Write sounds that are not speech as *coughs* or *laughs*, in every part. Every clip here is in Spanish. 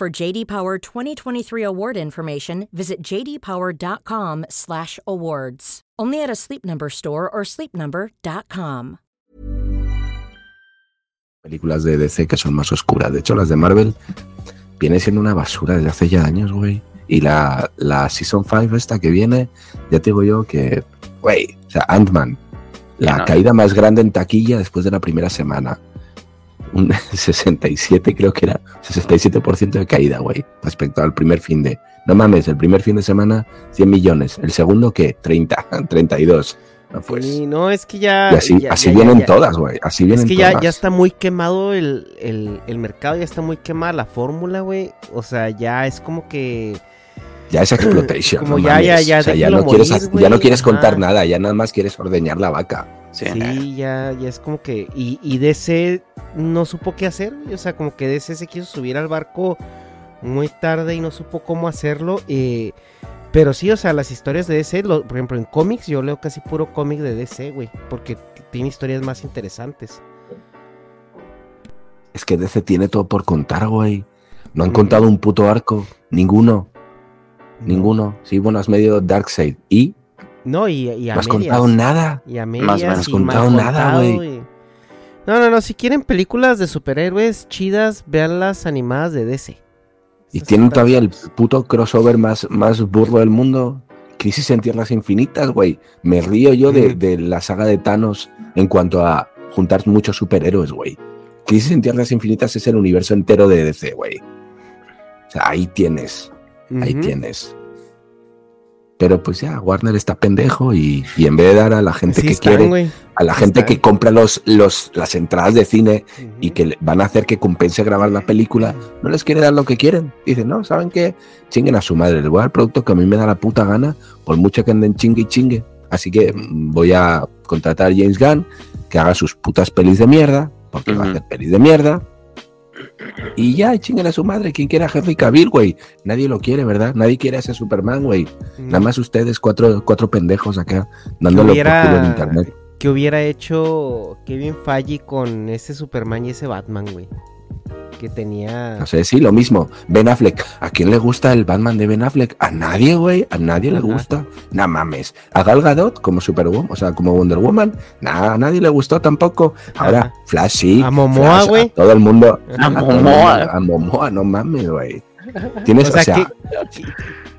For JD Power 2023 award information, visit jdpower.com/awards. Only at a Sleep Number store or sleepnumber.com. Películas de DC que son más oscuras. De hecho, las de Marvel viene siendo una basura desde hace ya años, güey. Y la, la Season 5 esta que viene, ya te digo yo que, güey, o sea, Ant-Man, la no. caída más grande en taquilla después de la primera semana. Un *laughs* 67 creo que era, 67% de caída, güey, respecto al primer fin de... No mames, el primer fin de semana 100 millones, el segundo ¿qué? 30, 32. *laughs* No, pues, Sí, no, es que ya. y así, ya- así ya- vienen ya- todas, güey, así vienen Es que ya, todas. ya está muy quemado el, el, el mercado, ya está muy quemada la fórmula, güey. O sea, ya es como que. Ya es *clears throat* exploitation. Como no ya, ya, mames. ya, O sea, ya no quieres, ya no quieres contar nada, ya nada más quieres ordeñar la vaca. Sí, Sí, ya, ya es como que. Y, y DC no supo qué hacer. O sea, como que DC se quiso subir al barco muy tarde y no supo cómo hacerlo. eh, pero sí, o sea, las historias de DC, lo- por ejemplo, en cómics, yo leo casi puro cómic de DC, güey. Porque tiene historias más interesantes. Es que DC tiene todo por contar, güey. No han Mm. contado un puto arco. Ninguno. Ninguno. Sí, bueno, has medio Darkseid. ¿Y? No, y, y a No has medias. contado nada. Y a medias. no has contado nada, güey. No, no, no. Si quieren películas de superhéroes chidas, vean las animadas de DC. Y tienen todavía el puto crossover más, más burro del mundo. Crisis en Tierras Infinitas, güey. Me río yo de, *laughs* de la saga de Thanos en cuanto a juntar muchos superhéroes, güey. Crisis en Tierras Infinitas es el universo entero de DC, güey. O sea, ahí tienes. Ahí tienes. Pero pues ya, Warner está pendejo y, y en vez de dar a la gente Sí que están, quiere, a la gente están. que compra los, los, las entradas de cine y que van a hacer que compense grabar la película, no les quiere dar lo que quieren. Dicen, no, ¿saben qué? Chinguen a su madre, les voy a dar producto que a mí me da la puta gana, por mucho que anden chingue y chingue. Así que mm, voy a contratar a James Gunn, que haga sus putas pelis de mierda, porque va a hacer pelis de mierda. Y ya, chinguen a su madre. ¿Quién quiere a Henry Cavill, güey? Nadie lo quiere, ¿verdad? Nadie quiere a ese Superman, güey. Nada más ustedes, cuatro, cuatro pendejos acá, dándolo hubiera- por culo en internet. ¿Qué hubiera hecho Kevin Feige con ese Superman y ese Batman, güey? Que tenía. No sé, sí, lo mismo. Ben Affleck. ¿A quién le gusta el Batman de Ben Affleck? A nadie, güey. A nadie le gusta. Nah, mames. A Gal Gadot como Superwoman, o sea, como Wonder Woman. Nah, a nadie le gustó tampoco. Ahora. Flash sí. A Momoa, güey. Todo el mundo. A a Momoa. A Momoa, no mames, güey. Tienes, O sea, o sea,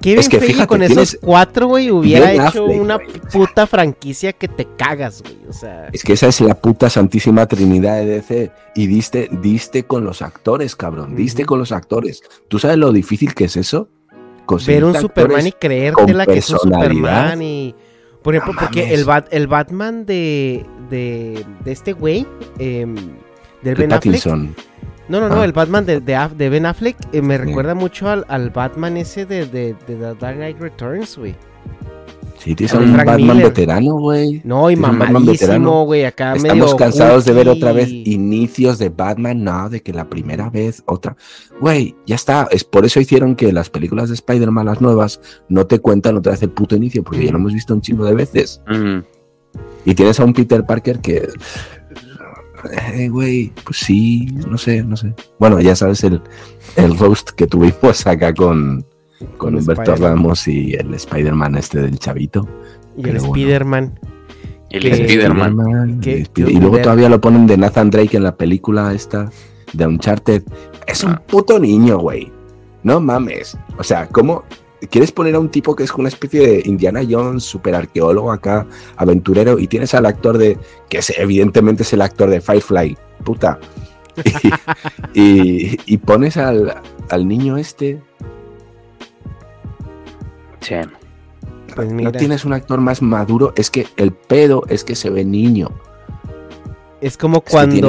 que- es que fíjate, con esos cuatro, güey, hubiera hecho Affleck, una güey, puta franquicia que te cagas, güey. O sea. Es que esa es la puta santísima trinidad de DC. Y diste, diste con los actores, cabrón. Diste con los actores. ¿Tú sabes lo difícil que es eso? Conseguir ver un Superman y creértela que es un. Superman y por ejemplo No porque el Bat- el Batman de de, de este güey em, de de Ben Affleck No no no Ah. el Batman de, de, Af- de Ben Affleck eh, me recuerda mucho al, al Batman ese de, de, de The Dark Knight Returns güey Sí, tienes un Frank Batman Miller. veterano, güey. No, y mamadísimo, veterano. güey, acá Estamos medio cansados de ver otra vez inicios de Batman, no, de que la primera vez, otra. Güey, ya está. Es por eso hicieron que las películas de Spider-Man, las nuevas, no te cuentan otra vez el puto inicio, porque ya lo hemos visto un chingo de veces. Mm. Y tienes a un Peter Parker que. Eh, güey, pues sí, no sé, no sé. Bueno, ya sabes el, el roast que tuvimos acá con, con Humberto. Ramos y el Spider-man este del chavito. Y el. Spider-Man. El Spider-Man. Y luego todavía lo ponen de Nathan Drake en la película esta de Uncharted. Es un puto niño, güey. No mames. O sea, ¿cómo quieres poner a un tipo que es una especie de Indiana Jones, super arqueólogo acá, aventurero, y tienes al actor de, que es, evidentemente es el actor de Firefly, puta. Y, *laughs* y- y pones al, al niño este, Sí. Pues no tienes un actor más maduro, es que el pedo es que se ve niño, es como que tiene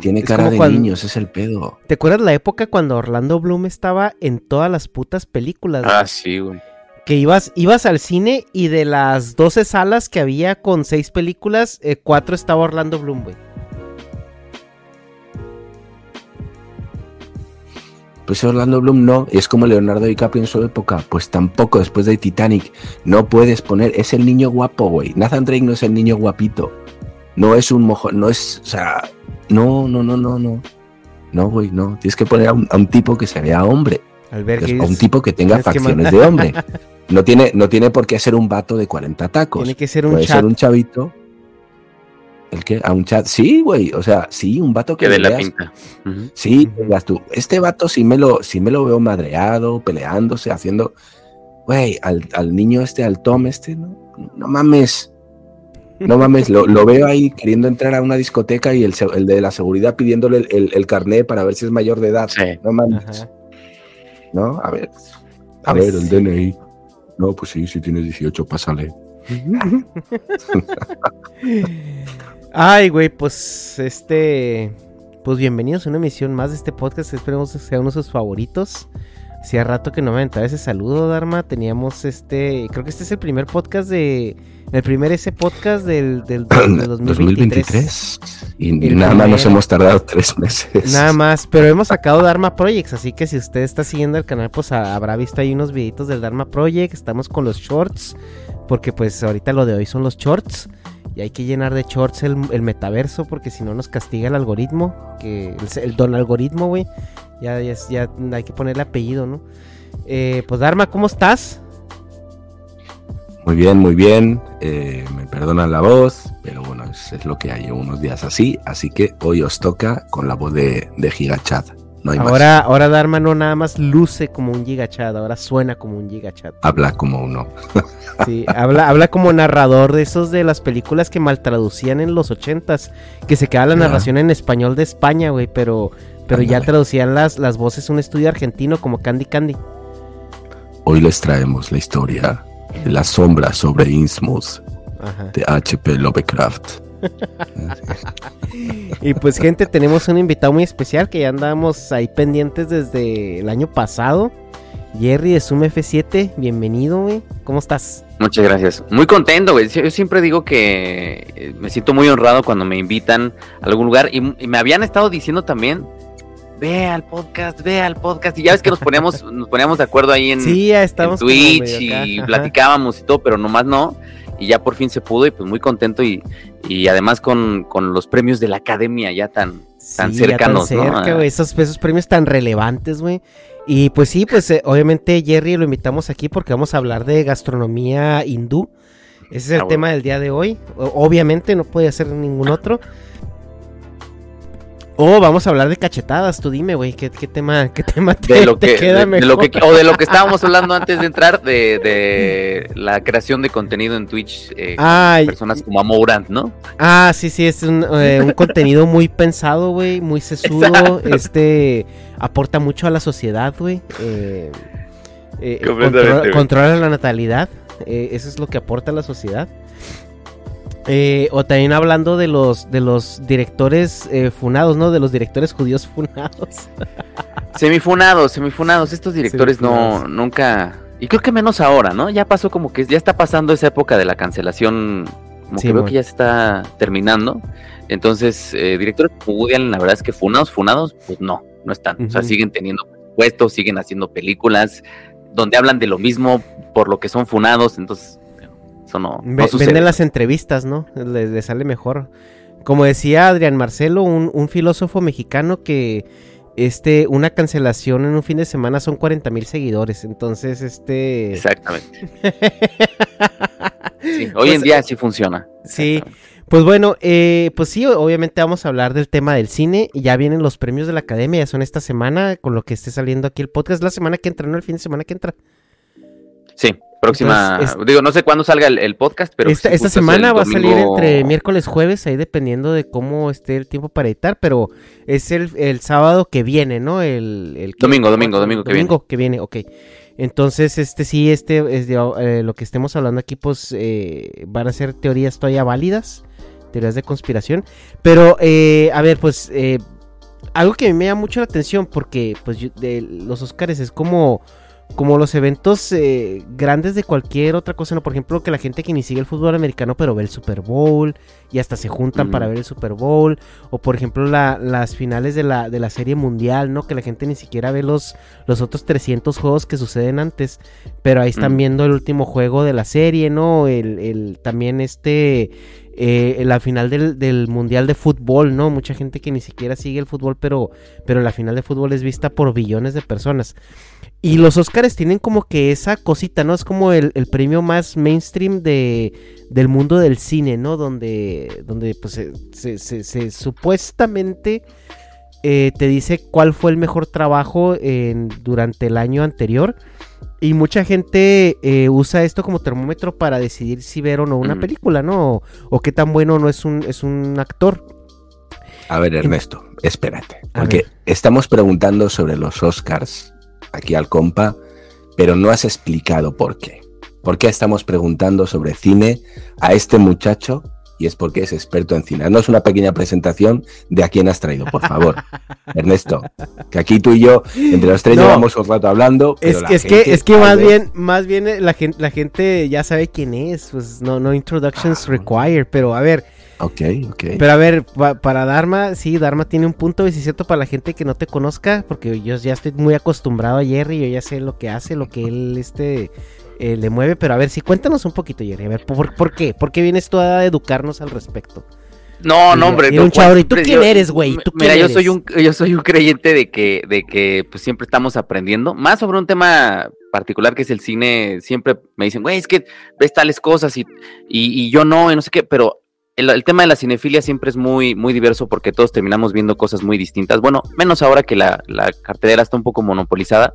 tiene cara de cuando- niño, ese es el pedo. ¿Te acuerdas la época cuando Orlando Bloom estaba en todas las putas películas? güey? Ah, sí, güey. Que ibas, ibas al cine y de las 12 salas que había con 6 películas, 4 estaba Orlando Bloom, güey. Pues Orlando Bloom no, es como Leonardo DiCaprio en su época, pues tampoco después de Titanic. No puedes poner, es el niño guapo, güey. Nathan Drake no es el niño guapito. No es un mojo, no es, o sea, no, no, no, no, no. No, güey, no. Tienes que poner a un, a un tipo que se vea hombre, Al ver que que es- a un tipo que tenga que facciones de hombre. *laughs* No tiene, no tiene por qué ser un vato de 40 tacos. tiene que ser un Puede chat. ser un chavito. ¿El qué? ¿A un chat? Sí, güey. O sea, sí, un vato que, Que de la veas- pinta. Sí, digas tú, este vato sí me lo, sí me lo veo madreado, peleándose, haciendo. Güey, al, al niño este, al Tom este, no, no mames. No mames, lo, lo veo ahí queriendo entrar a una discoteca y el, el de la seguridad pidiéndole el, el, el carné para ver si es mayor de edad. Sí. No mames. Ajá. ¿No? A ver. A Pues ver, el DNI. No, pues sí, si tienes 18, pásale. *laughs* Ay, güey, pues este. Pues bienvenidos a una emisión más de este podcast. Esperemos que sea uno de sus favoritos. Hacía rato que no me aventaba ese saludo, Dharma. Teníamos este. Creo que este es el primer podcast de. El primer ese podcast del, del, del *clears throat* 2023. 2023. Y El nada más nos hemos tardado tres meses. Nada más, pero hemos sacado Dharma Projects, así que si usted está siguiendo el canal, pues ha- habrá visto ahí unos videitos del Dharma Project, estamos con los shorts, porque pues ahorita lo de hoy son los shorts, y hay que llenar de shorts el, el metaverso, porque si no nos castiga el algoritmo, que el, don algoritmo, güey, ya, ya, hay que ponerle apellido, ¿no? Eh, pues Dharma, ¿cómo estás? Muy bien, muy bien. Eh, me perdonan la voz, pero bueno, es, lo que hay. Unos días así, así que hoy os toca con la voz de, de Gigachat. No hay Ahora, ahora Dharma no nada más luce como un gigachat, ahora suena como un gigachat. Habla como uno. *laughs* Sí, habla, habla como narrador de esos de las películas que mal traducían en los ochentas, que se quedaba la narración en español de España, güey, pero, pero ya traducían las, las voces un estudio argentino como Candy Candy. Hoy les traemos la historia de la sombra sobre Innsmouth Ajá. de H.P. Lovecraft. *laughs* Y pues gente, tenemos un invitado muy especial que ya andábamos ahí pendientes desde el año pasado. Jerry de Zoom F7, bienvenido, güey. ¿Cómo estás? Muchas gracias. Muy contento, güey. Yo siempre digo que eh, me siento muy honrado cuando me invitan a algún lugar y, y me habían estado diciendo también, ve al podcast, ve al podcast. Y ya ves que nos poníamos, *laughs* nos poníamos de acuerdo ahí en, Sí, ya en Twitch acá, y platicábamos y todo, pero nomás no. Y ya por fin se pudo y pues muy contento y, y además con, con los premios de la academia ya tan, tan Sí, cercanos, ¿no? cerca, Ah. güey, esos, esos premios tan relevantes, güey. Y pues sí, pues eh, obviamente Jerry lo invitamos aquí porque vamos a hablar de gastronomía hindú. Ese es el Ah, bueno. tema del día de hoy. Obviamente no puede ser ningún otro. O vamos a hablar de cachetadas, tú dime, güey, ¿qué, qué tema, qué tema te, de lo te que, queda de- de lo que o de lo que *laughs* estábamos hablando antes de entrar de, de la creación de contenido en Twitch eh, con Ay, personas como Amorant, ¿no? Ah, sí, sí, es un, eh, un contenido muy pensado, güey, muy sesudo, Exacto. este, aporta mucho a la sociedad, güey. eh, eh, controla, controla la natalidad, eh, eso es lo que aporta a la sociedad. Eh, o también hablando de los de los directores eh, funados, ¿no? De los directores judíos funados. *laughs* Semifunados, semifunados. Estos directores no nunca Y creo que menos ahora, ¿no? Ya pasó como que ya está pasando esa época de la cancelación, como Sí, que veo que ya se está terminando. Entonces, eh, directores como Woody Allen, la verdad es que funados, funados, pues no, no están. O sea, siguen teniendo puestos, siguen haciendo películas donde hablan de lo mismo por lo que son funados, entonces eso no, no Ve- sucede. venden las entrevistas, ¿no? Le, le sale mejor. Como decía Adrián Marcelo, un, un filósofo mexicano que este, una cancelación en un fin de semana son 40 mil seguidores. Entonces, este. Exactamente. *laughs* Sí, hoy Pues, en día sí funciona. Sí, pues bueno, eh, pues sí, obviamente vamos a hablar del tema del cine. y Ya vienen los premios de la academia, ya son esta semana, con lo que esté saliendo aquí el podcast, la semana que entra, no el fin de semana que entra. Sí, próxima. Entonces, Digo, no sé cuándo salga el, el podcast, pero. esta semana va a salir entre miércoles jueves, ahí dependiendo de cómo esté el tiempo para editar, pero es el, el sábado que viene, ¿no? El, el que- Domingo, domingo, domingo que domingo que viene, ok. Entonces, este sí, este es de, eh, lo que estemos hablando aquí, pues eh, van a ser teorías todavía válidas, teorías de conspiración. Pero, eh, a ver, pues eh, algo que a mí me llama mucho la atención, porque pues yo- de los Oscars es como, como los eventos eh, grandes de cualquier otra cosa, ¿no? Por ejemplo, que la gente que ni sigue el fútbol americano, pero ve el Super Bowl y hasta se juntan para ver el Super Bowl. O por ejemplo, la- las finales de la, de la serie mundial, ¿no? Que la gente ni siquiera ve los, los otros 300 juegos que suceden antes, pero ahí están viendo el último juego de la serie, ¿no? El, el- también este, eh, la final del, del mundial de fútbol, ¿no? Mucha gente que ni siquiera sigue el fútbol, pero, pero la final de fútbol es vista por billones de personas. Y los Oscars tienen como que esa cosita, ¿no? Es como el, el premio más mainstream de, del mundo del cine, ¿no? Donde, donde pues se, se- se- supuestamente eh, te dice cuál fue el mejor trabajo en- durante el año anterior. Y mucha gente eh, usa esto como termómetro para decidir si ver o no una Ujú. película, ¿no? O, o qué tan bueno o no es un, es un actor. A ver, Ernesto, espérate. Porque estamos preguntando sobre los Oscars aquí al compa, pero no has explicado por qué. ¿Por qué estamos preguntando sobre cine a este muchacho? Y es porque es experto en cine. Haznos una pequeña presentación de a quién has traído, por favor. *laughs* Ernesto, que aquí tú y yo, entre los tres, No. llevamos un rato hablando. pero Es, la es que, es que más vez- bien, más bien eh, la gente, la gente ya sabe quién es, pues no, no introductions Ah, required, pero a ver, Ok, ok. pero a ver, pa- para Dharma, sí, Dharma tiene un punto, y sí es cierto para la gente que no te conozca, porque yo ya estoy muy acostumbrado a Jerry, yo ya sé lo que hace, lo que él, este, eh, le mueve, pero a ver, sí, cuéntanos un poquito, Jerry, a ver, ¿por, por qué? ¿Por qué vienes tú a educarnos al respecto? No, no, hombre. no, un chavo, pues, ¿y tú quién eres, güey? ¿Tú Mira, yo soy un yo soy un creyente de que de que pues siempre estamos aprendiendo, más sobre un tema particular que es el cine, siempre me dicen, "Güey, es que ves tales cosas y, y, y yo no, y no sé qué", pero el, tema de la cinefilia siempre es muy muy diverso porque todos terminamos viendo cosas muy distintas. Bueno, menos ahora que la, la cartelera está un poco monopolizada,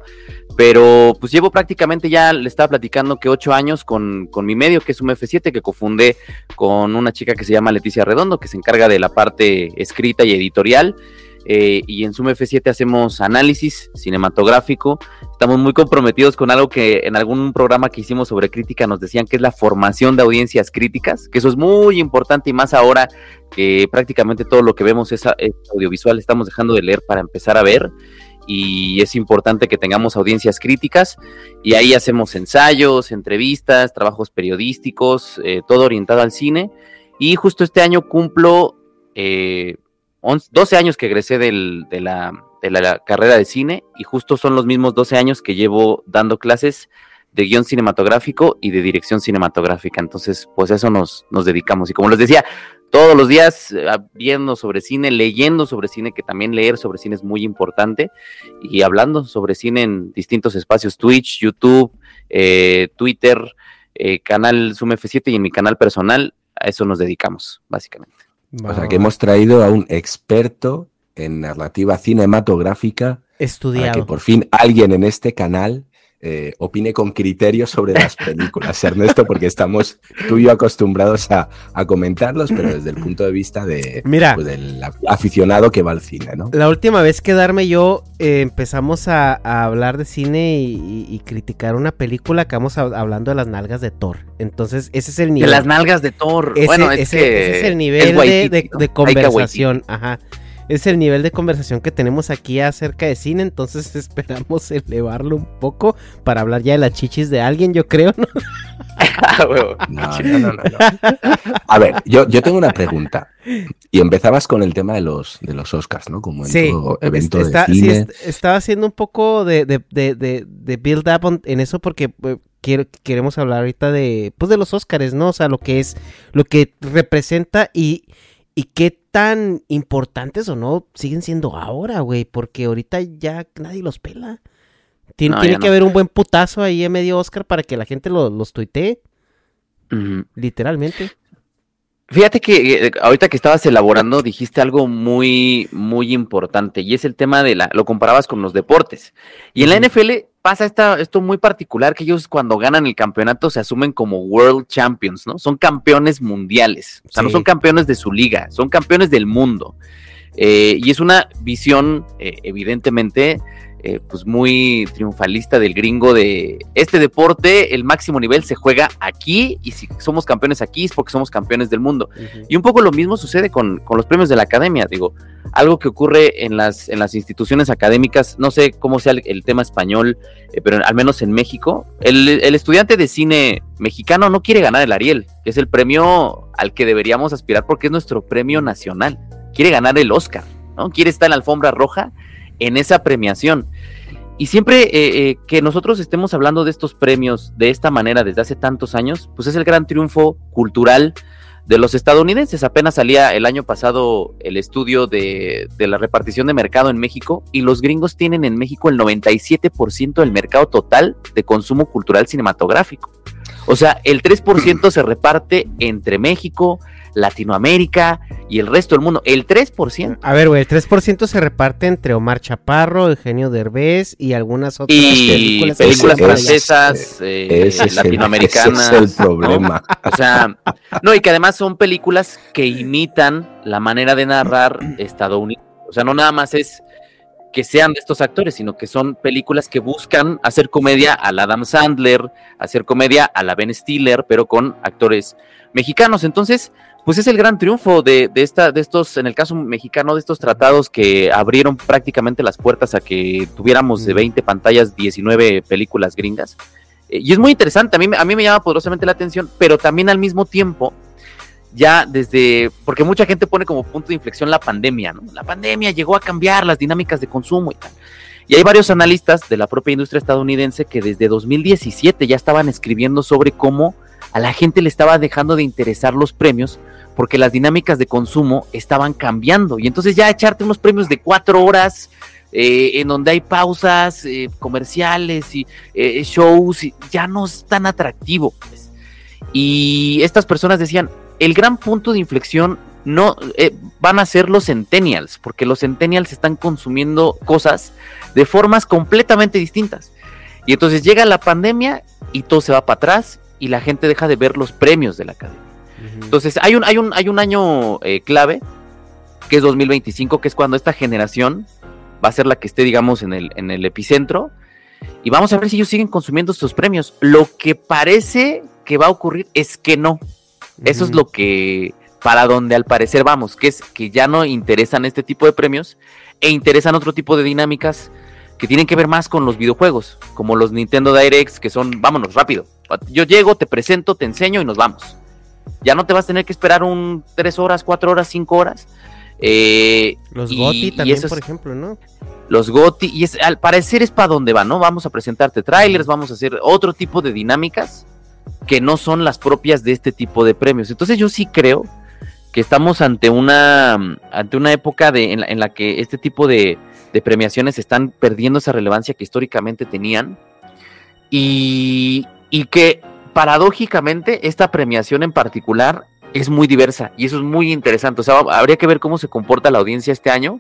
pero pues llevo prácticamente ya, le estaba platicando que ocho años con, con mi medio, que es un F7, que cofundé con una chica que se llama Leticia Redondo, que se encarga de la parte escrita y editorial. Eh, y en Zoom F7 hacemos análisis cinematográfico. Estamos muy comprometidos con algo que en algún programa que hicimos sobre crítica nos decían que es la formación de audiencias críticas, que eso es muy importante y más ahora que prácticamente todo lo que vemos es, audiovisual, estamos dejando de leer para empezar a ver y es importante que tengamos audiencias críticas y ahí hacemos ensayos, entrevistas, trabajos periodísticos, eh, todo orientado al cine. Y justo este año cumplo eh, 11 12 años que egresé de, la, de la carrera de cine y justo son los mismos 12 años que llevo dando clases de guion cinematográfico y de dirección cinematográfica. Entonces, pues a eso nos, nos dedicamos. Y como les decía, todos los días eh, viendo sobre cine, leyendo sobre cine, que también leer sobre cine es muy importante, y hablando sobre cine en distintos espacios, Twitch, YouTube, eh, Twitter, eh, canal Zoom F7 y en mi canal personal, a eso nos dedicamos, básicamente. O sea, que hemos traído a un experto en narrativa cinematográfica para que Estudiado. por fin alguien en este canal eh, opine con criterio sobre las películas, Ernesto, porque estamos tú y yo acostumbrados a, a comentarlos, pero desde el punto de vista de, Mira. pues, del aficionado que va al cine, ¿no? La última vez que Darme y yo eh, empezamos a, a hablar de cine y, y- y criticar una película, acabamos hab- hablando de las nalgas de Thor. Entonces, ese es el De nivel. las nalgas de Thor. ese, bueno, es ese- que ese es el nivel de, Waititi, de- de conversación. Ajá. Es el nivel de conversación que tenemos aquí acerca de cine, entonces *laughs* esperamos elevarlo un poco para hablar ya de las chichis de alguien, yo creo, ¿no? *laughs* Ah. No, no, no, no, no. A ver, yo, yo tengo una pregunta. Y empezabas con el tema de los, de los Oscars, ¿no? Como en Sí, todo evento está- de sí, cine. est- estaba haciendo un poco de, de, de, de, de build up on- en eso porque eh, quiero, queremos hablar ahorita de, pues de los Oscars, ¿no? O sea, lo que es, lo que representa y, y qué tan importantes o no siguen siendo ahora, güey, porque ahorita ya nadie los pela. Tien- No, tiene que no. haber un buen putazo ahí en medio Oscar para que la gente lo- los tuitee, literalmente. Fíjate que eh, ahorita que estabas elaborando dijiste algo muy, muy importante y es el tema de la, lo comparabas con los deportes. Y en la NFL pasa esta, esto muy particular que ellos cuando ganan el campeonato se asumen como World Champions, ¿no? Son campeones mundiales, o sea, no son campeones de su liga, son campeones del mundo. Eh, y es una visión, eh, evidentemente, eh, pues muy triunfalista del gringo de este deporte, el máximo nivel se juega aquí y si somos campeones aquí es porque somos campeones del mundo. Y un poco lo mismo sucede con, con los premios de la academia, digo, algo que ocurre en las, en las instituciones académicas, no sé cómo sea el, el tema español, eh, pero al menos en México, el, el estudiante de cine mexicano no quiere ganar el Ariel, que es el premio al que deberíamos aspirar porque es nuestro premio nacional, quiere ganar el Oscar, ¿no? Quiere estar en la alfombra roja en esa premiación. Y siempre eh, eh, que nosotros estemos hablando de estos premios de esta manera desde hace tantos años, pues es el gran triunfo cultural de los estadounidenses. Apenas salía el año pasado el estudio de, de la repartición de mercado en México y los gringos tienen en México el 97% del mercado total de consumo cultural cinematográfico. O sea, el 3% se reparte entre México, Latinoamérica y el resto del mundo. El 3%. A ver, güey, el 3% se reparte entre Omar Chaparro, Eugenio Derbez y algunas otras Y películas. películas francesas, eh, el- latinoamericanas. ese es el problema. O sea, no, y que además son películas que imitan la manera de narrar *clears throat* estadounidense. O sea, no nada más es que sean de estos actores, sino que son películas que buscan hacer comedia a la Adam Sandler, hacer comedia a la Ben Stiller, pero con actores mexicanos. Entonces, pues es el gran triunfo de, de esta, de estos, en el caso mexicano, de estos tratados que abrieron prácticamente las puertas a que tuviéramos de 20 pantallas 19 películas gringas. Eh, y es muy interesante, a mí, a mí me llama poderosamente la atención, pero también al mismo tiempo, ya desde, porque mucha gente pone como punto de inflexión la pandemia, ¿no? La pandemia llegó a cambiar las dinámicas de consumo y tal. Y hay varios analistas de la propia industria estadounidense que desde 2017 ya estaban escribiendo sobre cómo a la gente le estaba dejando de interesar los premios porque las dinámicas de consumo estaban cambiando. Y entonces ya echarte unos premios de cuatro horas eh, en donde hay pausas eh, comerciales y eh, shows, ya no es tan atractivo. pues. Y estas personas decían, el gran punto de inflexión no eh, van a ser los centennials, porque los centennials están consumiendo cosas de formas completamente distintas. Y entonces llega la pandemia y todo se va para atrás y la gente deja de ver los premios de la academia. Entonces hay un, hay un, hay un año eh, clave, que es 2025, que es cuando esta generación va a ser la que esté, digamos, en el, en el epicentro. Y vamos a ver si ellos siguen consumiendo estos premios. Lo que parece que va a ocurrir es que no. Eso es lo que, para donde al parecer vamos, que es que ya no interesan este tipo de premios e interesan otro tipo de dinámicas que tienen que ver más con los videojuegos, como los Nintendo Directs, que son, vámonos, rápido. Yo llego, te presento, te enseño y nos vamos. Ya no te vas a tener que esperar un tres horas, cuatro horas, cinco horas. Eh, Los y- GOTY y también, por ejemplo, ¿no? los GOTY, y es, al parecer es para donde va, ¿no? Vamos a presentarte trailers, vamos a hacer otro tipo de dinámicas que no son las propias de este tipo de premios. Entonces yo sí creo que estamos ante una, ante una época de, en, la, en la que este tipo de, de premiaciones están perdiendo esa relevancia que históricamente tenían y, y que paradójicamente esta premiación en particular es muy diversa y eso es muy interesante. O sea, habría que ver cómo se comporta la audiencia este año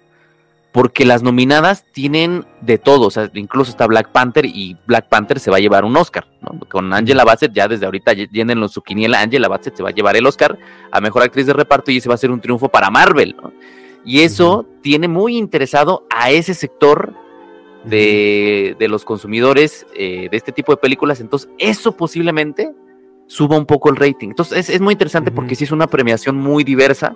porque las nominadas tienen de todo, o sea, incluso está Black Panther y Black Panther se va a llevar un Oscar, ¿no? Con Angela Bassett, ya desde ahorita llénenlo en su quiniela, Angela Bassett se va a llevar el Oscar a Mejor Actriz de Reparto y ese va a ser un triunfo para Marvel, ¿no? Y eso tiene muy interesado a ese sector de, de los consumidores eh, de este tipo de películas, entonces eso posiblemente suba un poco el rating. Entonces es, es muy interesante porque sí es una premiación muy diversa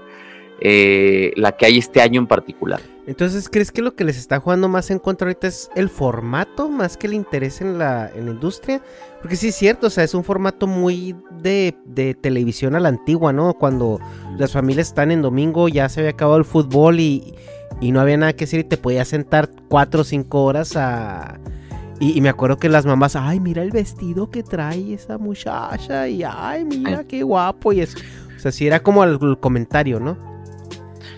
eh, la que hay este año en particular. Entonces, ¿crees que lo que les está jugando más en contra ahorita es el formato más que el interés en la, en la industria? Porque sí es cierto, o sea, es un formato muy de, de televisión a la antigua, ¿no? Cuando las familias están en domingo, ya se había acabado el fútbol y, y no había nada que hacer y te podías sentar cuatro o cinco horas a... Y, y me acuerdo que las mamás, ay, mira el vestido que trae esa muchacha y ay, mira qué guapo y eso. O sea, sí era como el, el comentario, ¿no?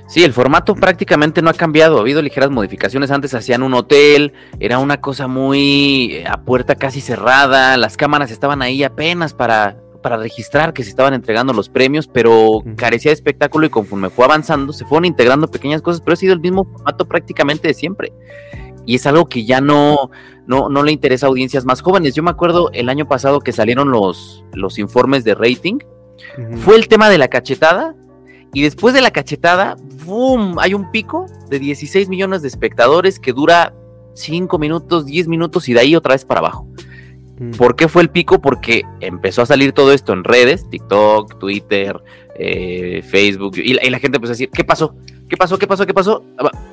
Sí, el formato prácticamente no ha cambiado, ha habido ligeras modificaciones. Antes hacían un hotel, era una cosa muy eh, a puerta casi cerrada, las cámaras estaban ahí apenas para, para registrar que se estaban entregando los premios, pero carecía de espectáculo y conforme fue avanzando se fueron integrando pequeñas cosas, pero ha sido el mismo formato prácticamente de siempre. Y es algo que ya no, no, no le interesa a audiencias más jóvenes. Yo me acuerdo el año pasado que salieron los, los informes de rating, fue el tema de la cachetada y después de la cachetada, ¡boom! Hay un pico de 16 millones de espectadores que dura 5 minutos, 10 minutos y de ahí otra vez para abajo. Mm. ¿Por qué fue el pico? Porque empezó a salir todo esto en redes, TikTok, Twitter, eh, Facebook, y la, y la gente empezó a decir, ¿qué pasó? ¿Qué pasó? ¿Qué pasó? ¿Qué pasó?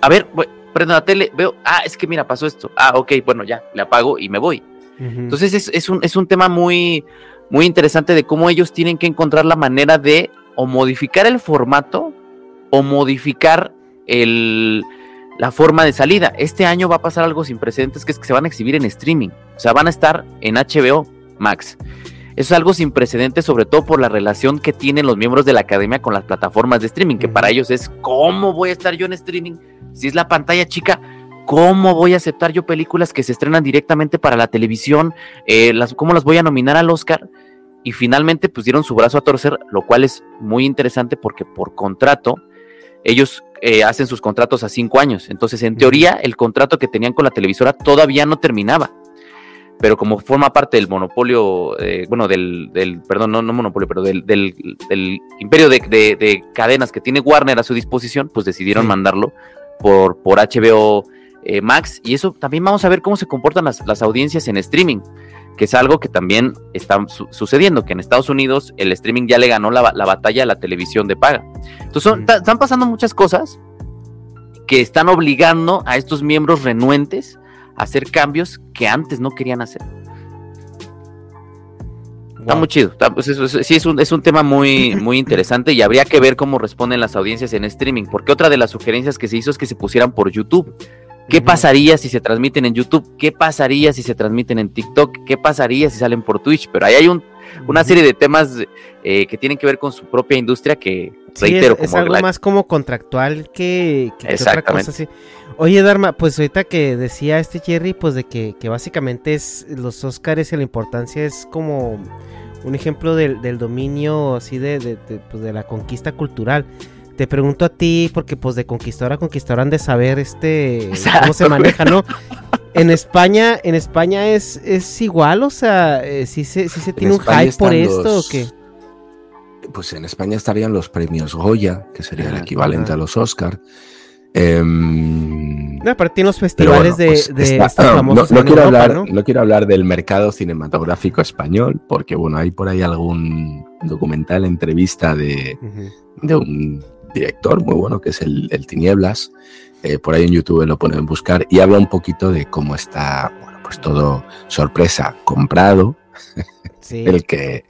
A- ver, voy, prendo la tele, veo, ah, es que mira, pasó esto. Ah, ok, bueno, ya, le apago y me voy. Entonces es, es un, es un tema muy, muy interesante de cómo ellos tienen que encontrar la manera de o modificar el formato o modificar el, la forma de salida. Este año va a pasar algo sin precedentes que es que se van a exhibir en streaming. O sea, van a estar en HBO Max. Eso es algo sin precedentes, sobre todo por la relación que tienen los miembros de la academia con las plataformas de streaming, que para ellos es ¿cómo voy a estar yo en streaming? Si es la pantalla chica, ¿cómo voy a aceptar yo películas que se estrenan directamente para la televisión? Eh, las, ¿Cómo las voy a nominar al Oscar? Y finalmente pues dieron su brazo a torcer, lo cual es muy interesante porque por contrato ellos eh, hacen sus contratos a cinco años. Entonces, en teoría, el contrato que tenían con la televisora todavía no terminaba. Pero como forma parte del monopolio, eh, bueno, del, del, perdón, no, no monopolio, pero del, del, del imperio de, de- de cadenas que tiene Warner a su disposición, pues decidieron Sí. mandarlo por, por HBO eh, Max. Y eso también vamos a ver cómo se comportan las, las audiencias en streaming, que es algo que también está su- sucediendo, que en Estados Unidos el streaming ya le ganó la, la batalla a la televisión de paga. Entonces, son- están pasando muchas cosas que están obligando a estos miembros renuentes a hacer cambios que antes no querían hacer. Está muy chido. está- pues, eso- sí, es un, es un tema muy, muy interesante y habría que ver cómo responden las audiencias en streaming. Porque otra de las sugerencias que se hizo es que se pusieran por YouTube. ¿Qué pasaría si se transmiten en YouTube? ¿Qué pasaría si se transmiten en TikTok? ¿Qué pasaría si salen por Twitch? Pero ahí hay un- una serie de temas eh, que tienen que ver con su propia industria que, Sí, reitero, es, es como algo la- más como contractual que, que- que otra cosa así. Oye, Dharma, pues ahorita que decía este Jerry, pues de que, que básicamente es los Oscars y la importancia es como un ejemplo del, del dominio así de, de, de, pues, de la conquista cultural. Te pregunto a ti, porque pues de conquistador a conquistador han de saber este cómo se maneja, ¿no? *laughs* En España, en España es, es igual, o sea, eh, sí se, sí se tiene un España hype por esto los- o qué? Pues en España estarían los premios Goya, que sería el equivalente a los Oscar. Em, No, aparte tienen los pero festivales bueno, pues de, de está- estos *clears throat* no, famosos no quiero Europa, hablar, ¿no? ¿no? quiero hablar del mercado cinematográfico español, porque bueno, hay por ahí algún documental, entrevista de, de un director muy bueno que es el, el Tinieblas. Eh, por ahí en YouTube lo pueden buscar y habla un poquito de cómo está, bueno, pues todo sorpresa comprado, Sí. el que,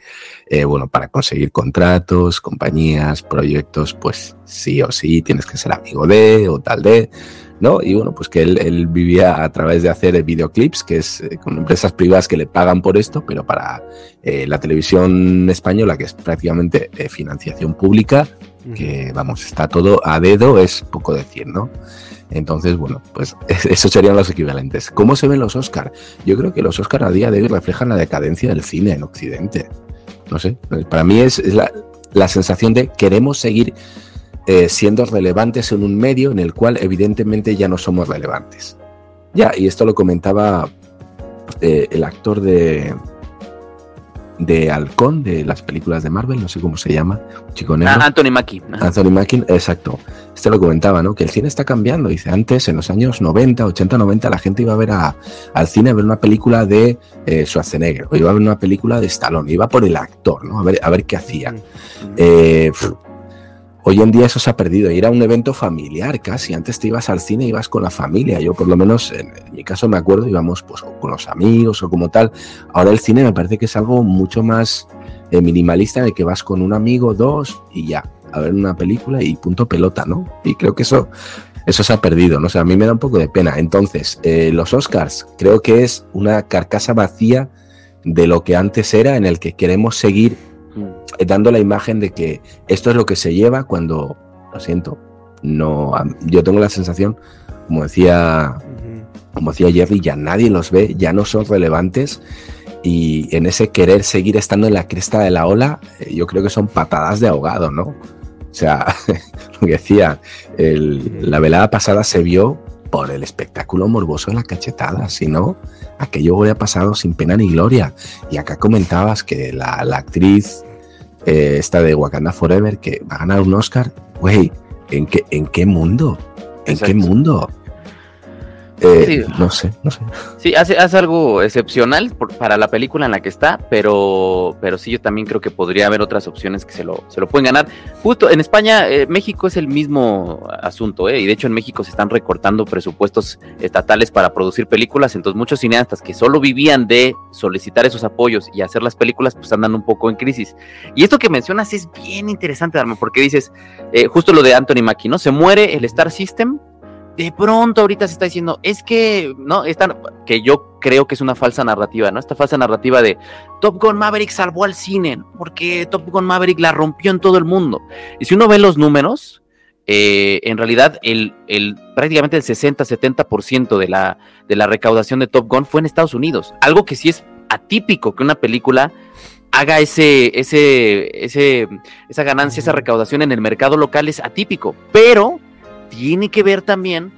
eh, bueno, para conseguir contratos, compañías, proyectos, pues sí o sí tienes que ser amigo de o tal de, ¿no? Y bueno, pues que él, él vivía a través de hacer videoclips, que es eh, con empresas privadas que le pagan por esto, pero para eh, la televisión española, que es prácticamente eh, financiación pública, que vamos, está todo a dedo, es poco decir, ¿no? Entonces, bueno, pues *laughs* esos serían los equivalentes. ¿Cómo se ven los Oscar? Yo creo que los Oscar a día de hoy reflejan la decadencia del cine en Occidente. No sé, para mí es, es la, la sensación de queremos seguir eh, siendo relevantes en un medio en el cual evidentemente ya no somos relevantes. Ya, y esto lo comentaba eh, el actor de, de Halcón, de las películas de Marvel, no sé cómo se llama, chico negro. Ah, Anthony Mackie. Anthony Mackie, exacto. Este lo comentaba, ¿no? Que el cine está cambiando. Dice, antes, en los años 90, 80, 90, la gente iba a ver a- al cine a ver una película de eh, Schwarzenegger, o iba a ver una película de Stallone, iba por el actor, ¿no? A ver, a ver qué hacía. Ujú. Eh, hoy en día eso se ha perdido. Ir a un evento familiar casi. Antes te ibas al cine, ibas con la familia. Yo por lo menos, en, mi caso me acuerdo, íbamos pues con los amigos o como tal. Ahora el cine me parece que es algo mucho más eh, minimalista en el que vas con un amigo, dos y ya, a ver una película y punto pelota, ¿no? Y creo que eso, eso se ha perdido, ¿no? O a mí me da un poco de pena. Entonces, eh, los Oscars creo que es una carcasa vacía de lo que antes era, en el que queremos seguir mm. dando la imagen de que esto es lo que se lleva cuando, lo siento, no, yo tengo la sensación, como decía, como decía Jerry, ya nadie los ve, ya no son relevantes y en ese querer seguir estando en la cresta de la ola, eh, yo creo que son patadas de ahogado, ¿no? O sea, *laughs* lo que decía, la velada pasada se vio por el espectáculo morboso de la cachetada, si no, aquello hubiera pasado sin pena ni gloria. Y acá comentabas que la, actriz eh, esta de Wakanda Forever, que va a ganar un Oscar, güey, ¿en qué, ¿en qué mundo? ¿En qué mundo? Eh, no sé, no sé. Sí, hace, hace algo excepcional para la película en la que está, pero, pero sí, yo también creo que podría haber otras opciones que se lo, se lo pueden ganar. Justo en España, eh, México es el mismo asunto, ¿eh? y de hecho en México se están recortando presupuestos estatales para producir películas, entonces muchos cineastas que solo vivían de solicitar esos apoyos y hacer las películas, pues andan un poco en crisis. Y esto que mencionas es bien interesante, Darme, porque dices, eh, justo lo de Anthony Mackie, ¿no? Se muere el Star System de pronto ahorita se está diciendo, es que, ¿no? Esta, que yo creo que es una falsa narrativa, ¿no? Esta falsa narrativa de Top Gun Maverick salvó al cine, porque Top Gun Maverick la rompió en todo el mundo. Y si uno ve los números, eh, en realidad el, el, prácticamente el 60-70% de la, de la recaudación de Top Gun fue en Estados Unidos. Algo que sí es atípico que una película haga ese, ese, ese, esa ganancia, esa recaudación en el mercado local es atípico. Pero tiene que ver también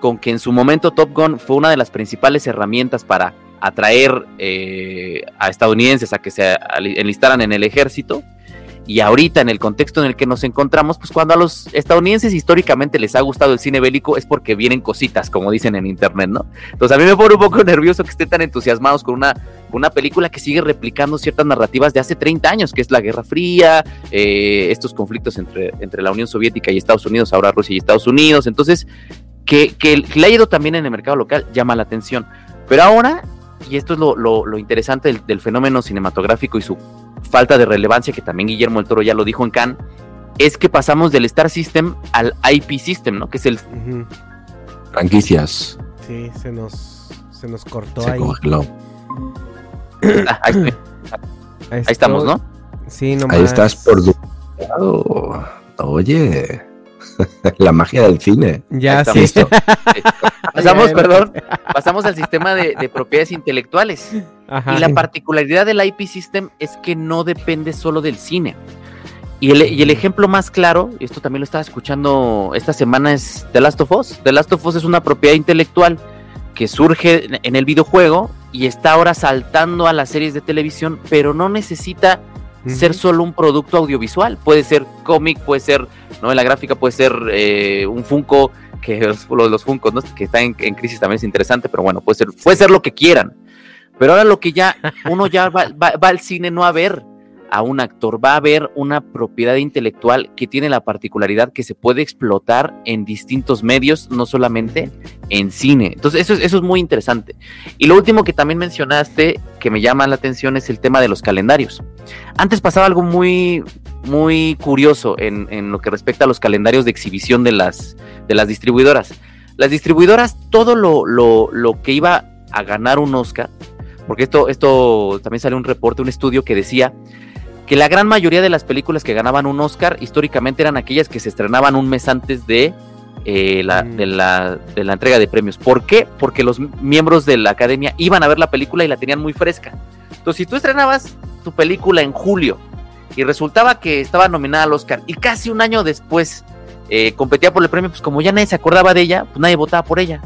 con que en su momento Top Gun fue una de las principales herramientas para atraer eh, a estadounidenses a que se enlistaran en el ejército. Y ahorita, en el contexto en el que nos encontramos, pues cuando a los estadounidenses históricamente les ha gustado el cine bélico es porque vienen cositas, como dicen en internet, ¿no? Entonces a mí me pone un poco *laughs* nervioso que estén tan entusiasmados con una una película que sigue replicando ciertas narrativas de hace 30 años, que es la Guerra Fría, eh, estos conflictos entre, entre la Unión Soviética y Estados Unidos, ahora Rusia y Estados Unidos. Entonces, que, que, le ha ido también en el mercado local llama la atención. Pero ahora, y esto es lo, interesante del, fenómeno cinematográfico y su falta de relevancia, que también Guillermo el Toro ya lo dijo en Cannes, es que pasamos del Star System al IP System, ¿no? Que es el... Franquicias. Sí, se nos, se nos cortó ahí. Ah, *coughs* ahí, estamos, ¿no? Sí, Ahí estás por Oye, *laughs* la magia del cine. Ya, sí. *laughs* Pasamos, perdón, pasamos al sistema de, propiedades intelectuales. Y la particularidad del IP System es que no depende solo del cine. Y el, y el, ejemplo más claro, y esto también lo estaba escuchando esta semana, es The Last of Us. The Last of Us es una propiedad intelectual que surge en el videojuego y está ahora saltando a las series de televisión, pero no necesita ser solo un producto audiovisual. Puede ser cómic, puede ser novela gráfica, puede ser eh, un Funko, que *laughs* los, los Funkos, ¿no? que están en, crisis también es interesante, pero bueno, puede ser, puede ser lo que quieran. Pero ahora lo que ya *laughs* uno ya va, va al cine no a ver a un actor, va a haber una propiedad intelectual que tiene la particularidad que se puede explotar en distintos medios, no solamente en cine. Entonces, eso es, eso es muy interesante. Y lo último que también mencionaste, que me llama la atención, es el tema de los calendarios. Antes pasaba algo muy, muy curioso en, en lo que respecta a los calendarios de exhibición de las, de las distribuidoras. Las distribuidoras, todo lo, lo, lo que iba a ganar un Oscar, porque esto, esto también sale un reporte, un estudio que decía que la gran mayoría de las películas que ganaban un Oscar históricamente eran aquellas que se estrenaban un mes antes de, eh, la, mm. de, la, de la entrega de premios. ¿Por qué? Porque los miembros de la academia iban a ver la película y la tenían muy fresca. Entonces, si tú estrenabas tu película en julio y resultaba que estaba nominada al Oscar y casi un año después eh, competía por el premio, pues como ya nadie se acordaba de ella, pues nadie votaba por ella.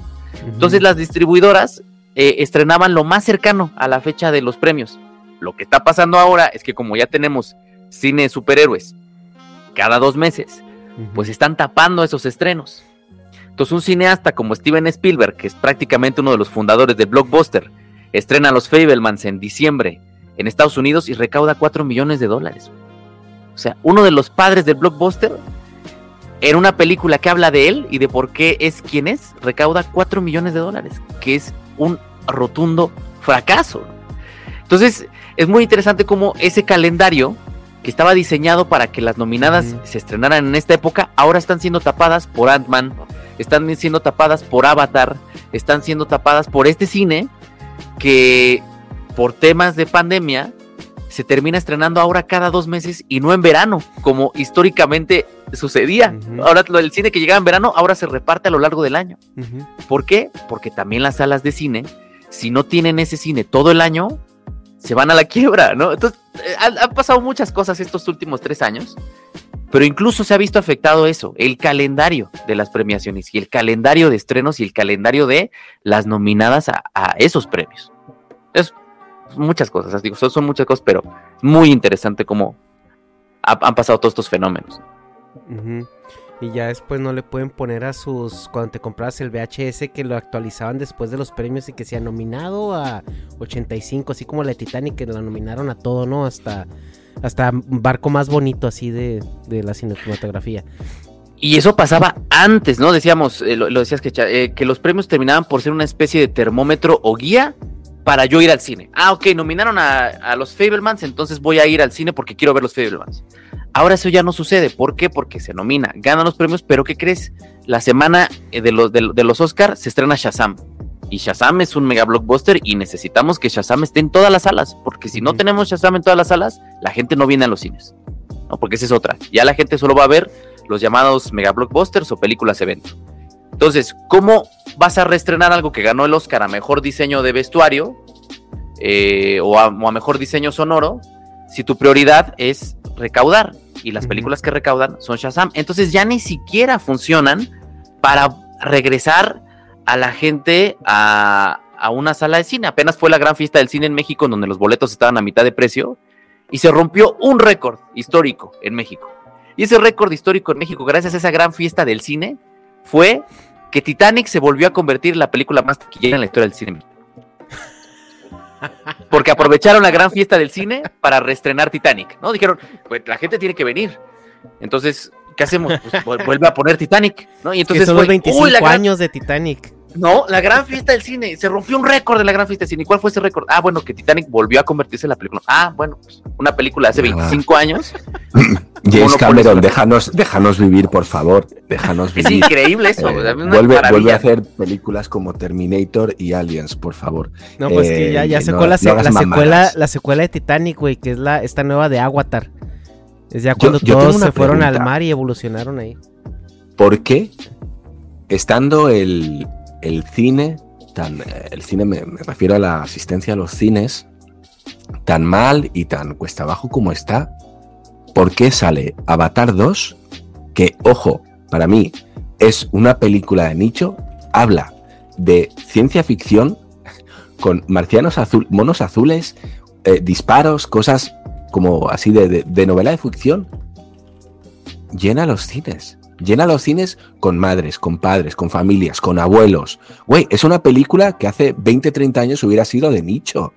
Entonces las distribuidoras eh, estrenaban lo más cercano a la fecha de los premios. Lo que está pasando ahora es que como ya tenemos cine de superhéroes cada dos meses, pues están tapando esos estrenos. Entonces un cineasta como Steven Spielberg, que es prácticamente uno de los fundadores de Blockbuster, estrena Los Fablemans en diciembre en Estados Unidos y recauda 4 millones de dólares. O sea, uno de los padres del Blockbuster en una película que habla de él y de por qué es quien es, recauda 4 millones de dólares, que es un rotundo fracaso. Entonces, es muy interesante cómo ese calendario que estaba diseñado para que las nominadas se estrenaran en esta época, ahora están siendo tapadas por Ant-Man, están siendo tapadas por Avatar, están siendo tapadas por este cine que por temas de pandemia se termina estrenando ahora cada dos meses y no en verano, como históricamente sucedía. Ahora el cine que llegaba en verano ahora se reparte a lo largo del año. ¿Por qué? Porque también las salas de cine, si no tienen ese cine todo el año, se van a la quiebra, ¿no? Entonces, eh, han, pasado muchas cosas estos últimos tres años, pero incluso se ha visto afectado eso, el calendario de las premiaciones y el calendario de estrenos y el calendario de las nominadas a, esos premios. Es muchas cosas, digo, son, son muchas cosas, pero muy interesante cómo ha- han pasado todos estos fenómenos. Ujú. Y ya después no le pueden poner a sus. Cuando te comprabas el VHS que lo actualizaban después de los premios y que se ha nominado a 85, así como la Titanic que la nominaron a todo, ¿no? Hasta. Hasta barco más bonito así de, de la cinematografía. Y eso pasaba antes, ¿no? Decíamos, eh, lo, decías que, eh, que los premios terminaban por ser una especie de termómetro o guía para yo ir al cine. Ah, ok, nominaron a, a los Fablemans, entonces voy a ir al cine porque quiero ver los Fablemans. Ahora eso ya no sucede. ¿Por qué? Porque se nomina, ganan los premios, pero ¿qué crees? La semana eh, de los, de, de los Oscar se estrena Shazam. Y Shazam es un mega blockbuster y necesitamos que Shazam esté en todas las salas, porque si no tenemos Shazam en todas las salas, la gente no viene a los cines. ¿no? Porque esa es otra. Ya la gente solo va a ver los llamados mega blockbusters o películas evento. Entonces, ¿cómo vas a reestrenar algo que ganó el Oscar a mejor diseño de vestuario eh, o, a, o a mejor diseño sonoro si tu prioridad es recaudar? Y las películas que recaudan son Shazam. Entonces ya ni siquiera funcionan para regresar a la gente a, a una sala de cine. Apenas fue la gran fiesta del cine en México, en donde los boletos estaban a mitad de precio, y se rompió un récord histórico en México. Y ese récord histórico en México, gracias a esa gran fiesta del cine, fue que Titanic se volvió a convertir en la película más taquillera en la historia del cine. Porque aprovecharon la gran fiesta del cine para reestrenar Titanic, ¿no? Dijeron, pues la gente tiene que venir. Entonces, ¿qué hacemos? Pues vu- vuelve a poner Titanic, ¿no? Y entonces son los fue, 25 "Uy, la gran- años de Titanic. no, la gran fiesta del cine. Se rompió un récord de la gran fiesta del cine. ¿Y cuál fue ese récord? Ah, bueno, que Titanic volvió a convertirse en la película. Ah, bueno, pues, una película de hace Ah. 25 años. *laughs* James Cameron, déjanos, déjanos vivir, por favor. Déjanos Es vivir. increíble eso. Eh, es vuelve, a hacer películas como Terminator y Aliens, por favor. No, pues que ya, Eh, ya no- sacó la, no secuela, la secuela de Titanic, güey, que es la esta nueva de Avatar. Es ya cuando yo todos se fueron al mar y evolucionaron ahí. ¿Por qué, estando el, el cine, tan, eh, el cine me, me refiero a la asistencia a los cines, tan mal y tan cuesta abajo como está, ¿por qué sale Avatar 2? Que, ojo, para mí es una película de nicho, habla de ciencia ficción con marcianos azul, monos azules, eh, disparos, cosas como así de, de- de novela de ficción. Llena los cines. Llena los cines con madres, con padres, con familias, con abuelos. Güey, es una película que hace 20, 30 años hubiera sido de nicho.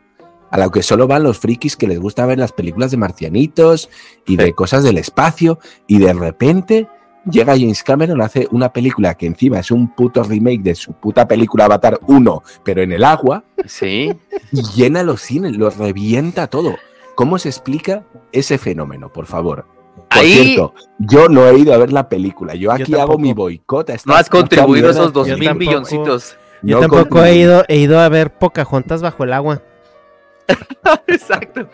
A lo que solo van los frikis que les gusta ver las películas de marcianitos y de cosas del espacio. Y de repente llega James Cameron, hace una película que encima es un puto remake de su puta película Avatar 1, pero en el agua, Sí. y llena los cines, los revienta todo. ¿Cómo se explica ese fenómeno, por favor? Por Ahí- cierto, yo no he ido a ver la película. Yo aquí hago mi boicot. No has contribuido esos dos mil milloncitos. Yo No tampoco he ido, he ido a ver Pocahontas bajo el agua. *laughs* Exacto.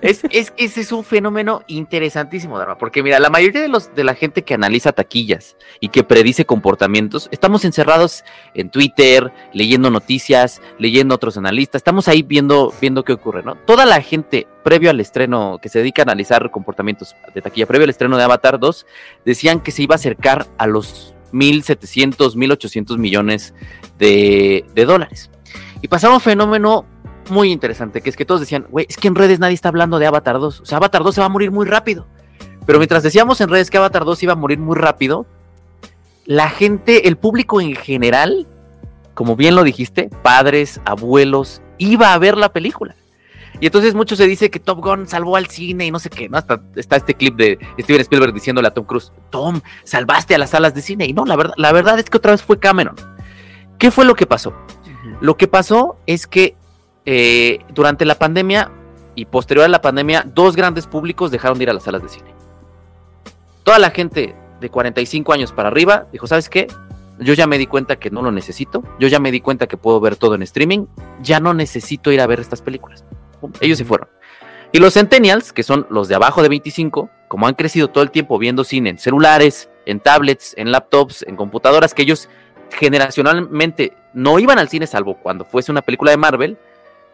Es, es ese es un fenómeno interesantísimo, Dharma, porque mira, la mayoría de los de la gente que analiza taquillas y que predice comportamientos, estamos encerrados en Twitter, leyendo noticias, leyendo otros analistas, estamos ahí viendo, viendo qué ocurre, ¿no? Toda la gente previo al estreno, que se dedica a analizar comportamientos de taquilla, previo al estreno de Avatar 2, decían que se iba a acercar a los 1.700, 1.800 millones de, de dólares. Y pasaba un fenómeno muy interesante, que es que todos decían, güey, es que en redes nadie está hablando de Avatar 2. O sea, Avatar 2 se va a morir muy rápido. Pero mientras decíamos en redes que Avatar 2 iba a morir muy rápido, la gente, el público en general, como bien lo dijiste, padres, abuelos, iba a ver la película. Y entonces mucho se dice que Top Gun salvó al cine y no sé qué, ¿no? Hasta está este clip de Steven Spielberg diciéndole a Tom Cruise, Tom, salvaste a las salas de cine. Y no, la verdad, la verdad es que otra vez fue Cameron. ¿Qué fue lo que pasó? Lo que pasó es que eh, durante la pandemia y posterior a la pandemia, dos grandes públicos dejaron de ir a las salas de cine. Toda la gente de 45 años para arriba dijo, ¿sabes qué? Yo ya me di cuenta que no lo necesito, yo ya me di cuenta que puedo ver todo en streaming, ya no necesito ir a ver estas películas. Ellos se fueron. Y los centennials, que son los de abajo de 25, como han crecido todo el tiempo viendo cine en celulares, en tablets, en laptops, en computadoras, que ellos generacionalmente no iban al cine salvo cuando fuese una película de Marvel,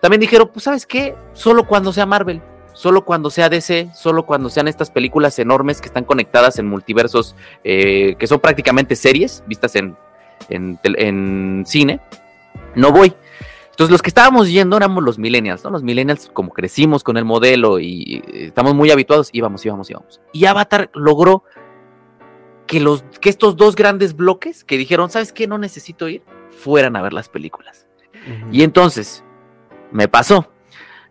también dijeron, pues sabes qué, solo cuando sea Marvel, solo cuando sea DC, solo cuando sean estas películas enormes que están conectadas en multiversos, eh, que son prácticamente series vistas en, en, cine, no voy. Entonces los que estábamos yendo éramos los millennials, ¿no? Los millennials como crecimos con el modelo y estamos muy habituados, íbamos, íbamos, íbamos. Y Avatar logró que, los, que estos dos grandes bloques que dijeron, ¿sabes qué? No necesito ir, fueran a ver las películas. Y entonces, me pasó.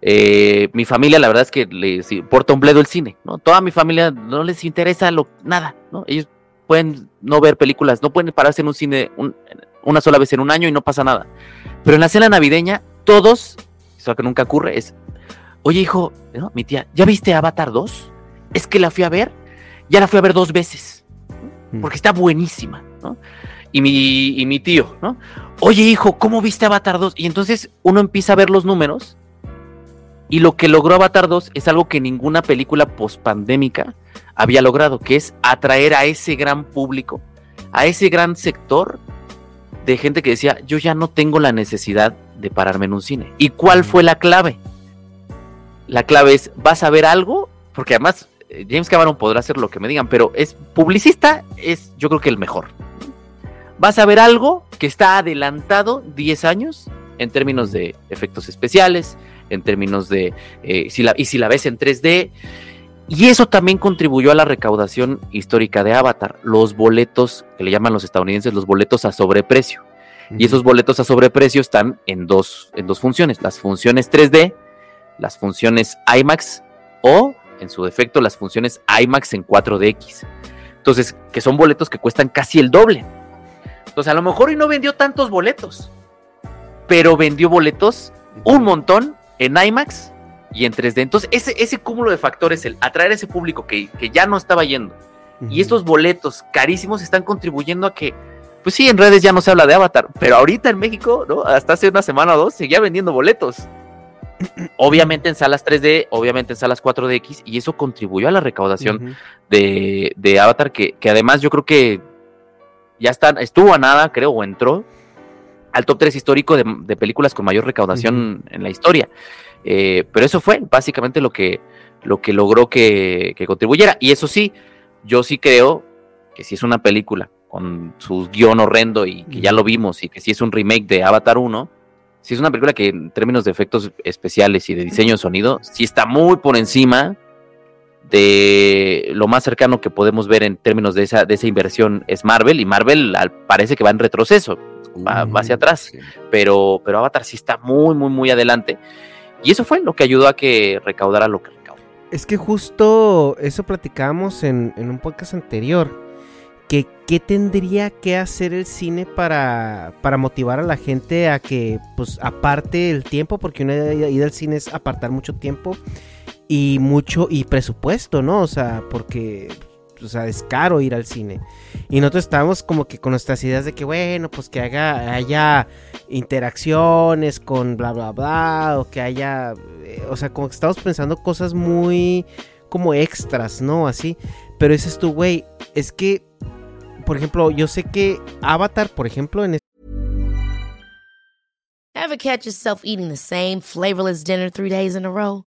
Eh, mi familia, la verdad es que les importa un bledo el cine, ¿no? Toda mi familia no les interesa lo, nada, ¿no? Ellos pueden no ver películas, no pueden pararse en un cine una sola vez en un año y no pasa nada. Pero en la cena navideña, todos, eso que nunca ocurre, es, oye hijo, mi tía, ¿ya viste Avatar 2? Es que la fui a ver, ya la fui a ver dos veces, mm. porque está buenísima, ¿no? Y mi, y mi tío, ¿no? oye hijo, ¿cómo viste Avatar 2? Y entonces uno empieza a ver los números y lo que logró Avatar 2 es algo que ninguna película pospandémica había logrado, que es atraer a ese gran público, a ese gran sector de gente que decía, yo ya no tengo la necesidad de pararme en un cine. ¿Y cuál fue la clave? La clave es, ¿vas a ver algo? Porque además eh, James Cameron podrá hacer lo que me digan, pero es publicista, es yo creo que el mejor vas a ver algo que está adelantado 10 años en términos de efectos especiales, en términos de, eh, si la, y si la ves en 3D. Y eso también contribuyó a la recaudación histórica de Avatar, los boletos, que le llaman los estadounidenses los boletos a sobreprecio. Y esos boletos a sobreprecio están en dos, en dos funciones, las funciones 3D, las funciones IMAX o, en su defecto, las funciones IMAX en 4DX. Entonces, que son boletos que cuestan casi el doble. Entonces, a lo mejor hoy no vendió tantos boletos, pero vendió boletos un montón en IMAX y en 3D. Entonces, ese, ese cúmulo de factores, el atraer a ese público que, ya no estaba yendo, y estos boletos carísimos están contribuyendo a que, pues sí, en redes ya no se habla de Avatar, pero ahorita en México, ¿no? Hasta hace una semana o dos, seguía vendiendo boletos. *clears throat* obviamente en salas 3D, obviamente en salas 4DX, y eso contribuyó a la recaudación de, de, Avatar, que, que además yo creo que ya está, estuvo a nada, creo, o entró al top 3 histórico de, películas con mayor recaudación en la historia. Eh, pero eso fue básicamente lo que, lo que logró que, contribuyera. Y eso sí, yo sí creo que si es una película con su guion horrendo y que ya lo vimos y que si es un remake de Avatar 1, si es una película que en términos de efectos especiales y de diseño de sonido, sí está muy por encima de lo más cercano que podemos ver en términos de esa, de esa inversión es Marvel, y Marvel parece que va en retroceso, va, hacia atrás, pero, pero Avatar sí está muy, muy, muy adelante. Y eso fue lo que ayudó a que recaudara lo que recaudó. Es que justo eso platicábamos en, en un podcast anterior. Que qué tendría que hacer el cine para, para motivar a la gente a que pues aparte el tiempo, porque una ida al cine es apartar mucho tiempo y mucho y presupuesto, ¿no? O sea, porque o sea, es caro ir al cine. Y nosotros estábamos como que con nuestras ideas de que, bueno, pues que haga, haya interacciones con bla, bla, bla, o que haya, eh, o sea, como que pensando cosas muy como extras, ¿no? Así. Pero ese es tu, güey, es que, por ejemplo, yo sé que Avatar, por ejemplo, en... Ever catch eating the same flavorless dinner three days in a row?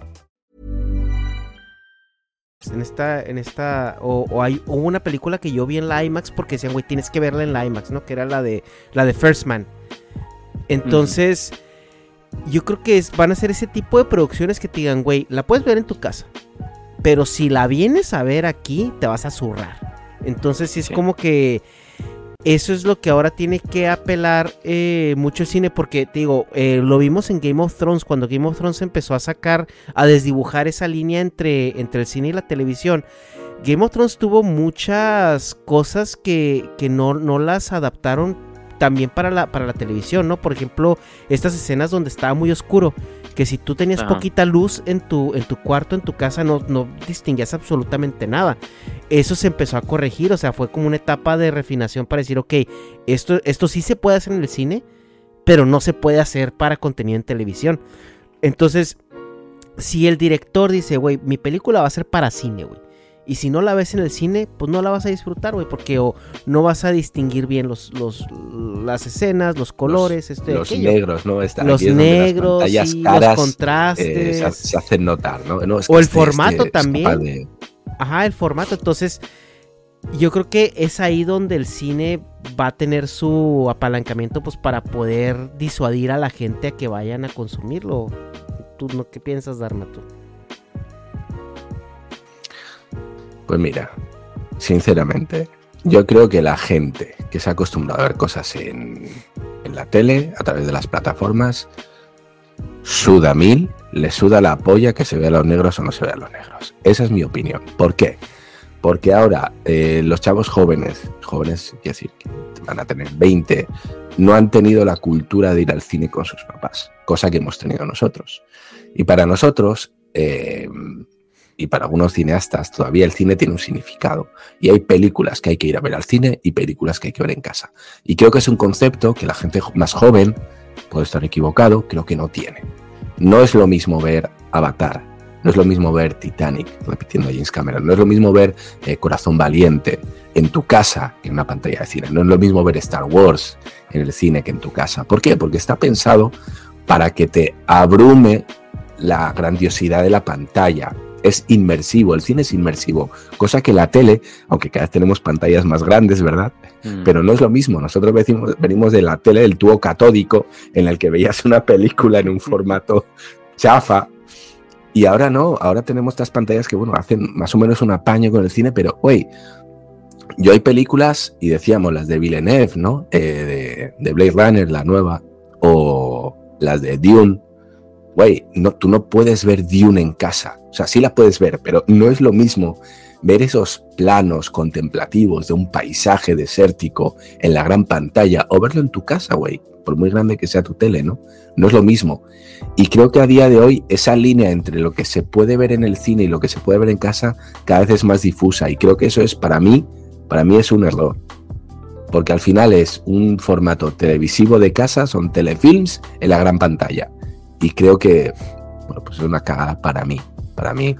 En esta, en esta, o, o hay hubo una película que yo vi en la IMAX porque decían, güey, tienes que verla en la IMAX, ¿no? Que era la de, la de First Man. Entonces, yo creo que es- van a ser ese tipo de producciones que te digan, güey, la puedes ver en tu casa, pero si la vienes a ver aquí, te vas a zurrar. Entonces, sí es Sí. como que eso es lo que ahora tiene que apelar eh, mucho el cine, porque te digo, eh, lo vimos en Game of Thrones, cuando Game of Thrones empezó a sacar, a desdibujar esa línea entre, entre el cine y la televisión. Game of Thrones tuvo muchas cosas que, que no, no las adaptaron también para la, para la televisión, ¿no? Por ejemplo, estas escenas donde estaba muy oscuro, que si tú tenías Ajá. poquita luz en tu, en tu cuarto, en tu casa, no, no distinguías absolutamente nada. Eso se empezó a corregir, o sea, fue como una etapa de refinación para decir, ok, esto, esto sí se puede hacer en el cine, pero no se puede hacer para contenido en televisión. Entonces, si el director dice, güey, mi película va a ser para cine, güey. Y si no la ves en el cine, pues no la vas a disfrutar, güey, porque o no vas a distinguir bien los, los, las escenas, los colores, este, los negros, ¿no? Están los las negros, pantallas sí, caras, los contrastes. eh, se, se hacen notar, ¿no? No, es O el este- formato este es también. de- Ajá, el formato. Entonces, yo creo que es ahí donde el cine va a tener su apalancamiento, pues para poder disuadir a la gente a que vayan a consumirlo. ¿Tú no qué piensas, Dharma, tú? Pues mira, sinceramente, yo creo que la gente que se ha acostumbrado a ver cosas en, la tele, a través de las plataformas, suda mil, le suda la polla que se vea a los negros o no se vea a los negros. Esa es mi opinión. ¿Por qué? Porque ahora eh, los chavos jóvenes, jóvenes, quiero decir, van a tener 20, no han tenido la cultura de ir al cine con sus papás, cosa que hemos tenido nosotros. Y para nosotros, eh, y para algunos cineastas, todavía el cine tiene un significado. Y hay películas que hay que ir a ver al cine y películas que hay que ver en casa. Y creo que es un concepto que la gente más joven, puede estar equivocado, creo que no tiene. No es lo mismo ver Avatar, no es lo mismo ver Titanic, repitiendo James Cameron, no es lo mismo ver eh, Corazón Valiente en tu casa que en una pantalla de cine, no es lo mismo ver Star Wars en el cine que en tu casa. ¿Por qué? Porque está pensado para que te abrume la grandiosidad de la pantalla. Es inmersivo, el cine es inmersivo, cosa que la tele, aunque cada vez tenemos pantallas más grandes, ¿verdad? Mm. Pero no es lo mismo. Nosotros venimos, venimos de la tele del tubo catódico, en el que veías una película en un formato chafa. Y ahora no, ahora tenemos estas pantallas que, bueno, hacen más o menos un apaño con el cine, pero, güey, yo hay películas, y decíamos las de Villeneuve, ¿no? Eh, de, de Blade Runner, la nueva, o las de Dune. Güey, no, tú no puedes ver Dune en casa. O sea, sí la puedes ver, pero no es lo mismo ver esos planos contemplativos de un paisaje desértico en la gran pantalla o verlo en tu casa, güey, por muy grande que sea tu tele, ¿no? No es lo mismo. Y creo que a día de hoy esa línea entre lo que se puede ver en el cine y lo que se puede ver en casa cada vez es más difusa y creo que eso es para mí, para mí es un error. Porque al final es un formato televisivo de casa, son telefilms en la gran pantalla. Y creo que, bueno, pues es una cagada para mí, para mí.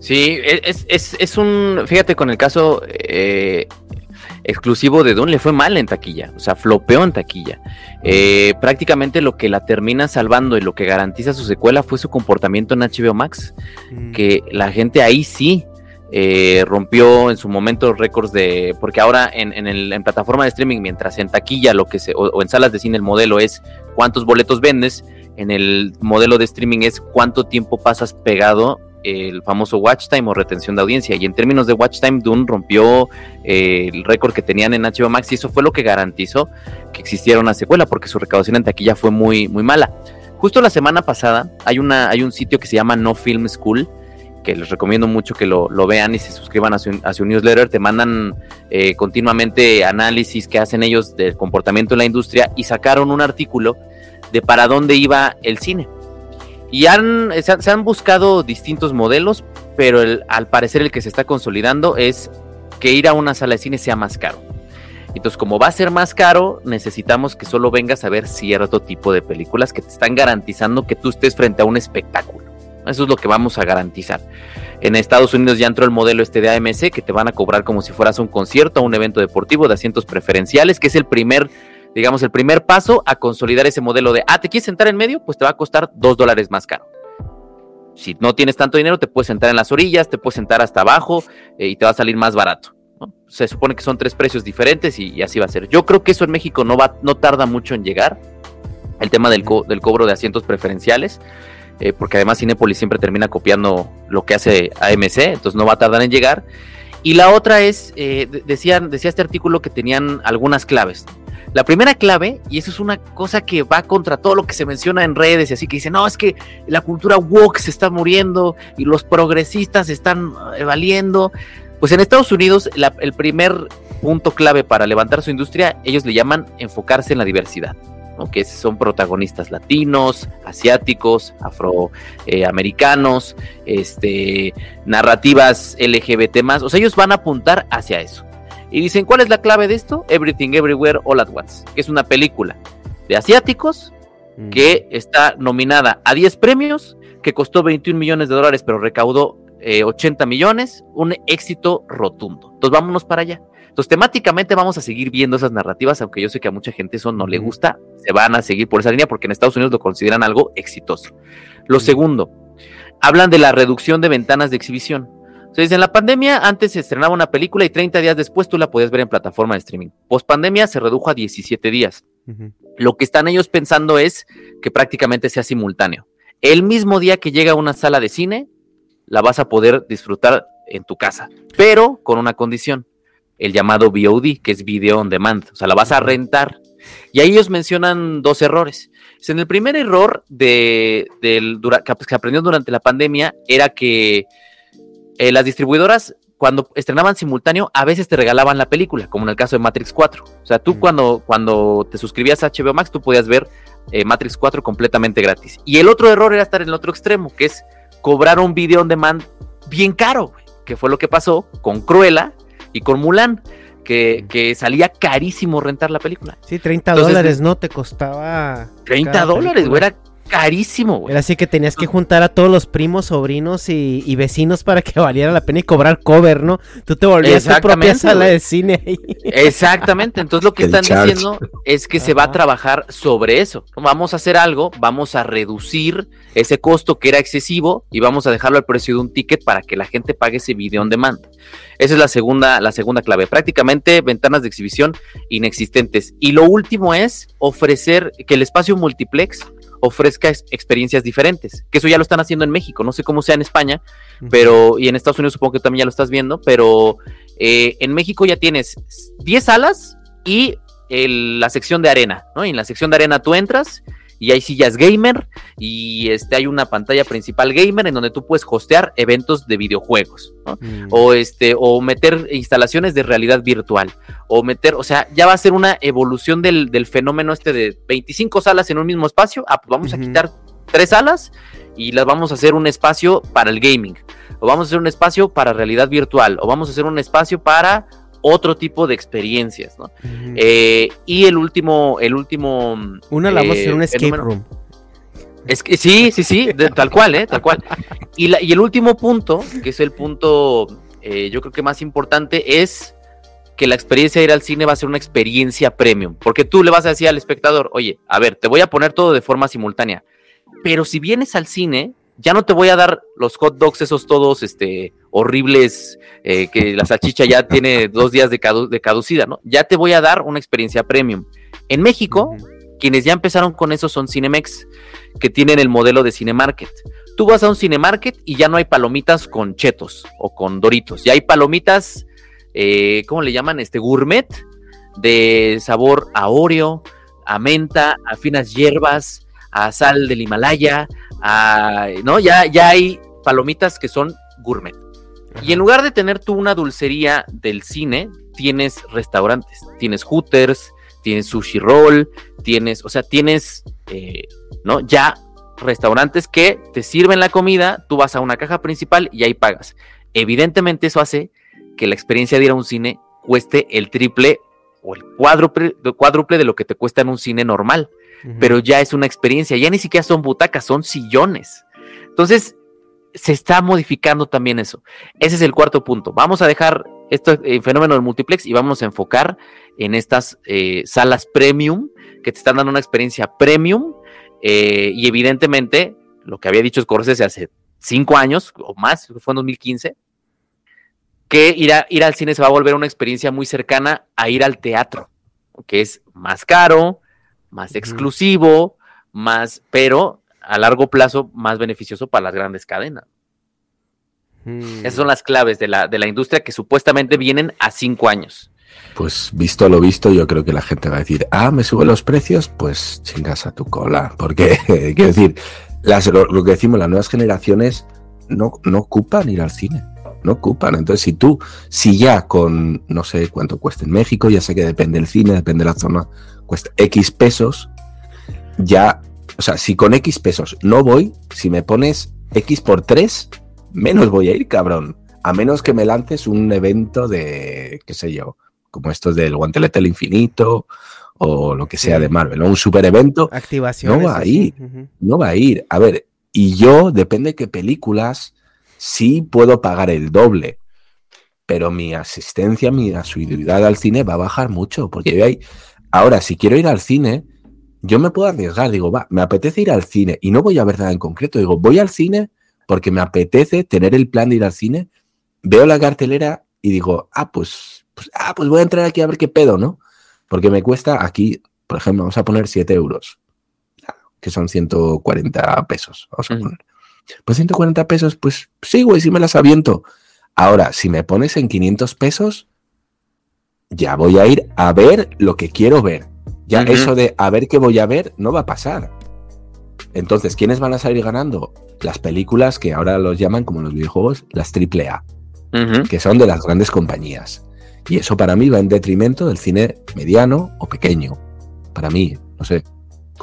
Sí, e, es, es, es un. Fíjate, con el caso eh, exclusivo de Dune, le fue mal en taquilla. O sea, flopeó en taquilla. Eh, prácticamente lo que la termina salvando y lo que garantiza su secuela fue su comportamiento en HBO Max. Que la gente ahí sí eh, rompió en su momento récords de. Porque ahora en, en, el, en plataforma de streaming, mientras en taquilla lo que se, o, en salas de cine el modelo es cuántos boletos vendes. En el modelo de streaming es cuánto tiempo pasas pegado el famoso watch time o retención de audiencia. Y en términos de watch time, Dune rompió eh, el récord que tenían en HBO Max y eso fue lo que garantizó que existiera una secuela porque su recaudación en taquilla fue muy, muy mala. Justo la semana pasada hay, una, hay un sitio que se llama No Film School que les recomiendo mucho que lo, lo vean y se suscriban a su, a su newsletter. Te mandan eh, continuamente análisis que hacen ellos del comportamiento en la industria y sacaron un artículo de para dónde iba el cine Y han, se, han- buscado distintos modelos, pero al parecer el que se está consolidando es que ir a una sala de cine sea más caro. Entonces, como va a ser más caro, necesitamos que solo vengas a ver cierto tipo de películas que te están garantizando que tú estés frente a un espectáculo. Eso es lo que vamos a garantizar. En Estados Unidos ya entró el modelo este de AMC que te van a cobrar como si fueras un concierto, a un evento deportivo de asientos preferenciales, que es el primer, digamos, el primer paso a consolidar ese modelo de, ah, ¿te quieres sentar en medio? Pues te va a costar dos dólares más caro. Si no tienes tanto dinero, te puedes sentar en las orillas, te puedes sentar hasta abajo eh, y te va a salir más barato. Se supone que son tres precios diferentes y, así va a ser. Yo creo que eso en México no, va, no tarda mucho en llegar, el tema del cobro de asientos preferenciales eh, porque además Cinépolis siempre termina copiando lo que hace AMC, entonces no va a tardar en llegar. Y la otra es, eh, decía este artículo que tenían algunas claves. La primera clave, y eso es una cosa que va contra todo lo que se menciona en redes y así que dicen, no, es que la cultura woke se está muriendo y los progresistas están eh, valiendo. Pues en Estados Unidos, el primer punto clave para levantar su industria, ellos le llaman enfocarse en la diversidad. ¿No? que son protagonistas latinos, asiáticos, afroamericanos, este, narrativas LGBT más, o sea, ellos van a apuntar hacia eso. Y dicen, ¿cuál es la clave de esto? Everything Everywhere All at Once, que es una película de asiáticos Mm. que está nominada a 10 premios, que costó 21 millones de dólares, pero recaudó eh, 80 millones, un éxito rotundo. Entonces vámonos para allá. Entonces temáticamente vamos a seguir viendo esas narrativas, aunque yo sé que a mucha gente eso no le gusta, se van a seguir por esa línea porque en Estados Unidos lo consideran algo exitoso. Lo segundo, hablan de la reducción de ventanas de exhibición. Sea, dicen, la pandemia antes se estrenaba una película y 30 días después tú la podías ver en plataforma de streaming. Post pandemia se redujo a 17 días. Lo que están ellos pensando es que prácticamente sea simultáneo. El mismo día que llega a una sala de cine, la vas a poder disfrutar en tu casa, pero con una condición, el llamado VOD, que es Video on Demand, o sea, la vas a rentar. Y ahí ellos mencionan dos errores. En el primer error de, del, que que aprendió durante la pandemia era que eh, las distribuidoras cuando estrenaban simultáneo, a veces te regalaban la película, como en el caso de Matrix 4. O sea, tú Mm. cuando, cuando te suscribías a HBO Max, tú podías ver eh, Matrix 4 completamente gratis. Y el otro error era estar en el otro extremo, que es cobrar un video on demand bien caro, que fue lo que pasó con Cruella y con Mulan, que, que salía carísimo rentar la película. Sí, 30 Entonces, dólares, ¿no? Te costaba. 30 cada dólares, güey, era carísimo, güey. Era así que tenías que juntar a todos los primos, sobrinos y, y vecinos para que *laughs* valiera la pena y cobrar cover, ¿no? Tú te volvías tu propia Exactamente, sala güey. de cine ahí. Exactamente, entonces lo que *laughs* El están charge. diciendo es que se va a trabajar sobre eso. Vamos a hacer algo, vamos a reducir ese costo que era excesivo y vamos a dejarlo al precio de un ticket para que la gente pague ese video on demand. Esa es la segunda, la segunda clave. Prácticamente ventanas de exhibición inexistentes. Y lo último es ofrecer que el espacio multiplex ofrezca ex- experiencias diferentes, que eso ya lo están haciendo en México, no sé cómo sea en España, pero y en Estados Unidos supongo que también ya lo estás viendo, pero eh, en México ya tienes 10 salas y el- la sección de arena, ¿no? Y en la sección de arena tú entras y hay sillas gamer y este hay una pantalla principal gamer en donde tú puedes hostear eventos de videojuegos, ¿no? Mm. o este o meter instalaciones de realidad virtual o meter, o sea, ya va a ser una evolución del, del fenómeno este de 25 salas en un mismo espacio, ah, pues vamos a quitar tres salas y las vamos a hacer un espacio para el gaming o vamos a hacer un espacio para realidad virtual o vamos a hacer un espacio para otro tipo de experiencias, ¿no? Eh, y el último, el último Una la vamos a hacer eh, un escape fenómeno- room. es que sí, sí, sí, de- tal cual, ¿eh? Tal cual. Y, la- y el último punto, que es el punto, eh, yo creo que más importante, es que la experiencia de ir al cine va a ser una experiencia premium. Porque tú le vas a decir al espectador, oye, a ver, te voy a poner todo de forma simultánea. Pero si vienes al cine, ya no te voy a dar los hot dogs esos todos este, horribles, eh, que la salchicha ya tiene *laughs* dos días de, cadu- de caducida, ¿no? Ya te voy a dar una experiencia premium. En México, quienes ya empezaron con eso son Cinemex, que tienen el modelo de Cinemarket. Tú vas a un Cinemarket y ya no hay palomitas con chetos o con doritos, ya hay palomitas, eh, ¿cómo le llaman? Este gourmet, de sabor a Oreo, a menta, a finas hierbas, a sal del Himalaya, a, ¿no? Ya, ya hay palomitas que son gourmet. Y en lugar de tener tú una dulcería del cine, tienes restaurantes, tienes Hooters, tienes Sushi Roll, tienes, o sea, tienes, eh, ¿no? Ya restaurantes que te sirven la comida, tú vas a una caja principal y ahí pagas. Evidentemente eso hace que la experiencia de ir a un cine cueste el triple o el cuádruple, cuádruple de lo que te cuesta en un cine normal. Pero ya es una experiencia, ya ni siquiera son butacas, son sillones. Entonces, se está modificando también eso. Ese es el cuarto punto. Vamos a dejar este fenómeno del multiplex y vamos a enfocar en estas eh, salas premium que te están dando una experiencia premium eh, y evidentemente lo que había dicho Scorsese hace cinco años o más, fue en 2015, que ir, a, ir al cine se va a volver una experiencia muy cercana a ir al teatro, que es más caro, más exclusivo, más, pero a largo plazo más beneficioso para las grandes cadenas. Esas son las claves de la, de la industria que supuestamente vienen a cinco años. Pues visto lo visto, yo creo que la gente va a decir, ah, me suben los precios, pues chingas a tu cola. Porque, *laughs* quiero decir, las, lo, lo, que decimos, las nuevas generaciones no, no ocupan ir al cine no ocupan. Entonces, si tú, si ya con, no sé cuánto cuesta en México, ya sé que depende del cine, depende de la zona, cuesta X pesos, ya, o sea, si con X pesos no voy, si me pones X por 3, menos voy a ir, cabrón. A menos que me lances un evento de, qué sé yo, como estos del guantelete del infinito o lo que sea de Marvel, o un super evento. Activación. No va a ir, no va a ir. A ver, y yo, depende de qué películas, sí puedo pagar el doble, pero mi asistencia, mi asiduidad al cine va a bajar mucho, porque hay... Ahora, si quiero ir al cine, yo me puedo arriesgar, digo, va, me apetece ir al cine y no voy a ver nada en concreto, digo, voy al cine porque me apetece tener el plan de ir al cine, veo la cartelera y digo, ah, pues, pues, ah, pues voy a entrar aquí a ver qué pedo, ¿no? Porque me cuesta aquí, por ejemplo, vamos a poner 7 euros, que son 140 pesos, vamos a poner. Pues 140 pesos, pues sí, güey, sí me las aviento. Ahora, si me pones en 500 pesos, ya voy a ir a ver lo que quiero ver. Ya eso de a ver qué voy a ver no va a pasar. Entonces, ¿quiénes van a salir ganando? Las películas que ahora los llaman como los videojuegos, las AAA, que son de las grandes compañías. Y eso para mí va en detrimento del cine mediano o pequeño. Para mí, no sé,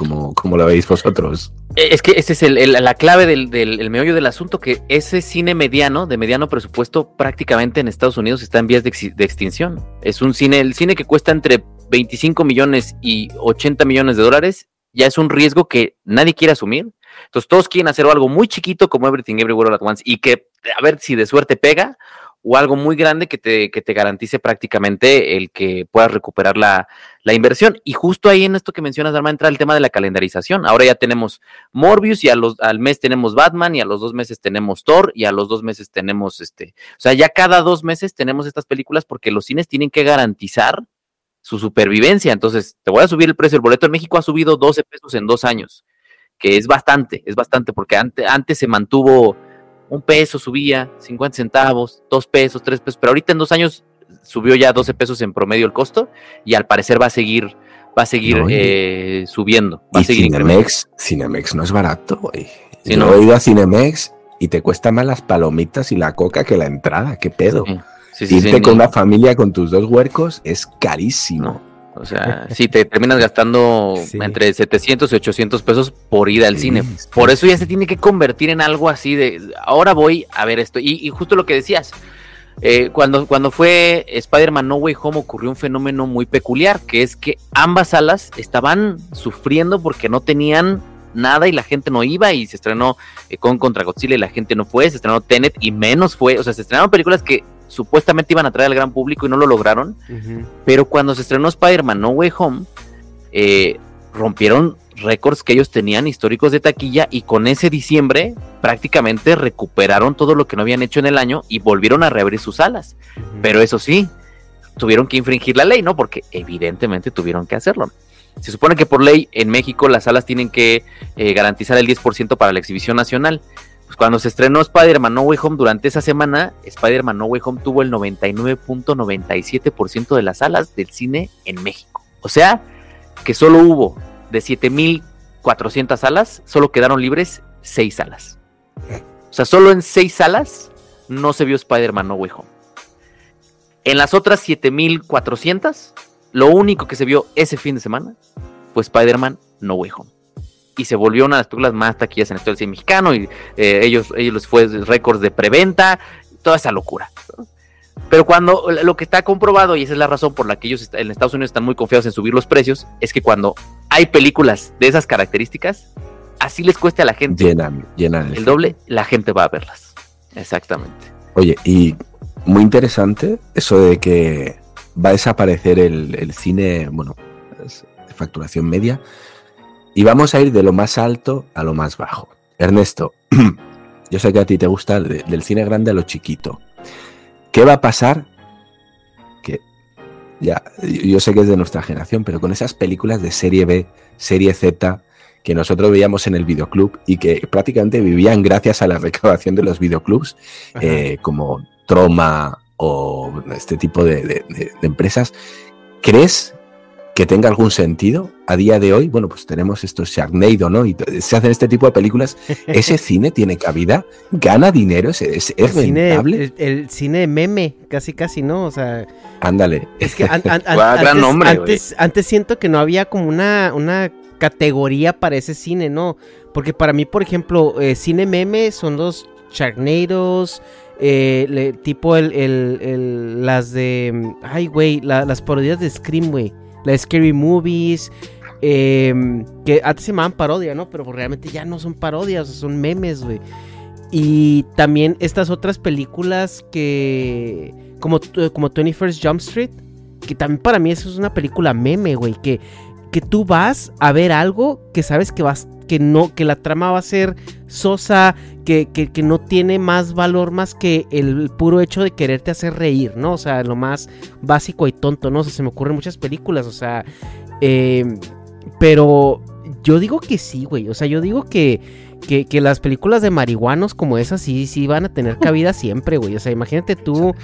¿cómo, cómo lo veis vosotros? Eh, es que esa es el, la clave del, del meollo del asunto, que ese cine mediano, de mediano presupuesto, prácticamente en Estados Unidos está en vías de, de, extinción. Es un cine, el cine que cuesta entre 25 millones y 80 millones de dólares, ya es un riesgo que nadie quiere asumir. Entonces todos quieren hacer algo muy chiquito como Everything Everywhere All At Once y que a ver si de suerte pega o algo muy grande que te, que te garantice prácticamente el que puedas recuperar la, la, inversión. Y justo ahí en esto que mencionas, Arma, entra el tema de la calendarización. Ahora ya tenemos Morbius y al mes tenemos Batman y a los dos meses tenemos Thor y a los dos meses tenemos este. O sea, ya cada dos meses tenemos estas películas porque los cines tienen que garantizar su supervivencia. Entonces, te voy a subir el precio. El boleto en México ha subido 12 pesos en dos años, que es bastante, es bastante, porque antes se mantuvo un peso subía, 50 centavos, dos pesos, tres pesos, pero ahorita en dos años subió ya 12 pesos en promedio el costo y al parecer va a seguir va a seguir no, eh, subiendo. Va y a seguir Cinemex, Cinemex no es barato, güey. Yo no. he ido a Cinemex y te cuesta más las palomitas y la coca que la entrada, qué pedo. Sí. Sí, Irte con una familia con tus dos huercos es carísimo. O sea, *laughs* sí, te terminas gastando sí. entre 700 y 800 pesos por ir al cine. Por eso ya se tiene que convertir en algo así de, ahora voy a ver esto. Y, y justo lo que decías, eh, cuando, cuando fue Spider-Man No Way Home ocurrió un fenómeno muy peculiar, que es que ambas salas estaban sufriendo porque no tenían nada y la gente no iba y se estrenó eh, con Contra Godzilla y la gente no fue, se estrenó Tenet y menos fue, o sea, se estrenaron películas que supuestamente iban a traer al gran público y no lo lograron. Uh -huh. Pero cuando se estrenó Spider-Man No Way Home, eh, rompieron récords que ellos tenían históricos de taquilla y con ese diciembre prácticamente recuperaron todo lo que no habían hecho en el año y volvieron a reabrir sus salas. Uh -huh. Pero eso sí, tuvieron que infringir la ley, ¿no? Porque evidentemente tuvieron que hacerlo. Se supone que por ley en México las salas tienen que eh, garantizar el 10% para la exhibición nacional cuando se estrenó Spider-Man No Way Home durante esa semana, Spider-Man No Way Home tuvo el 99.97% de las salas del cine en México. O sea, que solo hubo de 7.400 salas, solo quedaron libres 6 salas. O sea, solo en 6 salas no se vio Spider-Man No Way Home. En las otras 7.400, lo único que se vio ese fin de semana fue Spider-Man No Way Home. Y se volvió una de las películas más taquillas en el cine mexicano y eh, ellos, ellos les fue récords de preventa, toda esa locura. Pero cuando lo que está comprobado, y esa es la razón por la que ellos en Estados Unidos están muy confiados en subir los precios, es que cuando hay películas de esas características, así les cueste a la gente Llenan, llenan el doble, la gente va a verlas. Exactamente. Oye, y muy interesante eso de que va a desaparecer el, el cine, bueno, de facturación media, y vamos a ir de lo más alto a lo más bajo. Ernesto, *clears throat* yo sé que a ti te gusta de- del cine grande a lo chiquito. ¿Qué va a pasar? Que ya, yo sé que es de nuestra generación, pero con esas películas de serie B, serie Z, que nosotros veíamos en el videoclub y que prácticamente vivían gracias a la recaudación de los videoclubs, eh, como Troma o este tipo de- de empresas, ¿crees que tenga algún sentido a día de hoy? Bueno, pues tenemos estos Sharknado, ¿no? Y se hacen este tipo de películas. *laughs* ¿Ese cine tiene cabida? ¿Gana dinero? ¿Es, es, es el, cine, rentable? el, el cine de meme, casi casi, ¿no? O sea, Ándale. es que an- an- *laughs* an- Guau, gran antes, nombre, antes, antes siento que no había como una, una categoría para ese cine, ¿no? Porque para mí, por ejemplo, eh, cine meme son los Sharknados, eh, le- tipo el, el- el- las de... mm, Ay, güey, la- las parodias de Scream, güey. Las Scary Movies, em, que antes se llamaban parodia, ¿no? Pero realmente ya no son parodias, son memes, güey. Y también estas otras películas que... Como, tu- como 21st Jump Street, que también para mí eso es una película meme, güey. Que, que tú vas a ver algo que sabes que vas... Que no, que la trama va a ser sosa, que, que, que no tiene más valor más que el puro hecho de quererte hacer reír, ¿no? O sea, lo más básico y tonto, ¿no? O sea, se me ocurren muchas películas, o sea, eh, pero yo digo que sí, güey, o sea, yo digo que, que, que las películas de marihuanos como esas sí, sí van a tener cabida siempre, güey, o sea, imagínate tú,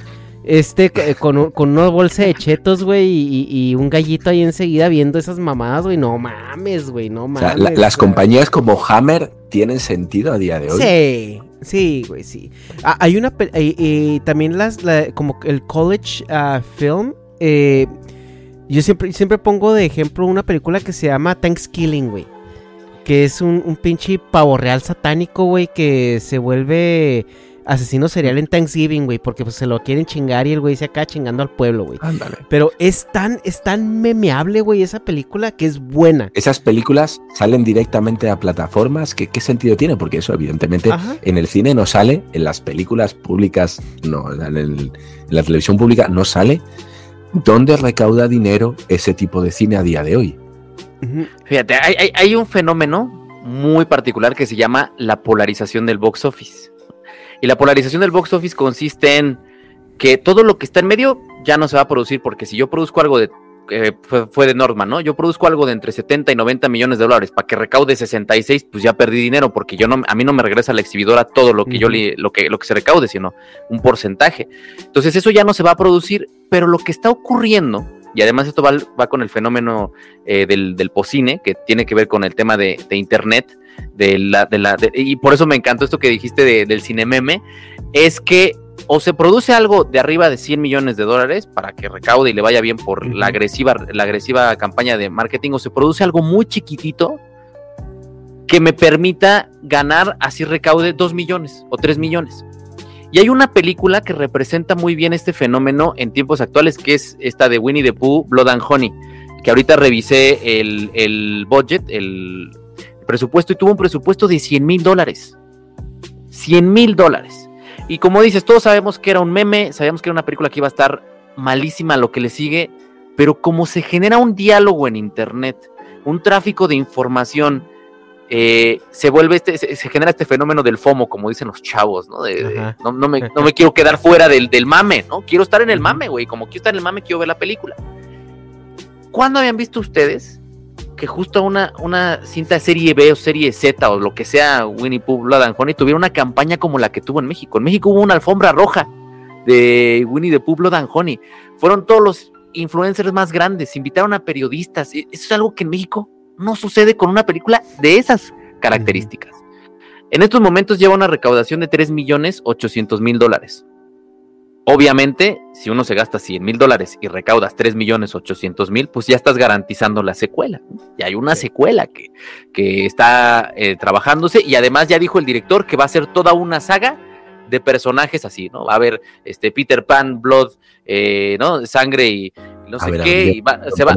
este, c- con, un- con una bolsa de chetos, güey, y, y un gallito ahí enseguida viendo esas mamadas, güey, no mames, güey, no O mames. sea, la- las o sea. compañías como Hammer tienen sentido a día de hoy. Sí, sí, güey, sí. Ah, hay una, eh, eh, también las, la- como el college ah, film, eh, yo siempre, siempre pongo de ejemplo una película que se llama Thanksgiving, güey. Que es un, un pinche pavo real satánico, güey, que se vuelve asesino serial en Thanksgiving, güey, porque pues se lo quieren chingar y el güey se acaba chingando al pueblo, güey. Ándale. Pero es tan, es tan memeable, güey, esa película que es buena. Esas películas salen directamente a plataformas. ¿Qué, qué sentido tiene? Porque eso, evidentemente, Ajá. en el cine no sale, en las películas públicas, no, en, el- en la televisión pública no sale. ¿Dónde recauda dinero ese tipo de cine a día de hoy? Fíjate, hay, hay- hay un fenómeno muy particular que se llama la polarización del box office. Y la polarización del box office consiste en que todo lo que está en medio ya no se va a producir, porque si yo produzco algo de. eh, fue, fue de Norma, ¿no? Yo produzco algo de entre 70 y 90 millones de dólares para que recaude 66, pues ya perdí dinero, porque yo no, a mí no me regresa la exhibidora todo lo que yo le, lo que, lo que se recaude, sino un porcentaje. Entonces, eso ya no se va a producir, pero lo que está ocurriendo, y además esto va, va con el fenómeno eh, del, del pocine, que tiene que ver con el tema de, de internet, de la, de la, de- y por eso me encantó esto que dijiste de- del cine meme, es que o se produce algo de arriba de 100 millones de dólares para que recaude y le vaya bien por la agresiva, la agresiva campaña de marketing, o se produce algo muy chiquitito que me permita ganar, así recaude 2 millones o 3 millones. Y hay una película que representa muy bien este fenómeno en tiempos actuales, que es esta de Winnie the Pooh, Blood and Honey, que ahorita revisé el, el budget, el presupuesto, y tuvo un presupuesto de 100 mil dólares. 100 mil dólares. Y como dices, todos sabemos que era un meme, sabíamos que era una película que iba a estar malísima a lo que le sigue, pero como se genera un diálogo en Internet, un tráfico de información, eh, se vuelve este, se, se genera este fenómeno del FOMO, como dicen los chavos, ¿no? De- de, Ajá. no, no me, *laughs* no me quiero quedar fuera del, del mame, ¿no? Quiero estar en el mame, güey. Como quiero estar en el mame, quiero ver la película. ¿Cuándo habían visto ustedes que justo una, una cinta serie B o serie Z o lo que sea Winnie Pooh, Blood and Honey tuviera una campaña como la que tuvo en México? En México hubo una alfombra roja de Winnie the Pooh, Blood and Honey. Fueron todos los influencers más grandes, invitaron a periodistas. E- Eso es algo que en México no sucede con una película de esas características. En estos momentos lleva una recaudación de 3 millones 800 mil dólares. Obviamente, si uno se gasta 100 mil dólares y recaudas 3 millones 800 mil, pues ya estás garantizando la secuela. Y hay una secuela que, que está eh, trabajándose y además ya dijo el director que va a ser toda una saga de personajes así, ¿no? Va a haber este Peter Pan, Blood, eh, ¿no? Sangre y no sé ver, qué. ver, y va- se va.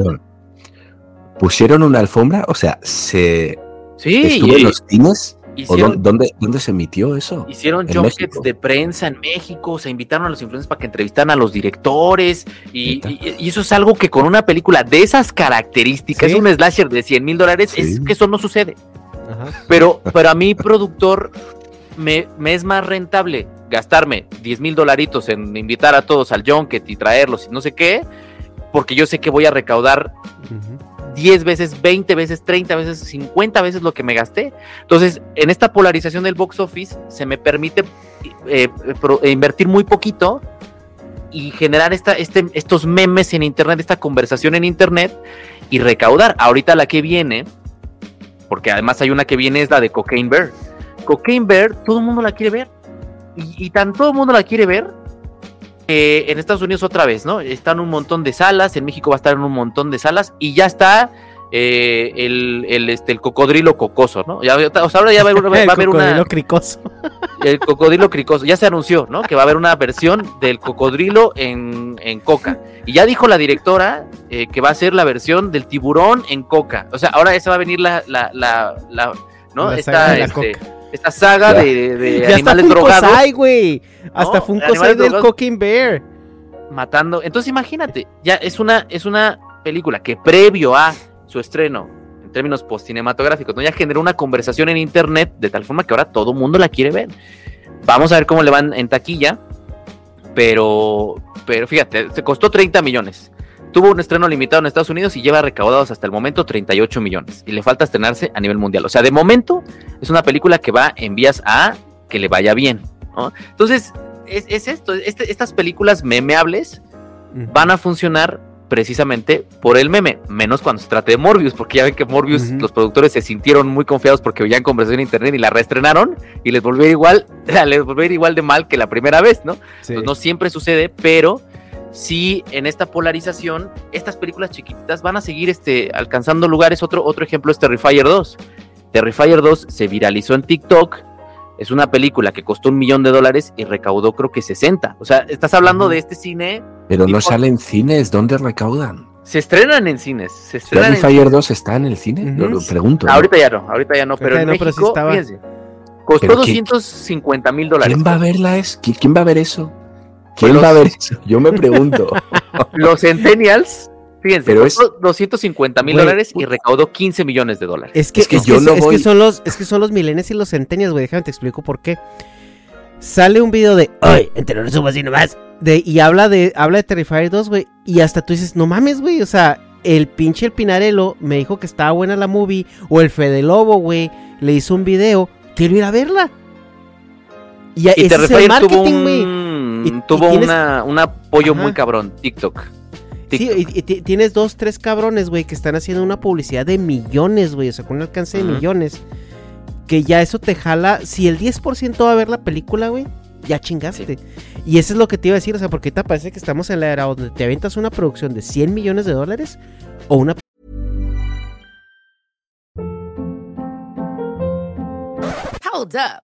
¿Pusieron una alfombra? O sea, ¿se Sí, estuvo en los cines? ¿O hicieron, dó- dónde, dónde se emitió eso? Hicieron junkets de prensa en México, se invitaron a los influencers para que entrevistaran a los directores y, Neta. y- y eso es algo que con una película de esas características, Sí. un slasher de 100 mil dólares, es que eso no sucede. Ajá. Pero, pero a mí, productor, me, me es más rentable gastarme 10 mil dolaritos en invitar a todos al junket y traerlos y no sé qué, porque yo sé que voy a recaudar. 10 veces, 20 veces, 30 veces, 50 veces lo que me gasté. Entonces, en esta polarización del box office, se me permite eh, invertir muy poquito y generar esta, este, estos memes en internet, esta conversación en internet y recaudar. Ahorita la que viene, porque además hay una que viene, es la de Cocaine Bear. Cocaine Bear, todo el mundo la quiere ver. Y, y tan todo el mundo la quiere ver. Eh, en Estados Unidos otra vez, ¿no? Están un montón de salas, en México va a estar en un montón de salas y ya está eh, el, el, este, el cocodrilo cocoso, ¿no? Ya, o sea, ahora ya va a haber, *laughs* va a El haber una cocodrilo cricoso. *laughs* el cocodrilo cricoso. Ya se anunció, ¿no? Que va a haber una versión del cocodrilo en, en coca. Y ya dijo la directora eh, que va a ser la versión del tiburón en coca. O sea, ahora esa va a venir la, la, la, la- ¿no? Esta, este, coca. Esta saga Ya. de, de *laughs* Ya hasta animales Funko drogados Sai, güey. Hasta No, Funko Sai del. Cocaine Bear. matando. Entonces imagínate, ya es una, es una película que previo a su estreno, en términos postcinematográficos, ¿no? ya generó una conversación en internet de tal forma que ahora todo el mundo la quiere ver. Vamos a ver cómo le van en taquilla, pero, pero fíjate, se costó 30 millones. Tuvo un estreno limitado en Estados Unidos y lleva recaudados hasta el momento 38 millones. Y le falta estrenarse a nivel mundial. O sea, de momento es una película que va en vías a que le vaya bien. ¿no? Entonces, es, es esto. este- estas películas memeables van a funcionar precisamente por el meme, menos cuando se trate de Morbius, porque ya ven que Morbius, los productores se sintieron muy confiados porque veían conversación en internet y la reestrenaron y les volvió igual, *laughs* les volvió igual de mal que la primera vez, ¿no? Sí. No siempre sucede, pero sí en esta polarización, estas películas chiquititas van a seguir este, alcanzando lugares. Otro, otro ejemplo es Terrifier 2. Terrifier 2 se viralizó en TikTok. Es una película que costó un millón de dólares y recaudó creo que 60. O sea, estás hablando de este cine. Pero no sale en cines, ¿dónde recaudan? Se estrenan en cines. Se estrenan en Fire 2 está en el cine? Lo- lo pregunto. ¿no? Ahorita ya no, ahorita ya no, pero en no, pero sí México, estaba. fíjense, costó Pero ¿quién- 250 mil dólares. ¿Quién va a verla? Es? ¿Qui- ¿Quién va a ver eso? ¿Quién va a los- ver eso? *laughs* Yo me pregunto. Los Centennials, fíjense, Pero es- costó 250 mil dólares y recaudó 15 millones de dólares. Es que, Es que es yo que- no es voy- que son los, es que son los milenios y los centenias, güey. Déjame te explico por qué. Sale un video de, ay, entre los así nomás. De, y habla de, habla de Terrifier 2, güey. Y hasta tú dices, no mames, güey. O sea, el pinche el Pinarello me dijo que estaba buena la movie. O el Fede Lobo, güey, le hizo un video. Quiero ir a verla. Y, Y ese es el Terrifier tuvo marketing, güey. un, Y- y tuvo tienes- una, un apoyo Ajá. muy cabrón, TikTok. Sí, TikTok. y, y ti- tienes dos, tres cabrones, güey, que están haciendo una publicidad de millones, güey, o sea, con un alcance de millones. Que ya eso te jala. Si el 10% va a ver la película, güey, ya chingaste. Y eso es lo que te iba a decir, o sea, porque ahorita parece que estamos en la era donde te aventas una producción de 100 millones de dólares o una Hold up.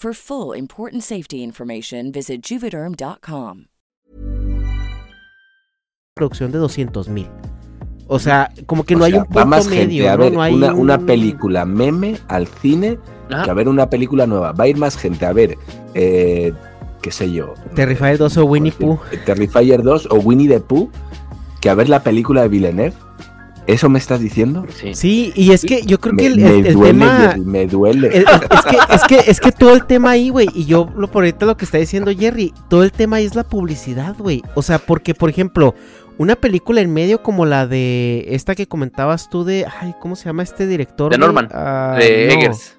For full important safety information, visit juvederm.com. Producción de 200 mil. O sea, como que no O hay sea, un va punto más medio, gente a ¿no? ver No hay una, una un- película meme al cine Ajá. que a ver una película nueva. Va a ir más gente a ver, eh, qué sé yo, Terrifier 2 o Winnie Pooh. Terrifier 2 o Winnie the Pooh que a ver la película de Villeneuve. ¿Eso me estás diciendo? Sí. Sí, y es que yo creo me, que el, me el- el duele, tema... Jerry, me duele. el- es, que, es, que, es que todo el tema ahí, güey, y yo lo por ahorita lo que está diciendo Jerry, todo el tema ahí es la publicidad, güey. O sea, porque, por ejemplo, una película en medio como la de esta que comentabas tú de, ay, ¿cómo se llama este director? De? Norman, Ah, de no. Eggers.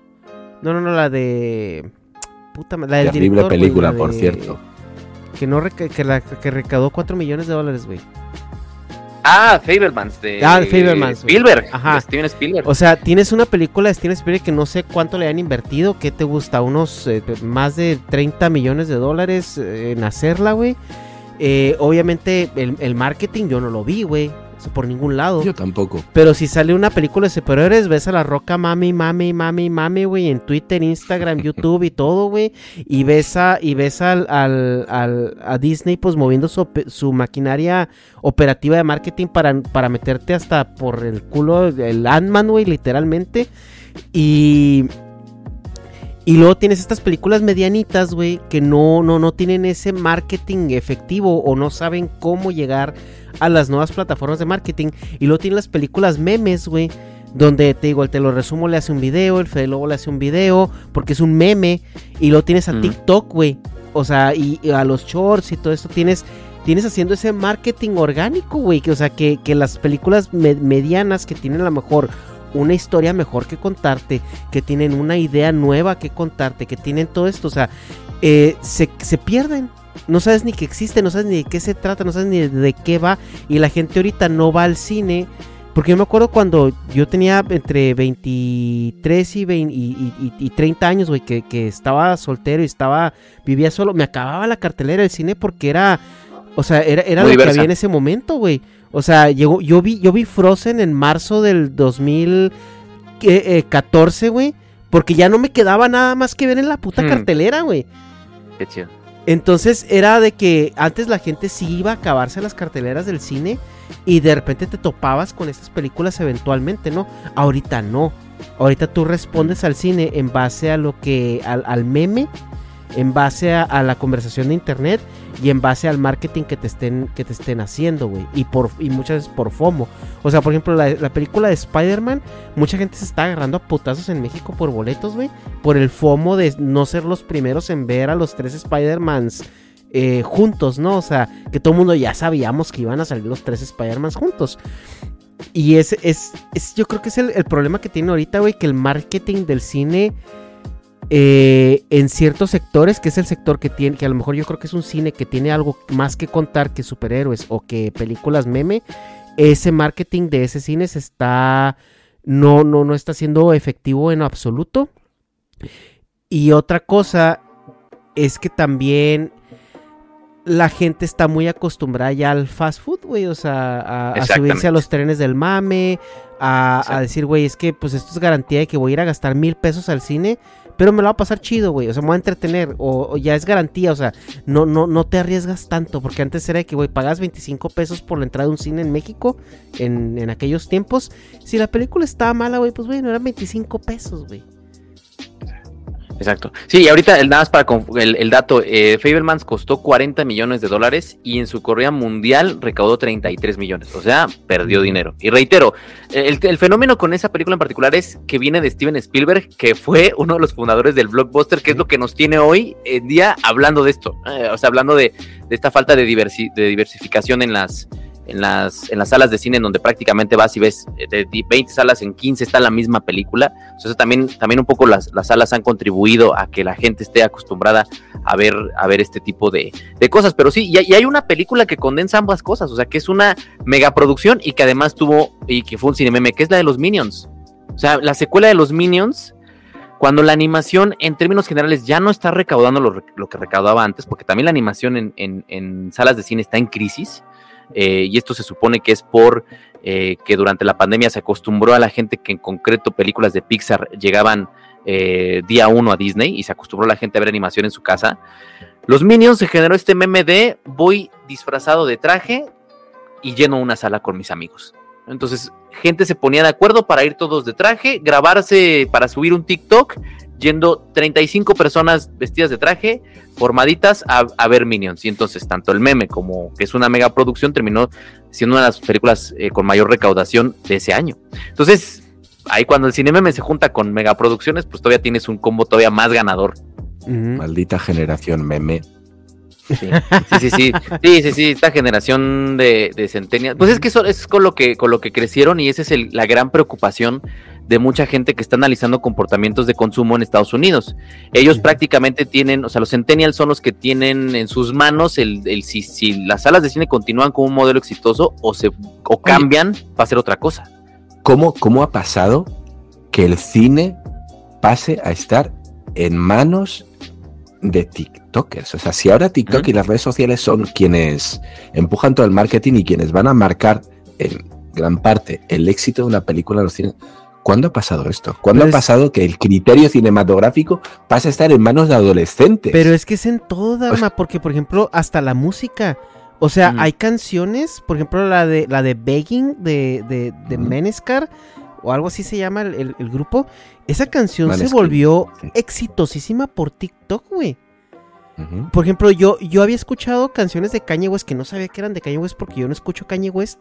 No, no, no, la de... Puta, la del Terrible director, película, la por de- cierto. Que no reca- que, la, que recaudó 4 millones de dólares, güey. Ah, Fabermans de Ah. Spielberg. Ajá. de Steven Spielberg. O sea, tienes una película de Steven Spielberg que no sé cuánto le han invertido, ¿qué te gusta? Unos eh, más de 30 millones de dólares eh, en hacerla, güey. Eh, obviamente el, el marketing yo no lo vi, güey. Por ningún lado. Yo tampoco. Pero si sale una película de superhéroes, ves a la roca mami, mami, mami, mami, güey, en Twitter, Instagram, *laughs* YouTube y todo, güey. Y ves a, y ves al, al, al- a Disney pues moviendo su, su maquinaria operativa de marketing para, para meterte hasta por el culo el Ant-Man, güey, literalmente. Y... Y luego tienes estas películas medianitas, güey, que no, no, no tienen ese marketing efectivo o no saben cómo llegar a las nuevas plataformas de marketing. Y luego tienes las películas memes, güey, donde te digo, el te lo resumo le hace un video, el Fede Lobo le hace un video, porque es un meme. Y luego tienes a. TikTok, güey. O sea, y, y a los shorts y todo esto tienes... Tienes haciendo ese marketing orgánico, güey. Que, o sea, que, que las películas me- medianas que tienen a lo mejor una historia mejor que contarte, que tienen una idea nueva que contarte, que tienen todo esto, o sea, eh, se, se pierden. No sabes ni que existe, no sabes ni de qué se trata, no sabes ni de qué va. Y la gente ahorita no va al cine. Porque yo me acuerdo cuando yo tenía entre 23 y, 20 y, y- y 30 años, güey, que, que estaba soltero y estaba, vivía solo. Me acababa la cartelera del cine porque era, o sea, era, era lo que había en ese momento, güey. O sea, llegó, yo vi, yo vi Frozen en marzo del 2014, güey. Porque ya no me quedaba nada más que ver en la puta Hmm. cartelera, güey. Qué chido. Entonces era de que antes la gente sí iba a acabarse las carteleras del cine y de repente te topabas con estas películas eventualmente, ¿no? Ahorita no. Ahorita tú respondes al cine en base a lo que, al, al meme, en base a, la conversación de internet y en base al marketing que te estén, que te estén haciendo, güey. Y, y muchas veces por FOMO. O sea, por ejemplo, la, la película de Spider-Man, mucha gente se está agarrando a putazos en México por boletos, güey. Por el FOMO de no ser los primeros en ver a los tres Spider-Mans eh, juntos, ¿no? O sea, que todo el mundo ya sabíamos que iban a salir los tres Spider-Mans juntos. Y ese es, es, yo creo que es el, el problema que tiene ahorita, güey, que el marketing del cine eh, en ciertos sectores, que es el sector que tiene, que a lo mejor yo creo que es un cine que tiene algo más que contar que superhéroes o que películas meme, ese marketing de ese cine se está, no, no, no está siendo efectivo en absoluto. Y otra cosa es que también la gente está muy acostumbrada ya al fast food, güey. O sea, a, a subirse a los trenes del mame, a, a decir, güey, es que pues esto es garantía de que voy a ir a gastar mil pesos al cine, pero me lo va a pasar chido, güey. O sea, me voy a entretener. O, ya es garantía, o sea, no, no, no te arriesgas tanto. Porque antes era que, güey, pagas 25 pesos por la entrada de un cine en México en, en aquellos tiempos. Si la película estaba mala, güey, pues, güey, no eran 25 pesos, güey. Exacto. Sí, y ahorita el, nada más para el, el dato, eh, Fablemans costó 40 millones de dólares y en su corrida mundial recaudó 33 millones. O sea, perdió dinero. Y reitero, el, el fenómeno con esa película en particular es que viene de Steven Spielberg, que fue *laughs* uno de los fundadores del blockbuster, que es lo que nos tiene hoy en día hablando de esto. Eh, o sea, hablando de, de esta falta de, diversi- de diversificación en las, en las, en las salas de cine en donde prácticamente vas y ves eh, de di- 20 salas en 15 está la misma película. Entonces también, también un poco las, las salas han contribuido a que la gente esté acostumbrada a ver, a ver este tipo de, de cosas. Pero sí, y, hay- una película que condensa ambas cosas, o sea que es una megaproducción y que además tuvo, y que fue un cinememe, que es la de los Minions. O sea, la secuela de los Minions, cuando la animación en términos generales ya no está recaudando lo, lo que recaudaba antes, porque también la animación en, en- en salas de cine está en crisis, eh, y esto se supone que es por eh, que durante la pandemia se acostumbró a la gente que en concreto películas de Pixar llegaban eh, día uno a Disney y se acostumbró la gente a ver animación en su casa. Los Minions se generó este meme de voy disfrazado de traje y lleno una sala con mis amigos. Entonces, gente se ponía de acuerdo para ir todos de traje, grabarse para subir un TikTok, yendo 35 personas vestidas de traje, formaditas a, a ver Minions. Y entonces, tanto el meme como que es una mega producción terminó siendo una de las películas eh, con mayor recaudación de ese año. Entonces, ahí cuando el cine meme se junta con megaproducciones, pues todavía tienes un combo todavía más ganador. Maldita generación meme. Sí, sí, sí, sí, sí, sí, sí, esta generación de, de centennials, pues es que eso es con lo que, con lo que crecieron y esa es el- la gran preocupación de mucha gente que está analizando comportamientos de consumo en Estados Unidos. Ellos prácticamente tienen, o sea, los centennials son los que tienen en sus manos el, el si, si las salas de cine continúan como un modelo exitoso o se o cambian para hacer otra cosa. ¿Cómo, ¿Cómo ha pasado que el cine pase a estar en manos de TikTokers? O sea, si ahora TikTok y las redes sociales son quienes empujan todo el marketing y quienes van a marcar en gran parte el éxito de una película en los cines. ¿Cuándo ha pasado esto? ¿Cuándo Pues- ha pasado que el criterio cinematográfico pasa a estar en manos de adolescentes? Pero es que es en todo, Dharma, porque por ejemplo, hasta la música. O sea, Mm. hay canciones, por ejemplo, la de la de Begging de, de, de Menescar, o algo así se llama el, el- el grupo. Esa canción se volvió exitosísima por TikTok, güey. Por ejemplo, yo, yo había escuchado canciones de Kanye West que no sabía que eran de Kanye West porque yo no escucho Kanye West.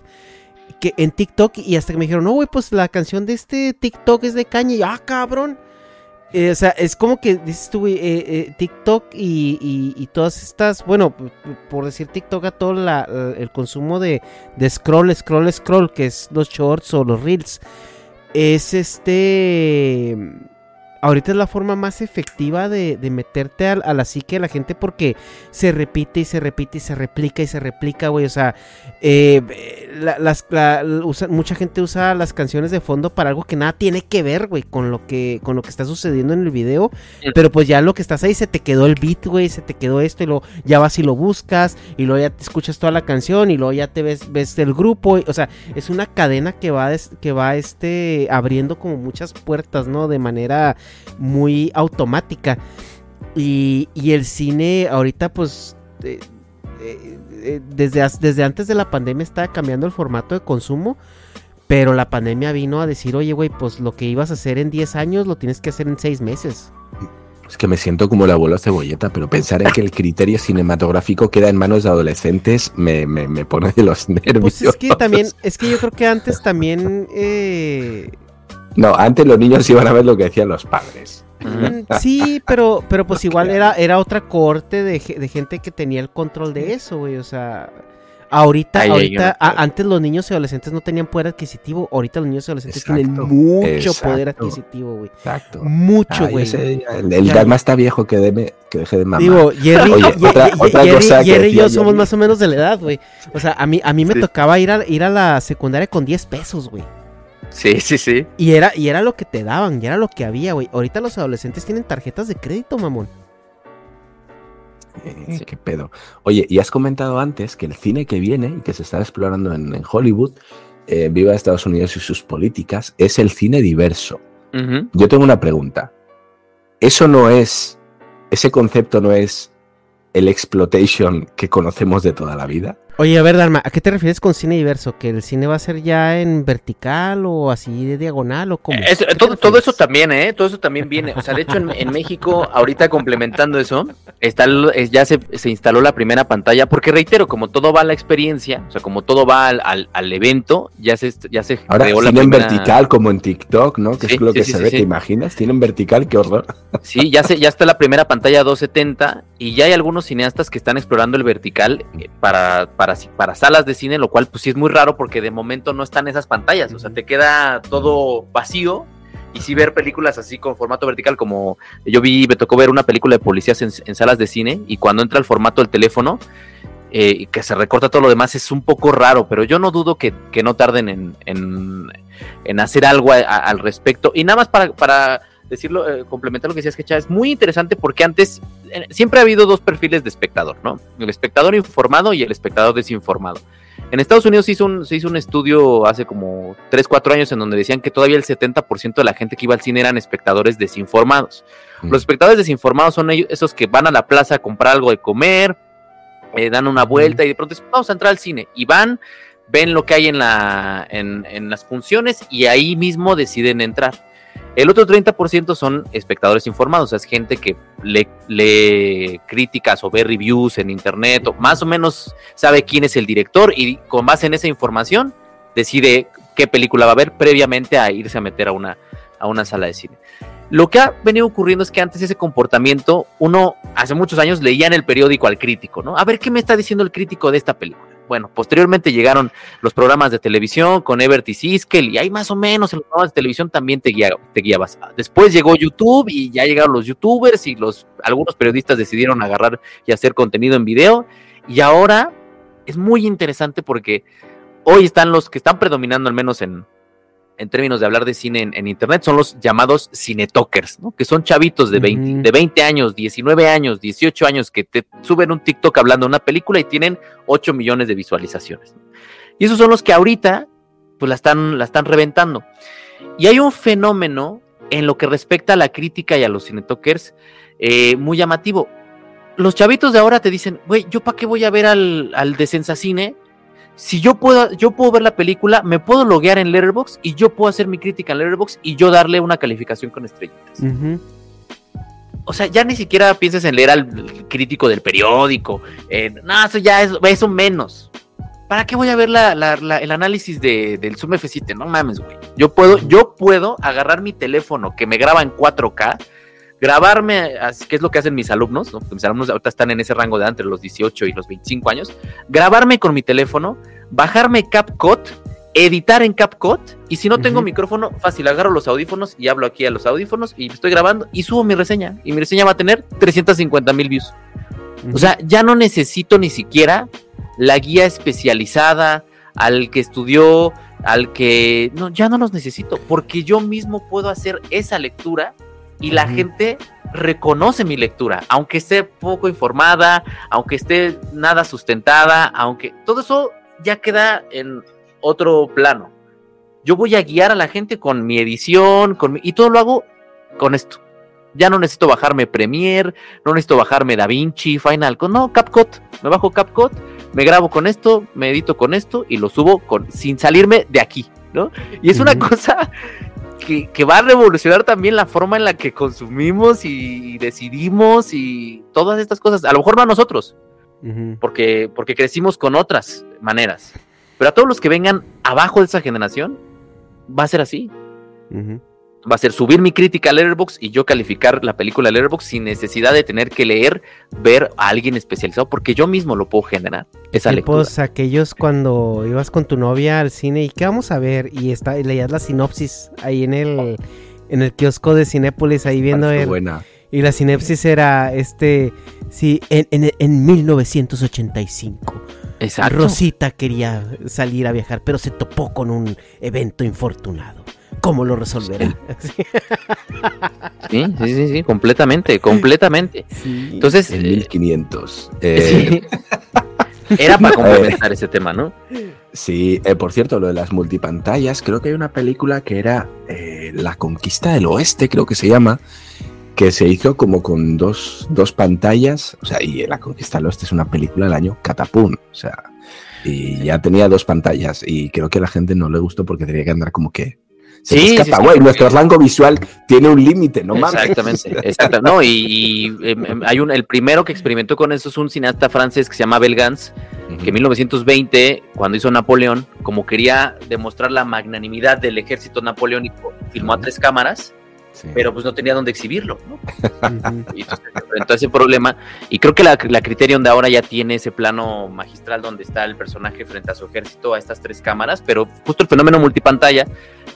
Que en TikTok y hasta que me dijeron, no, güey, pues la canción de este TikTok es de Kanye. Y, ah, cabrón. Eh, o sea, es como que dices tú, güey, eh, eh, TikTok y, y- y todas estas, bueno, por decir TikTok a todo la- el consumo de, de scroll, scroll, scroll, que es los shorts o los reels, es este... Ahorita es la forma más efectiva de, de meterte al- a, la psique de la gente porque se repite y se repite y se replica y se replica, güey. O sea, eh, la- las, la- usa- mucha gente usa las canciones de fondo para algo que nada tiene que ver, güey, con lo que con lo que está sucediendo en el video. Pero pues ya lo que estás ahí se te quedó el beat, güey, se te quedó esto y luego ya vas y lo buscas y luego ya te escuchas toda la canción y luego ya te ves ves el grupo, y- o sea, es una cadena que va des- que va este abriendo como muchas puertas, ¿no? De manera muy automática. Y, y el cine ahorita pues eh, eh, eh, desde, desde antes de la pandemia estaba cambiando el formato de consumo. Pero la pandemia vino a decir, oye, güey, pues lo que ibas a hacer en 10 años lo tienes que hacer en 6 meses. Es que me siento como el abuelo cebolleta, pero pensar en que el criterio cinematográfico queda en manos de adolescentes me, me, me pone de los nervios. Pues es que también, es que yo creo que antes también... eh, No, antes los niños iban a ver lo que decían los padres. Mm, Sí, pero, pero pues *laughs* igual era, era otra corte de, de gente que tenía el control de eso, güey. O sea, ahorita, Ay, ahorita, yo no a- antes los niños y adolescentes no tenían poder adquisitivo. Ahorita los niños y adolescentes tienen Exacto, mucho poder adquisitivo, güey. Exacto. Mucho, Ay, güey. ese- el el Dalma está viejo que, deme- que deje de mamar. Digo, Jerry, Oye, Ye- otra, Jerry- cosa que Jerry y yo somos Jerry- más o menos de la edad, güey. O sea, a mí, a mí me Sí. tocaba ir a, ir a la secundaria con 10 pesos, güey. Sí, sí, sí. Y era, y era lo que te daban, y era lo que había, güey. Ahorita los adolescentes tienen tarjetas de crédito, mamón. Eh, ¿Qué pedo? Oye, y has comentado antes que el cine que viene y que se está explorando en, en Hollywood, eh, viva Estados Unidos y sus políticas, es el cine diverso. Yo tengo una pregunta. ¿Eso no es, ese concepto no es el exploitation que conocemos de toda la vida. Oye, a ver, Dalma, ¿a qué te refieres con cine diverso? ¿Que el cine va a ser ya en vertical o así de diagonal o cómo? Eso- todo, todo eso también, ¿eh? Todo eso también viene. O sea, de hecho, en, en México, ahorita complementando eso, está, el- es- ya se, se instaló la primera pantalla, porque reitero, como todo va a la experiencia, o sea, como todo va al, al- al evento, ya se, ya se Ahora creó la cine en vertical como en TikTok, ¿no? Que Sí, es lo sí, que sí, se sí, ve, sí. ¿te imaginas? Cine en vertical, qué horror. Sí, ya, se, ya está la primera pantalla 270 y ya hay algunos cineastas que están explorando el vertical eh, para, para, para salas de cine, lo cual pues sí es muy raro porque de momento no están esas pantallas, o sea, te queda todo vacío y sí ver películas así con formato vertical como yo vi, me tocó ver una película de policías en, en salas de cine y cuando entra el formato del teléfono eh, y que se recorta todo lo demás es un poco raro, pero yo no dudo que, que no tarden en, en, en hacer algo a- a- al respecto. Y nada más para, para decirlo, eh, complementar lo que decías, que es muy interesante porque antes eh, siempre ha habido dos perfiles de espectador, ¿no? El espectador informado y el espectador desinformado. En Estados Unidos se hizo un, se hizo un estudio hace como 3, 4 años en donde decían que todavía el 70% de la gente que iba al cine eran espectadores desinformados. Mm. Los espectadores desinformados son ellos, esos que van a la plaza a comprar algo de comer, eh, dan una vuelta y de pronto dicen, vamos a entrar al cine. Y van, ven lo que hay en, la, en, en las funciones y ahí mismo deciden entrar. El otro 30% son espectadores informados, o sea, es gente que lee, lee críticas o ve reviews en internet, o más o menos sabe quién es el director y con base en esa información decide qué película va a ver previamente a irse a meter a una, a una sala de cine. Lo que ha venido ocurriendo es que antes ese comportamiento, uno hace muchos años leía en el periódico al crítico, ¿no? A ver qué me está diciendo el crítico de esta película. Bueno, posteriormente llegaron los programas de televisión con Ebert y Siskel, y ahí más o menos en los programas de televisión también te, guía- te guiabas. Después llegó YouTube y ya llegaron los youtubers y los algunos periodistas decidieron agarrar y hacer contenido en video. Y ahora es muy interesante porque hoy están los que están predominando, al menos en, en términos de hablar de cine en, en internet, son los llamados cinetalkers, ¿no? Que son chavitos de 20, Ujú. de 20 años, 19 años, 18 años que te suben un TikTok hablando de una película y tienen 8 millones de visualizaciones. Y esos son los que ahorita pues la están, la están reventando. Y hay un fenómeno en lo que respecta a la crítica y a los cinetalkers eh, muy llamativo. Los chavitos de ahora te dicen, güey, ¿yo para qué voy a ver al, al de Sensacine? Si yo puedo, yo puedo ver la película, me puedo loguear en Letterboxd y yo puedo hacer mi crítica en Letterboxd y yo darle una calificación con estrellitas. O sea, ya ni siquiera pienses en leer al crítico del periódico. en- no, eso ya es eso menos. ¿Para qué voy a ver la- la- la- el análisis de, del Zoom F7? No mames, güey. Yo puedo, yo puedo agarrar mi teléfono que me graba en 4K, grabarme, que es lo que hacen mis alumnos, ¿no? Mis alumnos ahorita están en ese rango de entre los 18 y los 25 años, grabarme con mi teléfono, bajarme CapCut, editar en CapCut, y si no tengo micrófono, fácil, agarro los audífonos y hablo aquí a los audífonos y estoy grabando y subo mi reseña, y mi reseña va a tener 350 mil views. O sea, ya no necesito ni siquiera la guía especializada, al que estudió, al que... No, ya no los necesito, porque yo mismo puedo hacer esa lectura y la gente reconoce mi lectura, aunque esté poco informada, aunque esté nada sustentada, aunque todo eso ya queda en otro plano. Yo voy a guiar a la gente con mi edición, con mi- y todo lo hago con esto. Ya no necesito bajarme Premiere, no necesito bajarme DaVinci, Final Cut, no, CapCut. Me bajo CapCut, me grabo con esto, me edito con esto y lo subo con, sin salirme de aquí, ¿no? Y es una cosa que, que va a revolucionar también la forma en la que consumimos y decidimos y todas estas cosas. A lo mejor no a nosotros, porque, porque crecimos con otras maneras. Pero a todos los que vengan abajo de esa generación, va a ser así. Ujú. Va a ser subir mi crítica a Letterboxd y yo calificar la película a Letterboxd sin necesidad de tener que leer, ver a alguien especializado, porque yo mismo lo puedo generar, esa lectura. Tipos aquellos cuando ibas con tu novia al cine y qué vamos a ver y está y leías la sinopsis ahí en el en el kiosco de Cinépolis ahí viendo Parece el, buena. y la sinopsis era este sí en, en, en 1985 Exacto. Rosita quería salir a viajar pero se topó con un evento infortunado ¿cómo lo resolverá? *laughs* Sí, sí, sí, sí, completamente, completamente. Sí. Entonces, En eh, 1500. Eh, sí. *laughs* era para complementar ese tema, ¿no? Sí, eh, por cierto, lo de las multipantallas, creo que hay una película que era eh, La Conquista del Oeste, creo que se llama, que se hizo como con dos, dos pantallas, o sea, y La Conquista del Oeste es una película del año catapum, o sea, y ya tenía dos pantallas y creo que a la gente no le gustó porque tenía que andar como que se Sí, nuestro rango visual tiene un límite, no mames. Exactamente, exacto. No, y, y, em, em, hay un, el primero que experimentó con eso es un cineasta francés que se llama Belgans, que en 1920, cuando hizo Napoleón, como quería demostrar la magnanimidad del ejército napoleónico, filmó a tres cámaras, Sí. pero pues no tenía dónde exhibirlo. ¿no? *laughs* Y entonces se enfrentó a ese problema. Y creo que la, la Criterion de ahora ya tiene ese plano magistral donde está el personaje frente a su ejército a estas tres cámaras, pero justo el fenómeno multipantalla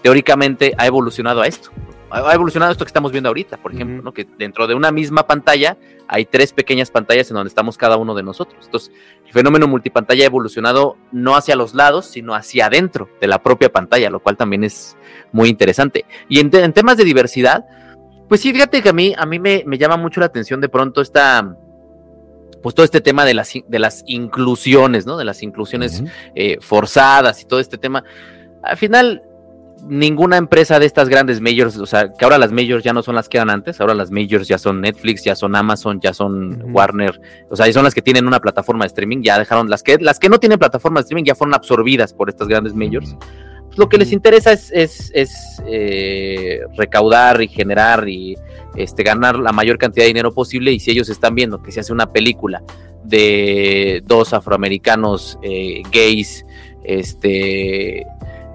teóricamente ha evolucionado a esto. Ha evolucionado esto que estamos viendo ahorita, por ejemplo, ¿no? que dentro de una misma pantalla hay tres pequeñas pantallas en donde estamos cada uno de nosotros. Entonces, el fenómeno multipantalla ha evolucionado no hacia los lados, sino hacia adentro de la propia pantalla, lo cual también es muy interesante. Y en, te- en temas de diversidad, pues sí, fíjate que a mí, a mí me, me llama mucho la atención de pronto esta, pues todo este tema de las, de las inclusiones, ¿no? De las inclusiones eh, forzadas y todo este tema. Al final, ninguna empresa de estas grandes majors, o sea, que ahora las majors ya no son las que eran antes, ahora las majors ya son Netflix, ya son Amazon, ya son. Warner, o sea, y son las que tienen una plataforma de streaming, ya dejaron, las que, las que no tienen plataforma de streaming ya fueron absorbidas por estas grandes majors. Pues lo que les interesa es, es, es, eh, recaudar y generar y este, ganar la mayor cantidad de dinero posible y si ellos están viendo que se hace una película de dos afroamericanos eh, gays, este,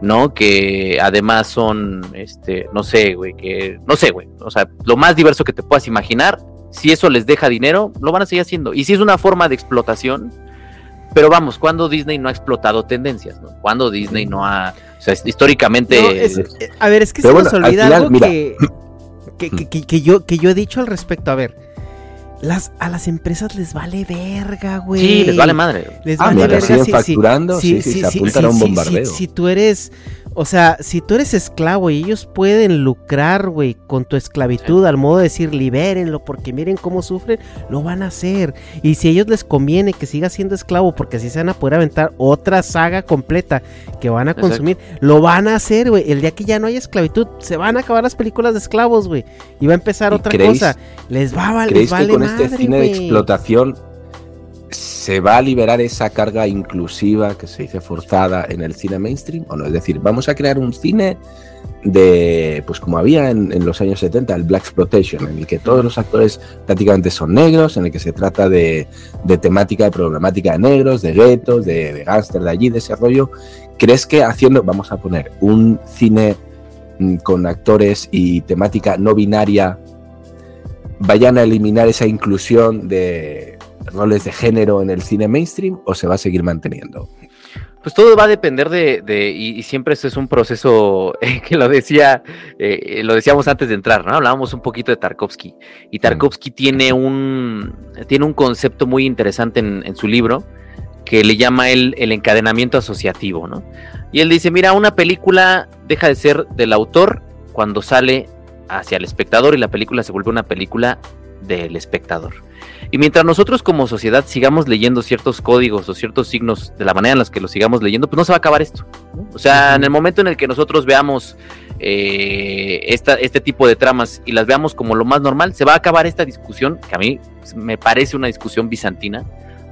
¿no? Que además son, este, no sé, güey, que, no sé, güey, o sea, lo más diverso que te puedas imaginar, si eso les deja dinero, lo van a seguir haciendo. Y si es una forma de explotación, pero vamos, cuando Disney no ha explotado tendencias, ¿no? Cuando Disney no ha, o sea, es- históricamente... No, es- a ver, es que Pero se bueno, nos al olvida final, algo que, que- que- que yo, que yo he dicho al respecto. A ver, las, a las empresas les vale verga, güey. sí, les vale madre. Les Ah, vale verga siguen si- si- facturando, sí, sí, se apuntan a un sí, bombardeo. Si, si tú eres, o sea, si tú eres esclavo y ellos pueden lucrar, güey, con tu esclavitud, al modo de decir, libérenlo, porque miren cómo sufren, lo van a hacer. Y si a ellos les conviene que siga siendo esclavo, porque así se van a poder aventar otra saga completa que van a Exacto. consumir, lo van a hacer, güey. El día que ya no haya esclavitud, se van a acabar las películas de esclavos, güey. Y va a empezar ¿Y otra creéis- cosa. Les va a val- les ¿Creéis vale que con este cine de explotación se va a liberar esa carga inclusiva que se dice forzada en el cine mainstream? ¿O no? Es decir, vamos a crear un cine de, pues como había en, los años 70, el Black Exploitation, en el que todos los actores prácticamente son negros, en el que se trata de, de temática, de problemática de negros, de guetos, de, de de allí, de ese rollo. ¿Crees que haciendo, vamos a poner, un cine mm, con actores y temática no binaria vayan a eliminar esa inclusión de roles de género en el cine mainstream o se va a seguir manteniendo? Pues todo va a depender de, de- y, y siempre esto es un proceso *laughs* eh, que lo decía, eh, lo decíamos antes de entrar, ¿no? Hablábamos un poquito de Tarkovsky. Y Tarkovsky tiene un, tiene un concepto muy interesante en, en su libro que le llama él el encadenamiento asociativo, ¿no? Y él dice, mira, una película deja de ser del autor cuando sale hacia el espectador y la película se vuelve una película del espectador. Y mientras nosotros como sociedad sigamos leyendo ciertos códigos o ciertos signos de la manera en la que los sigamos leyendo, pues no se va a acabar esto. ¿no? O sea, en el momento en el que nosotros veamos eh, esta, este tipo de tramas y las veamos como lo más normal, se va a acabar esta discusión, que a mí me parece una discusión bizantina,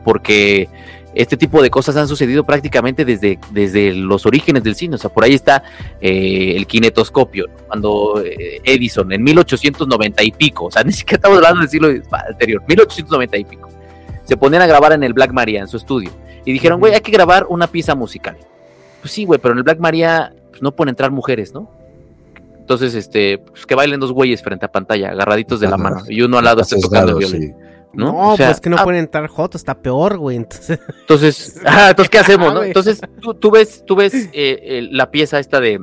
porque este tipo de cosas han sucedido prácticamente desde, desde los orígenes del cine. O sea, por ahí está eh, el kinetoscopio, ¿no? cuando eh, Edison en 1890 y pico, o sea, *laughs* ni siquiera estamos hablando del siglo anterior, 1890 y pico, se ponían a grabar en el Black Maria, en su estudio, y dijeron, güey, hay que grabar una pieza musical. Pues sí, güey, pero en el Black Maria pues, no pueden entrar mujeres, ¿no? Entonces, este, pues que bailen dos güeyes frente a pantalla, agarraditos de la mano, y uno al lado esté tocando el violín. ¿No? No, O sea, pues que no ah, pueden entrar jotos, está peor, güey. Entonces, Entonces, *laughs* *laughs* ah, entonces ¿qué hacemos, no? güey. Entonces, tú, tú ves, tú ves eh, eh, la pieza esta de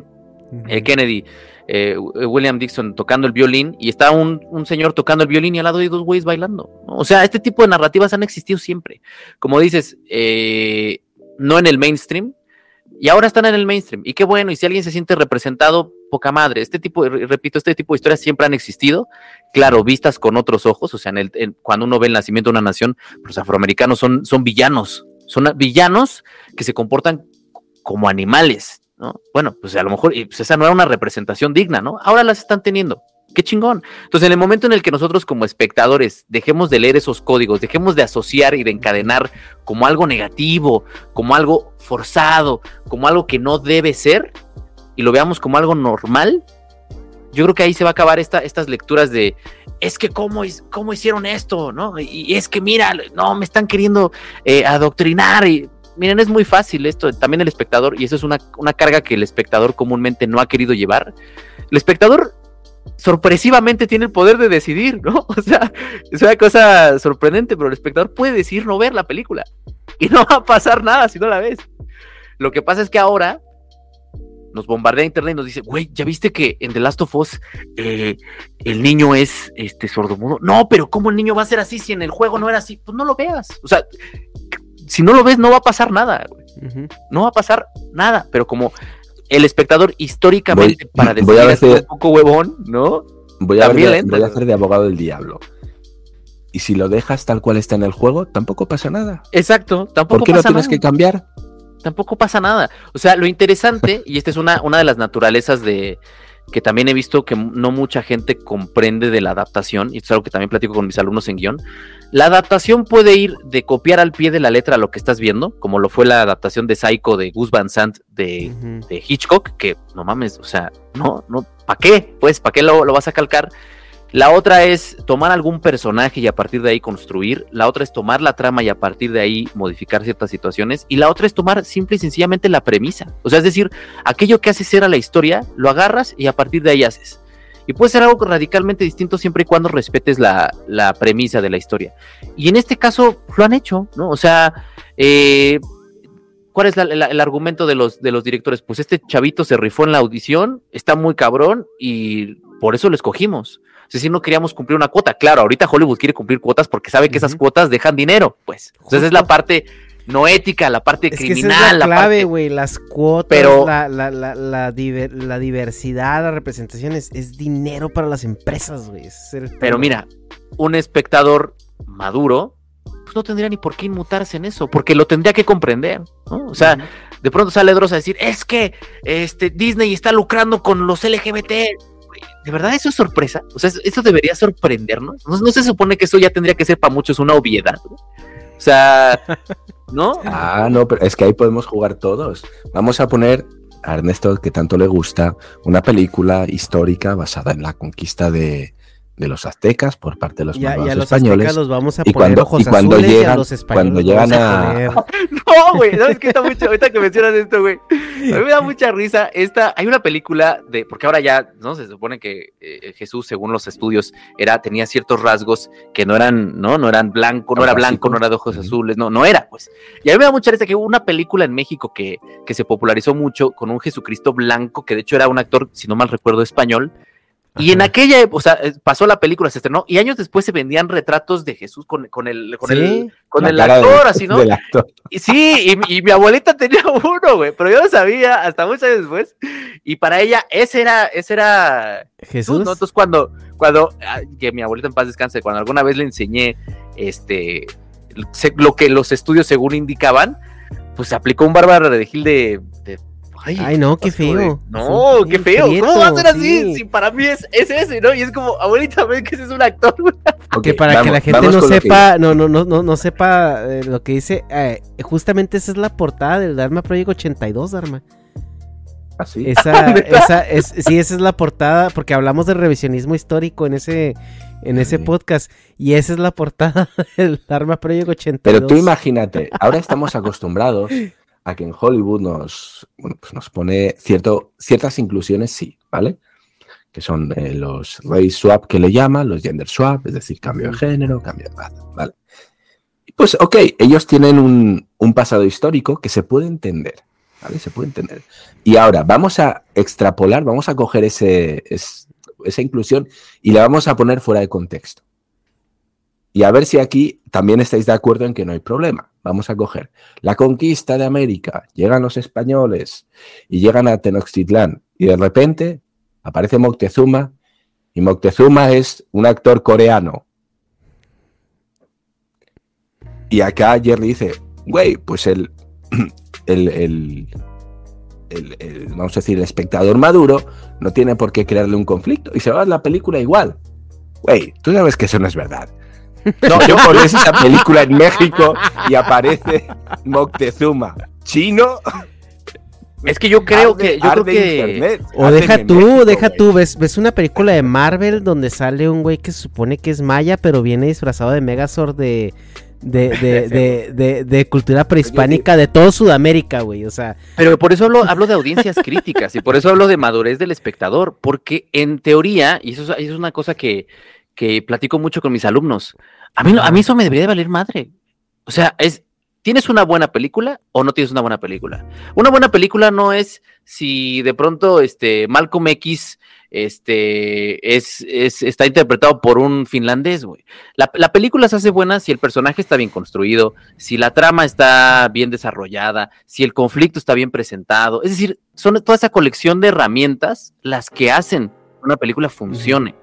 eh, Kennedy, eh, William Dixon tocando el violín, y está un, un señor tocando el violín y al lado hay dos güeyes bailando. O sea, este tipo de narrativas han existido siempre. Como dices, eh, no en el mainstream, y ahora están en el mainstream. Y qué bueno, y si alguien se siente representado, poca madre. Este tipo, repito, este tipo de historias siempre han existido, claro, vistas con otros ojos, o sea, cuando uno ve el nacimiento de una nación, los afroamericanos son, son villanos, son villanos que se comportan como animales, ¿no? Bueno, pues a lo mejor pues esa no era una representación digna, ¿no? Ahora las están teniendo. Qué chingón. Entonces, en el momento en el que nosotros como espectadores dejemos de leer esos códigos, dejemos de asociar y de encadenar como algo negativo, como algo forzado, como algo que no debe ser, y lo veamos como algo normal, yo creo que ahí se va a acabar esta, estas lecturas de, es que cómo, cómo hicieron esto, ¿no? Y, es que mira, no, me están queriendo eh, adoctrinar. Y, miren, es muy fácil esto, también el espectador, y eso es una, una carga que el espectador comúnmente no ha querido llevar. El espectador sorpresivamente tiene el poder de decidir, ¿no? *laughs* O sea, es una cosa sorprendente, pero el espectador puede decidir no ver la película y no va a pasar nada si no la ves. Lo que pasa es que ahora nos bombardea internet y nos dice, güey, ¿ya viste que en The Last of Us eh, el niño es este sordomudo? No, pero ¿cómo el niño va a ser así si en el juego no era así? Pues no lo veas. O sea, si no lo ves, no va a pasar nada. No va a pasar nada. Pero como el espectador históricamente, para *laughs* decir voy un poco huevón, ¿no? Voy a, voy a hacer de abogado del diablo. Y si lo dejas tal cual está en el juego, tampoco pasa nada. Exacto, tampoco ¿Por qué lo tienes que cambiar? Tampoco pasa nada. O sea, lo interesante, y esta es una, una de las naturalezas de, que también he visto que no mucha gente comprende de la adaptación, y esto es algo que también platico con mis alumnos en guion, la adaptación puede ir de copiar al pie de la letra lo que estás viendo, como lo fue la adaptación de Psycho de Gus Van Sant de, Hitchcock, que no mames, o sea, no, no, ¿para qué? Pues, ¿para qué lo, lo vas a calcar? La otra es tomar algún personaje y a partir de ahí construir. La otra es tomar la trama y a partir de ahí modificar ciertas situaciones. Y la otra es tomar simple y sencillamente la premisa. O sea, es decir, aquello que hace ser a la historia, lo agarras y a partir de ahí haces. Y puede ser algo radicalmente distinto siempre y cuando respetes la, premisa de la historia. Y en este caso lo han hecho, ¿no? O sea, eh, ¿cuál es el argumento de los, de los directores? Pues este chavito se rifó en la audición, está muy cabrón y por eso lo escogimos si no queríamos cumplir una cuota. Claro, ahorita Hollywood quiere cumplir cuotas porque sabe que esas cuotas dejan dinero, pues. Entonces es la parte no ética, la parte criminal. la clave, güey, las cuotas, pero, la, la, la, la, diversidad, la representación es, dinero para las empresas, güey. Pero mira, un espectador maduro, pues no tendría ni por qué inmutarse en eso, porque lo tendría que comprender, ¿no? O sea, de pronto sale Dross a decir, es que este, Disney está lucrando con los LGBT. ¿De verdad eso es sorpresa? O sea, eso debería sorprendernos. ¿No, se supone que eso ya tendría que ser para muchos una obviedad? O sea, *laughs* ¿no? Ah, no, pero es que ahí podemos jugar todos. Vamos a poner a Ernesto, que tanto le gusta, una película histórica basada en la conquista de, de los aztecas por parte de los, ya, ya los españoles. los vamos a y poner cuando, ojos y cuando azules llegan, y a los españoles cuando llegan a, a *laughs* no, güey, no, es que está mucho, ahorita que mencionas esto, güey. A mí me da mucha risa esta, hay una película de, porque ahora ya, ¿no? Se supone que eh, Jesús, según los estudios, era, tenía ciertos rasgos que no eran, ¿no? No eran blanco, no era blanco, no era de ojos azules, no, no era, pues. Y a mí me da mucha risa que hubo una película en México que, que se popularizó mucho con un Jesucristo blanco, que de hecho era un actor, si no mal recuerdo, español, y en aquella época, o sea, eh, pasó la película, se estrenó, y años después se vendían retratos de Jesús con, con el, con el, con el actor, así, ¿no? Y, sí, y, mi abuelita tenía *laughs* uno, güey, pero yo lo sabía hasta muchos años después. Y para ella, ese era, ese era Jesús. ¿no? Entonces, cuando, cuando, ah, que mi abuelita en paz descanse, cuando alguna vez le enseñé este lo que los estudios según indicaban, pues se aplicó un bárbaro de Gil de Ay, no, qué feo. no, qué feo. ¿Cómo va a ser así? Si para mí es, es ese, ¿no? Y es como, abuelita, ven que ese es un actor. Okay, para que la gente no sepa, no, no, no, no, no sepa eh, lo que dice, eh, justamente esa es la portada del Dharma Project 82, Dharma. ¿Así? ¿Ah, esa, *laughs* esa es, sí, esa es la portada, porque hablamos de revisionismo histórico en ese, en ese podcast, y esa es la portada *laughs* del Dharma Project 82. Pero tú imagínate, ahora estamos acostumbrados a que en Hollywood nos, pues nos pone cierto, ciertas inclusiones, sí, ¿vale? Que son eh, los race swap que le llaman, los gender swap, es decir, cambio de género, cambio de raza, ¿vale? Pues ok, ellos tienen un, pasado histórico que se puede entender, ¿vale? Se puede entender. Y ahora vamos a extrapolar, vamos a coger ese, esa inclusión y la vamos a poner fuera de contexto. Y a ver si aquí también estáis de acuerdo en que no hay problema. Vamos a coger la conquista de América, llegan los españoles y llegan a Tenochtitlán y de repente aparece Moctezuma y Moctezuma es un actor coreano. Y acá Jerry dice, güey, pues *clears throat* el, el, el, el- vamos a decir, el espectador maduro no tiene por qué crearle un conflicto y se va a la película igual. Güey, tú sabes que eso no es verdad. *laughs* No, yo pones esa película en México y aparece Moctezuma, chino. Es que yo creo que, yo creo que internet, O deja tú, México, deja güey. tú, ves, ves una película de Marvel donde sale un güey que se supone que es maya, pero viene disfrazado de Megazord de, de, de, *laughs* de, de- de cultura prehispánica de todo Sudamérica, güey. O sea, Pero por eso hablo, hablo de audiencias críticas y por eso hablo de madurez del espectador, porque en teoría, y eso es, eso es una cosa que, que platico mucho con mis alumnos, a mí, a mí eso me debería de valer madre. O sea, es, ¿tienes una buena película o no tienes una buena película? Una buena película no es si de pronto este, Malcolm X este, es, es- está interpretado por un finlandés, güey. La, la película se hace buena si el personaje está bien construido, si la trama está bien desarrollada, si el conflicto está bien presentado. Es decir, son toda esa colección de herramientas las que hacen que una película funcione.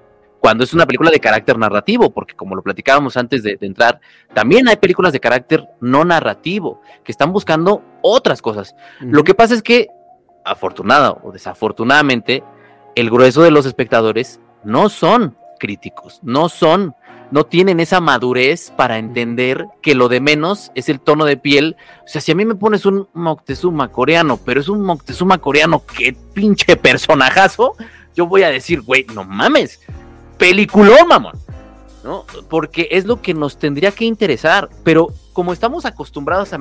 Cuando es una película de carácter narrativo, porque como lo platicábamos antes de, de entrar, también hay películas de carácter no narrativo, que están buscando otras cosas. Lo que pasa es que, afortunada o desafortunadamente, el grueso de los espectadores no son críticos, no son, no tienen esa madurez para entender que lo de menos es el tono de piel. O sea, si a mí me pones un Moctezuma coreano, pero es un Moctezuma coreano, qué pinche personajazo, yo voy a decir, güey, no mames, peliculón, mamón. ¿no? Porque es lo que nos tendría que interesar, pero como estamos acostumbrados a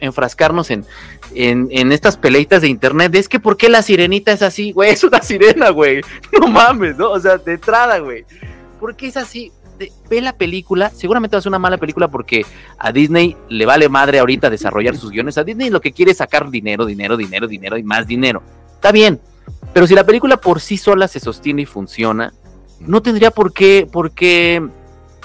enfrascarnos en, estas peleitas de internet, es que ¿por qué la sirenita es así? Güey, *laughs* es una sirena, güey. No mames, ¿no? O sea, de entrada, güey. ¿Por qué es así? Ve la película, seguramente va a ser una mala película porque a Disney le vale madre ahorita desarrollar sus guiones. A Disney lo que quiere es sacar dinero, dinero, dinero, dinero y más dinero. Está bien, pero si la película por sí sola se sostiene y funciona, no tendría por qué, por qué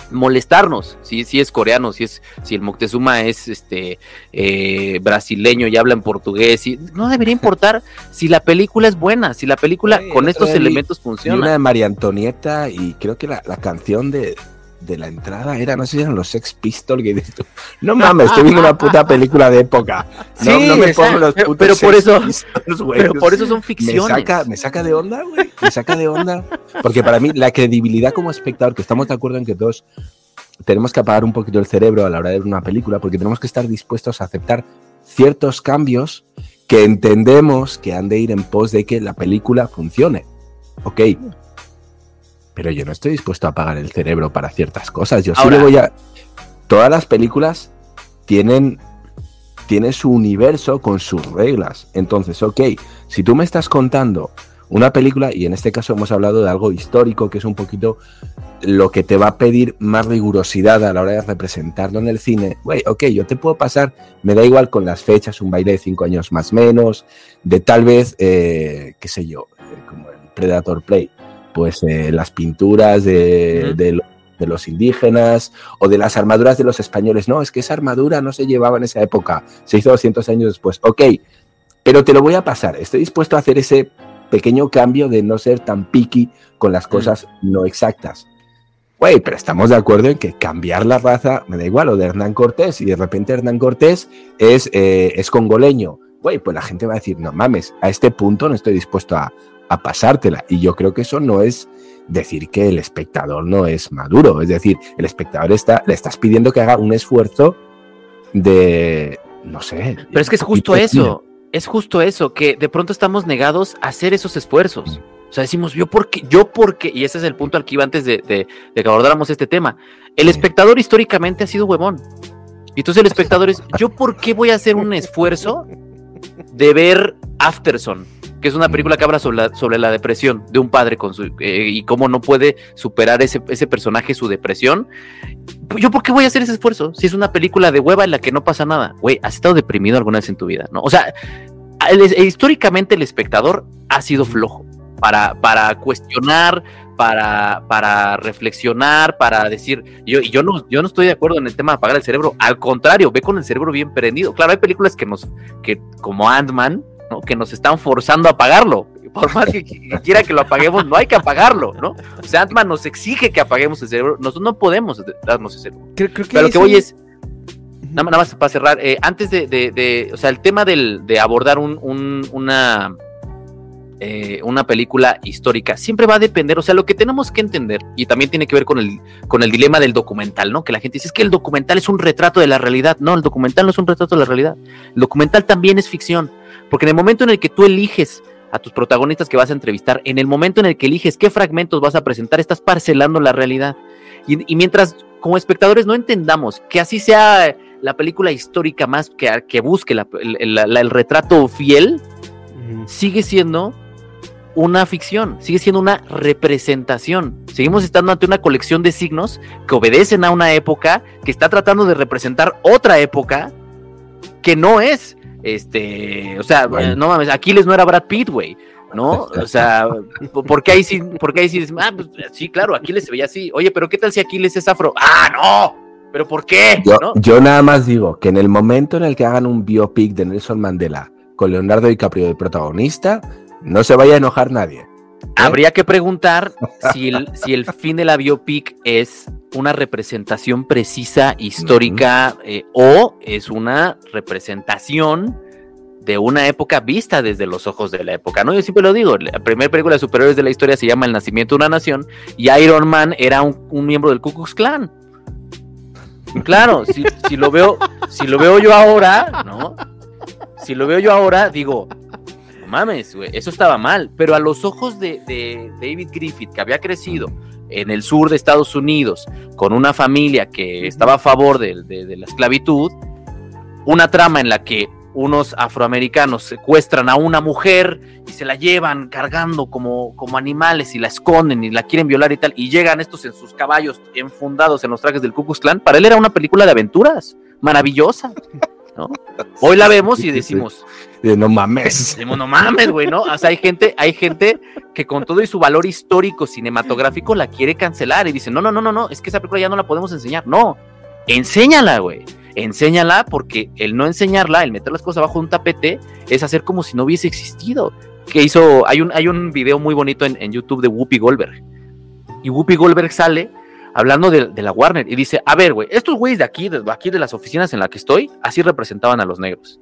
molestarnos si, si es coreano, si es, si el Moctezuma es este eh, brasileño y habla en portugués, y no debería importar *laughs* si la película es buena, si la película Sí, con estos vi- elementos Vi una funciona. de María Antonieta y creo que la, la canción de, de la entrada era, no sé si eran los Sex Pistols, que dices tú, no mames, estoy viendo una puta película de época. No, Sí, no me pongo los putos pero por eso- Pistols, güey. pero por eso son Me ficciones. saca, me saca de onda, güey. Me saca de onda. Porque para mí la credibilidad como espectador, que estamos de acuerdo en que todos tenemos que apagar un poquito el cerebro a la hora de ver una película, porque tenemos que estar dispuestos a aceptar ciertos cambios que entendemos que han de ir en pos de que la película funcione. Ok. Pero yo no estoy dispuesto a apagar el cerebro para ciertas cosas. Yo sí Ahora- le voy a. Todas las películas tienen, tienen su universo con sus reglas. Entonces, ok, si tú me estás contando una película, y en este caso hemos hablado de algo histórico, que es un poquito lo que te va a pedir más rigurosidad a la hora de representarlo en el cine, güey, ok, yo te puedo pasar, me da igual con las fechas, un baile de cinco años más menos, de tal vez, eh, qué sé yo, eh, como el Predator Play, pues eh, las pinturas de, Ujú. de lo- de los indígenas o de las armaduras de los españoles. No, es que esa armadura no se llevaba en esa época, se hizo 200 años después. Ok, pero te lo voy a pasar. Estoy dispuesto a hacer ese pequeño cambio de no ser tan picky con las cosas no exactas. Güey, pero estamos de acuerdo en que cambiar la raza, me da igual, o de Hernán Cortés, y de repente Hernán Cortés es, eh, es congoleño. Güey, pues la gente va a decir, no mames, a este punto no estoy dispuesto a, a pasártela. Y yo creo que eso no es decir que el espectador no es maduro. Es decir, el espectador está, le estás pidiendo que haga un esfuerzo de, no sé. Pero es que es justo eso, es justo eso, que de pronto estamos negados a hacer esos esfuerzos. O sea, decimos, yo porque, yo porque, y ese es el punto al que iba antes de, de- de que abordáramos este tema. El espectador históricamente ha sido huevón. Y entonces el espectador es, *laughs* ¿yo por qué voy a hacer un esfuerzo de ver Afterson? Que es una película que habla sobre la, sobre la depresión de un padre con su, eh, y cómo no puede superar ese, ese personaje su depresión. ¿Yo por qué voy a hacer ese esfuerzo? Si es una película de hueva en la que no pasa nada. Güey, ¿has estado deprimido alguna vez en tu vida? ¿No? O sea, el- el- históricamente el espectador ha sido flojo para, para cuestionar, para, para reflexionar, para decir, yo, yo no, yo no estoy de acuerdo en el tema de apagar el cerebro, al contrario, ve con el cerebro bien prendido. Claro, hay películas que nos, que como Ant-Man, ¿no? que nos están forzando a apagarlo. Por más que, que quiera que lo apaguemos, no hay que apagarlo, ¿no? O sea, Ant-Man nos exige que apaguemos el cerebro. Nosotros no podemos darnos ese Creo, creo que Pero lo que voy es, nada, nada más para cerrar, eh, antes de, de- de- o sea, el tema del, de abordar un, un- una, eh, una película histórica siempre va a depender, o sea, lo que tenemos que entender, y también tiene que ver con el, con el dilema del documental, ¿no? Que la gente dice, es que el documental es un retrato de la realidad. No, el documental no es un retrato de la realidad. El documental también es ficción, porque en el momento en el que tú eliges a tus protagonistas que vas a entrevistar, en el momento en el que eliges qué fragmentos vas a presentar, estás parcelando la realidad. Y, y mientras como espectadores no entendamos que así sea la película histórica más que, que busque la- la- el retrato fiel, sigue siendo una ficción, sigue siendo una representación. Seguimos estando ante una colección de signos que obedecen a una época, que está tratando de representar otra época que no es, este, o sea, Bueno. no mames, Aquiles no era Brad Pitt, güey. ¿No? O sea, *laughs* ¿por qué ahí sí, por qué ahí sí ah, pues, sí, claro, Aquiles se veía así. Oye, pero ¿qué tal si Aquiles es afro? ¡Ah, no! ¿Pero por qué? Yo, ¿No? yo nada más digo que en el momento en el que hagan un biopic de Nelson Mandela con Leonardo DiCaprio de protagonista, no se vaya a enojar nadie. Habría que preguntar si el, si el fin de la biopic es una representación precisa, histórica, eh, o es una representación de una época vista desde los ojos de la época, ¿no? Yo siempre lo digo, la primera película de superhéroes de la historia se llama El nacimiento de una nación y Iron Man era un, un miembro del Ku Klux Klan. Claro, si, si lo veo, si lo veo yo ahora, ¿no? Si lo veo yo ahora, digo, mames, güey, eso estaba mal. Pero a los ojos de, de David Griffith, que había crecido en el sur de Estados Unidos, con una familia que estaba a favor de, de- de la esclavitud, una trama en la que unos afroamericanos secuestran a una mujer y se la llevan cargando como, como animales y la esconden y la quieren violar y tal, y llegan estos en sus caballos enfundados en los trajes del Ku Klux Klan, para él era una película de aventuras, maravillosa. *laughs* ¿no? *laughs* Hoy la vemos y decimos, De, no mames. Decimos, no mames, güey, ¿no? O sea, hay gente, hay gente que con todo y su valor histórico cinematográfico la quiere cancelar y dice, no, no, no, no, no, es que esa película ya no la podemos enseñar. No, enséñala, güey. Enséñala porque el no enseñarla, el meter las cosas abajo de un tapete, es hacer como si no hubiese existido. Que hizo, hay un, hay un video muy bonito en, en YouTube de Whoopi Goldberg. Y Whoopi Goldberg sale hablando de, de la Warner y dice, a ver, güey, estos güeyes de aquí, de aquí de las oficinas en las que estoy, así representaban a los negros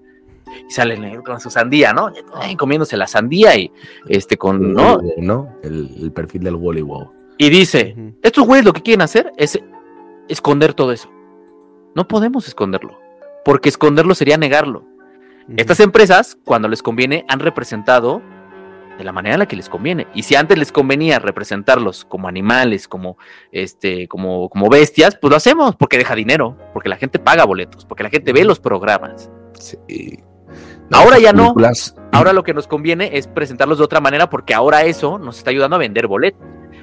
y sale el negro con su sandía, ¿no? Ay, comiéndose la sandía y este con, ¿no? ¿no? El, el perfil del Wally Wow. Y dice, estos güeyes lo que quieren hacer es esconder todo eso. No podemos esconderlo, porque esconderlo sería negarlo. Estas empresas, cuando les conviene, han representado de la manera en la que les conviene. Y si antes les convenía representarlos como animales, como este, como, como bestias, pues lo hacemos porque deja dinero, porque la gente paga boletos, porque la gente ve los programas. Sí. Ahora ya no. Ahora lo que nos conviene es presentarlos de otra manera porque ahora eso nos está ayudando a vender boletos.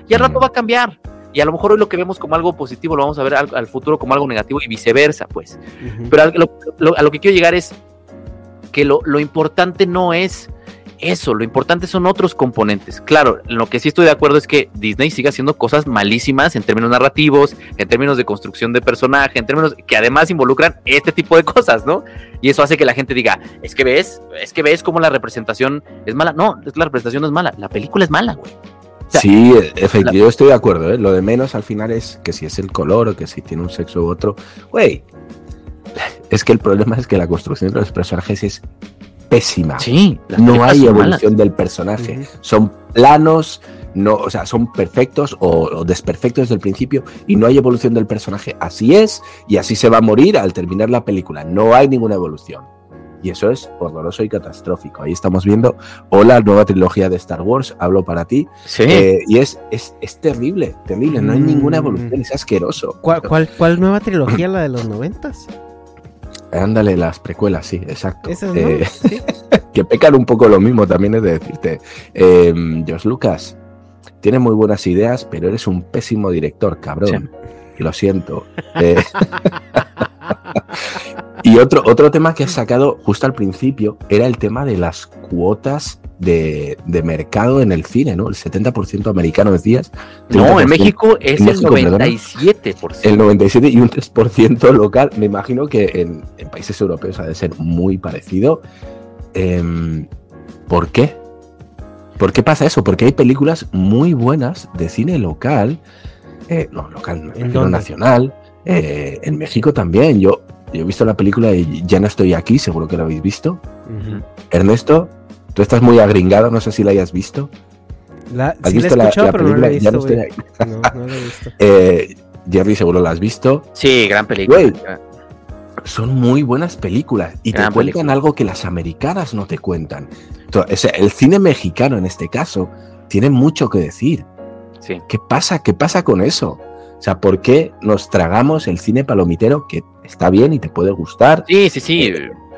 Y al rato va a cambiar. Y a lo mejor hoy lo que vemos como algo positivo lo vamos a ver al, al futuro como algo negativo y viceversa, pues. Pero a lo, lo- a lo que quiero llegar es que lo, lo importante no es eso, lo importante son otros componentes. Claro, en lo que sí estoy de acuerdo es que Disney sigue haciendo cosas malísimas en términos narrativos, en términos de construcción de personaje, en términos que además involucran este tipo de cosas, ¿no? Y eso hace que la gente diga, es que ves, es que ves cómo la representación es mala. No, es que la representación no es mala, la película es mala, güey. sea, Sí, efectivamente, yo estoy de acuerdo, ¿eh? Lo de menos al final es que si es el color o que si tiene un sexo u otro. Güey, es que el problema es que la construcción de los personajes es pésima. Sí, no hay evolución malas. del personaje. Son planos, no, o sea, son perfectos o, o desperfectos desde el principio y no hay evolución del personaje. Así es y así se va a morir al terminar la película. No hay ninguna evolución. Y eso es horroroso y catastrófico. Ahí estamos viendo, hola, nueva trilogía de Star Wars, hablo para ti. Sí. Eh, y es, es, es terrible, terrible, no hay ninguna evolución, es asqueroso. Mm. ¿Cuál, cuál, cuál nueva trilogía? ¿La de los noventas? Ándale, las precuelas, sí, exacto. Eh, *laughs* que pecan un poco lo mismo, también es de decirte. Eh, George Lucas, tienes muy buenas ideas, pero eres un pésimo director, cabrón. Y lo siento. Eh, *laughs* y otro, otro tema que has sacado justo al principio era el tema de las cuotas de, de mercado en el cine, ¿no? El 70% americano decías. No, en 30% México es en el México, perdona. 97%. El 97 y un 3% local. Me imagino que en, en países europeos ha de ser muy parecido. Em, ¿Por qué? ¿Por qué pasa eso? Porque hay películas muy buenas de cine local, eh, no, local, dónde? nacional, eh, en México también. Yo Yo he visto la película y ya no estoy aquí, seguro que la habéis visto. Ernesto, tú estás muy agringado, no sé si la hayas visto. La, ¿Has sí la he visto la, escuchado, la pero no la película? Ya no visto, estoy güey. ahí. No, no la he visto. *laughs* Eh, Jerry, seguro la has visto. Sí, gran película. Güey, son muy buenas películas y te cuentan película. algo que las americanas no te cuentan. To- o sea, el cine mexicano en este caso tiene mucho que decir. Sí. ¿Qué pasa? ¿Qué pasa con eso? O sea, ¿por qué nos tragamos el cine palomitero que está bien y te puede gustar Sí, sí, sí.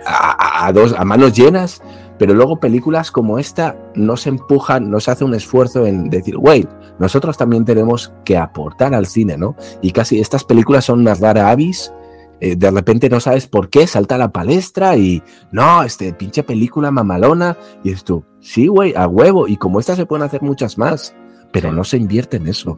a- a dos a manos llenas, pero luego películas como esta no se empujan, no se hace un esfuerzo en decir, güey, nosotros también tenemos que aportar al cine, ¿no? Y casi estas películas son una rara avis. eh, de repente no sabes por qué, salta a la palestra y no, este pinche película mamalona. Y dices tú, sí, güey, a huevo. Y como esta se pueden hacer muchas más, pero no se invierte en eso.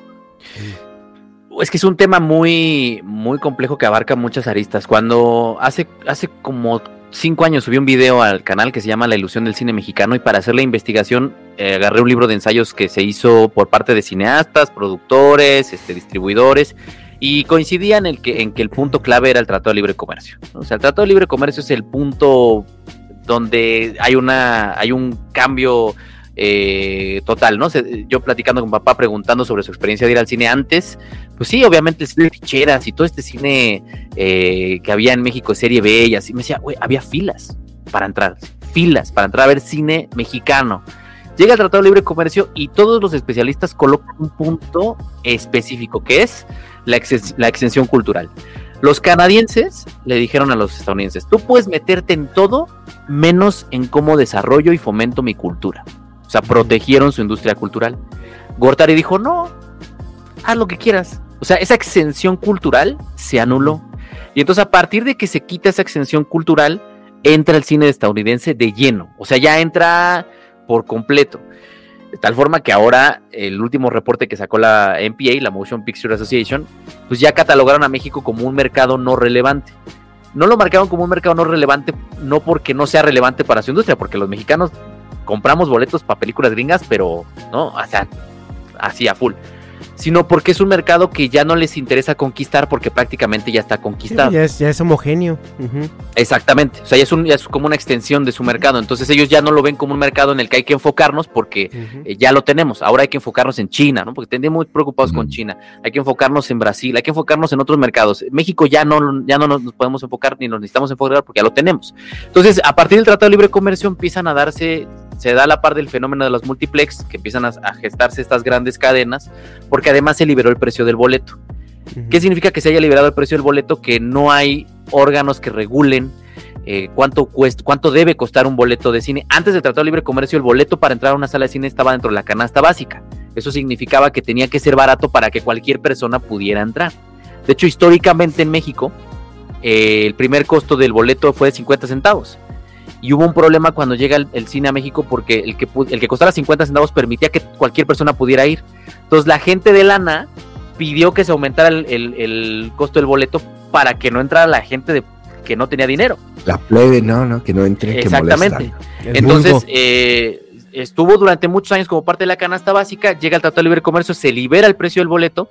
Es que es un tema muy, muy complejo que abarca muchas aristas. Cuando hace, hace como cinco años subí un video al canal que se llama La ilusión del cine mexicano y para hacer la investigación eh, agarré un libro de ensayos que se hizo por parte de cineastas, productores, este, distribuidores y coincidía en que en que el punto clave era el Tratado de Libre Comercio. O sea, el Tratado de Libre Comercio es el punto donde hay una hay un cambio eh, total, ¿no? Se- yo platicando con papá preguntando sobre su experiencia de ir al cine antes, pues sí, obviamente el ficheras y todo este cine eh, que había en México, serie B y así, me decía, güey, había filas para entrar, filas para entrar a ver cine mexicano. Llega el Tratado de Libre Comercio y todos los especialistas colocan un punto específico, que es la extensión cultural. Los canadienses le dijeron a los estadounidenses, tú puedes meterte en todo menos en cómo desarrollo y fomento mi cultura. O sea, protegieron su industria cultural. Gortari dijo, no, haz lo que quieras. O sea, esa exención cultural se anuló. Y entonces a partir de que se quita esa exención cultural, entra el cine estadounidense de lleno. O sea, ya entra por completo. De tal forma que ahora el último reporte que sacó la MPA, la Motion Picture Association, pues ya catalogaron a México como un mercado no relevante. No lo marcaron como un mercado no relevante, no porque no sea relevante para su industria, porque los mexicanos compramos boletos para películas gringas, pero no, o sea, así a full. Sino porque es un mercado que ya no les interesa conquistar porque prácticamente ya está conquistado. ya, es, ya es homogéneo. Exactamente, o sea, ya es, un, ya es como una extensión de su mercado, entonces ellos ya no lo ven como un mercado en el que hay que enfocarnos porque eh, ya lo tenemos, ahora hay que enfocarnos en China, ¿no? Porque estén muy preocupados con China, hay que enfocarnos en Brasil, hay que enfocarnos en otros mercados, México ya no, ya no nos podemos enfocar ni nos necesitamos enfocar porque ya lo tenemos. Entonces, a partir del Tratado de Libre Comercio empiezan a darse, se da a la par del fenómeno de los multiplex, que empiezan a, a gestarse estas grandes cadenas, porque además se liberó el precio del boleto. ¿Qué significa que se haya liberado el precio del boleto? Que no hay órganos que regulen eh, cuánto cuesta, cuánto debe costar un boleto de cine. Antes del Tratado de Libre Comercio, el boleto para entrar a una sala de cine estaba dentro de la canasta básica. Eso significaba que tenía que ser barato para que cualquier persona pudiera entrar. De hecho, históricamente en México, eh, el primer costo del boleto fue de 50 centavos. Y hubo un problema cuando llega el, el cine a México porque el que, pu- el que costara 50 centavos permitía que cualquier persona pudiera ir. Entonces la gente de lana pidió que se aumentara el, el- el costo del boleto para que no entrara la gente de, que no tenía dinero. La plebe, no, no, que no entre, Exactamente. Entonces, eh, estuvo durante muchos años como parte de la canasta básica, llega el Tratado de Libre Comercio, se libera el precio del boleto,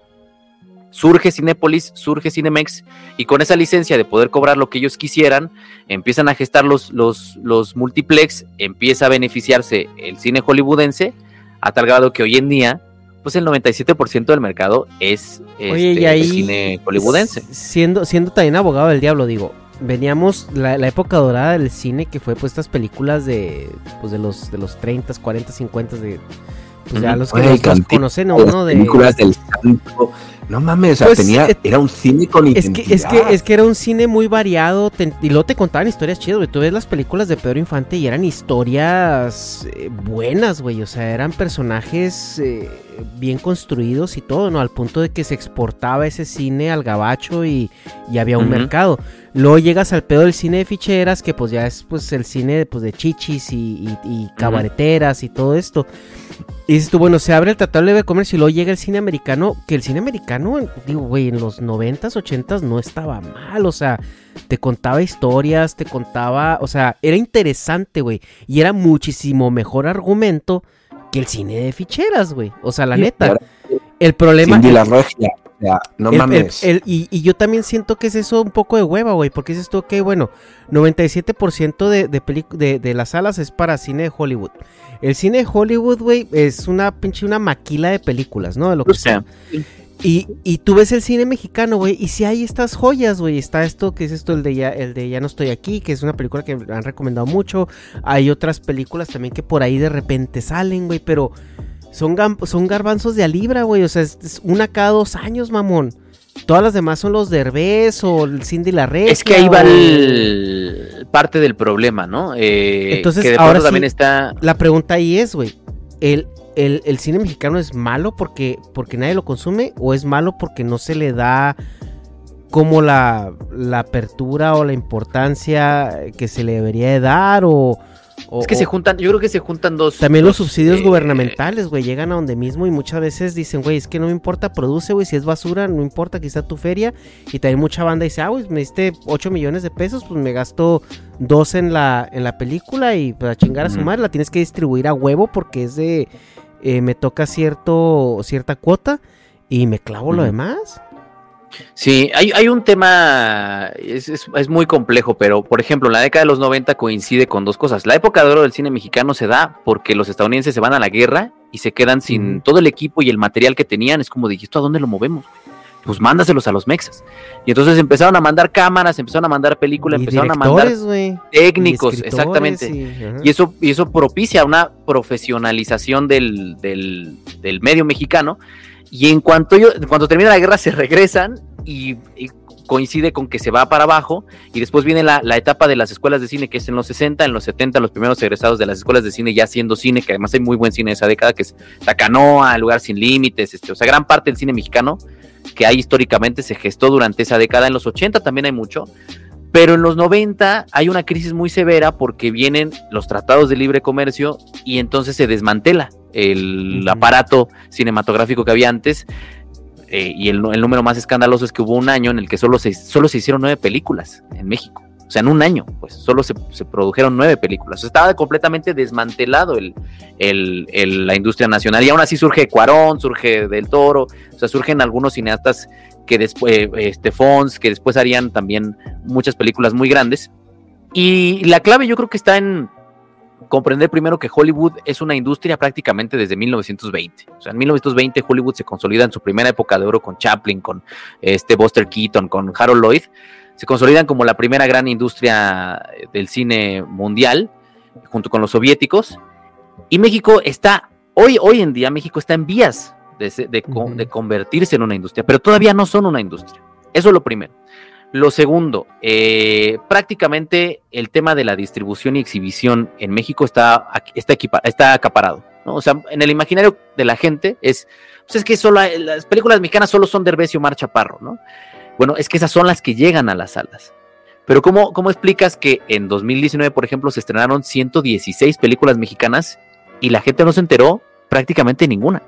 surge Cinépolis, surge Cinemex, y con esa licencia de poder cobrar lo que ellos quisieran, empiezan a gestar los, los, los multiplex, empieza a beneficiarse el cine hollywoodense, a tal grado que hoy en día, pues el 97% del mercado es Oye, este, y ahí, cine hollywoodense. Siendo, siendo también abogado del diablo, digo, veníamos la, la época dorada del cine, que fue pues estas películas de, pues, de los, de los 30, 40, 50, de, pues ya los que Güey, los- los Cantinflas, conocen uno de... películas del santo. No mames, o sea, Pues, tenía, eh, era un cine con Es identidad. que, es, que, es que era un cine muy variado te- y luego te contaban historias chidas, güey. Tú ves las películas de Pedro Infante y eran historias eh, buenas, güey. O sea, eran personajes eh, bien construidos y todo, ¿no? Al punto de que se exportaba ese cine al gabacho y, y había un mercado. Luego llegas al pedo del cine de ficheras, que pues ya es pues el cine pues, de chichis y, y- y cabareteras y todo esto. Y dices tú, bueno, se abre el Tratado de Comercio y luego llega el cine americano, que el cine americano, digo, güey, en los 90s, 80s no estaba mal, o sea, te contaba historias, te contaba, o sea, era interesante, güey, y era muchísimo mejor argumento que el cine de ficheras, güey, o sea, la neta. El problema. Cindy la regia. O sea, no el- mames. el- y, y yo también siento que es eso un poco de hueva, güey. Porque es esto que, bueno, 97% de, de, de, de las salas es para cine de Hollywood. El cine de Hollywood, güey, es una pinche una maquila de películas, ¿no? De lo que O sea, Y, y tú ves el cine mexicano, güey, y si hay estas joyas, güey, está esto, que es esto, el de, ya, el de Ya no estoy aquí, que es una película que me han recomendado mucho, hay otras películas también que por ahí de repente salen, güey, pero son, son garbanzos de a libra, güey, o sea, es, es una cada dos años, mamón. Todas las demás son los Derbez o el Cindy la Regia. es que ahí va o- el, parte del problema, ¿no? Eh, Entonces, que de ahora también está... La pregunta ahí es, güey, ¿el, el, el cine mexicano es malo porque, porque nadie lo consume o es malo porque no se le da como la, la apertura o la importancia que se le debería de dar o... o- Es que se juntan, yo creo que se juntan dos... También los dos, subsidios eh, gubernamentales, güey, llegan a donde mismo y muchas veces dicen, güey, es que no me importa, produce, güey, si es basura, no importa, quizá tu feria. Y también mucha banda dice, ah, güey, me diste 8 millones de pesos, pues me gasto 2 en la, en la película y pues a chingar a su madre, la tienes que distribuir a huevo porque es de, eh, me toca cierto, cierta cuota y me clavo lo demás. Sí, hay, hay un tema, es, es- es muy complejo, pero por ejemplo, en la década de los 90 coincide con dos cosas. La época de oro del cine mexicano se da porque los estadounidenses se van a la guerra y se quedan sin todo el equipo y el material que tenían. Es como de, ¿y esto a dónde lo movemos? Pues mándaselos a los mexas. Y entonces empezaron a mandar cámaras, empezaron a mandar películas, Y empezaron a mandar técnicos, y exactamente. y- eso, y eso propicia una profesionalización del, del- del medio mexicano. Y en cuanto, ellos- en termina la guerra, se regresan y, coincide con que se va para abajo. Y después viene la, la etapa de las escuelas de cine, que es en los 60, en los 70, los primeros egresados de las escuelas de cine ya haciendo cine, que además hay muy buen cine de esa década, que es Tacanoa, Lugar Sin Límites, este, o sea, gran parte del cine mexicano que hay históricamente se gestó durante esa década. En los 80 también hay mucho. Pero en los 90 hay una crisis muy severa porque vienen los tratados de libre comercio y entonces se desmantela el aparato cinematográfico que había antes. eh, y el, número más escandaloso es que hubo un año en el que solo se, solo se hicieron nueve películas en México. O sea, en un año, pues solo se, se produjeron nueve películas. O sea, estaba completamente desmantelado el, el- el- la industria nacional. Y aún así surge Cuarón, surge Del Toro, o sea, surgen algunos cineastas que después, este Fons, que después harían también muchas películas muy grandes. Y la clave yo creo que está en comprender primero que Hollywood es una industria prácticamente desde 1920. O sea, en 1920 Hollywood se consolida en su primera época de oro con Chaplin, con este Buster Keaton, con Harold Lloyd. Se consolidan como la primera gran industria del cine mundial, junto con los soviéticos. Y México está, hoy, hoy en día México está en vías de, convertirse en una industria, pero todavía no son una industria. Eso es lo primero. Lo segundo, eh, prácticamente el tema de la distribución y exhibición en México está, está, equipa- está acaparado. ¿no? O sea, en el imaginario de la gente es, pues es que solo hay- las películas mexicanas solo son Derbez y Omar Chaparro, ¿no? Bueno, es que esas son las que llegan a las salas. Pero ¿cómo, cómo explicas que en 2019, por ejemplo, se estrenaron 116 películas mexicanas y la gente no se enteró prácticamente ninguna?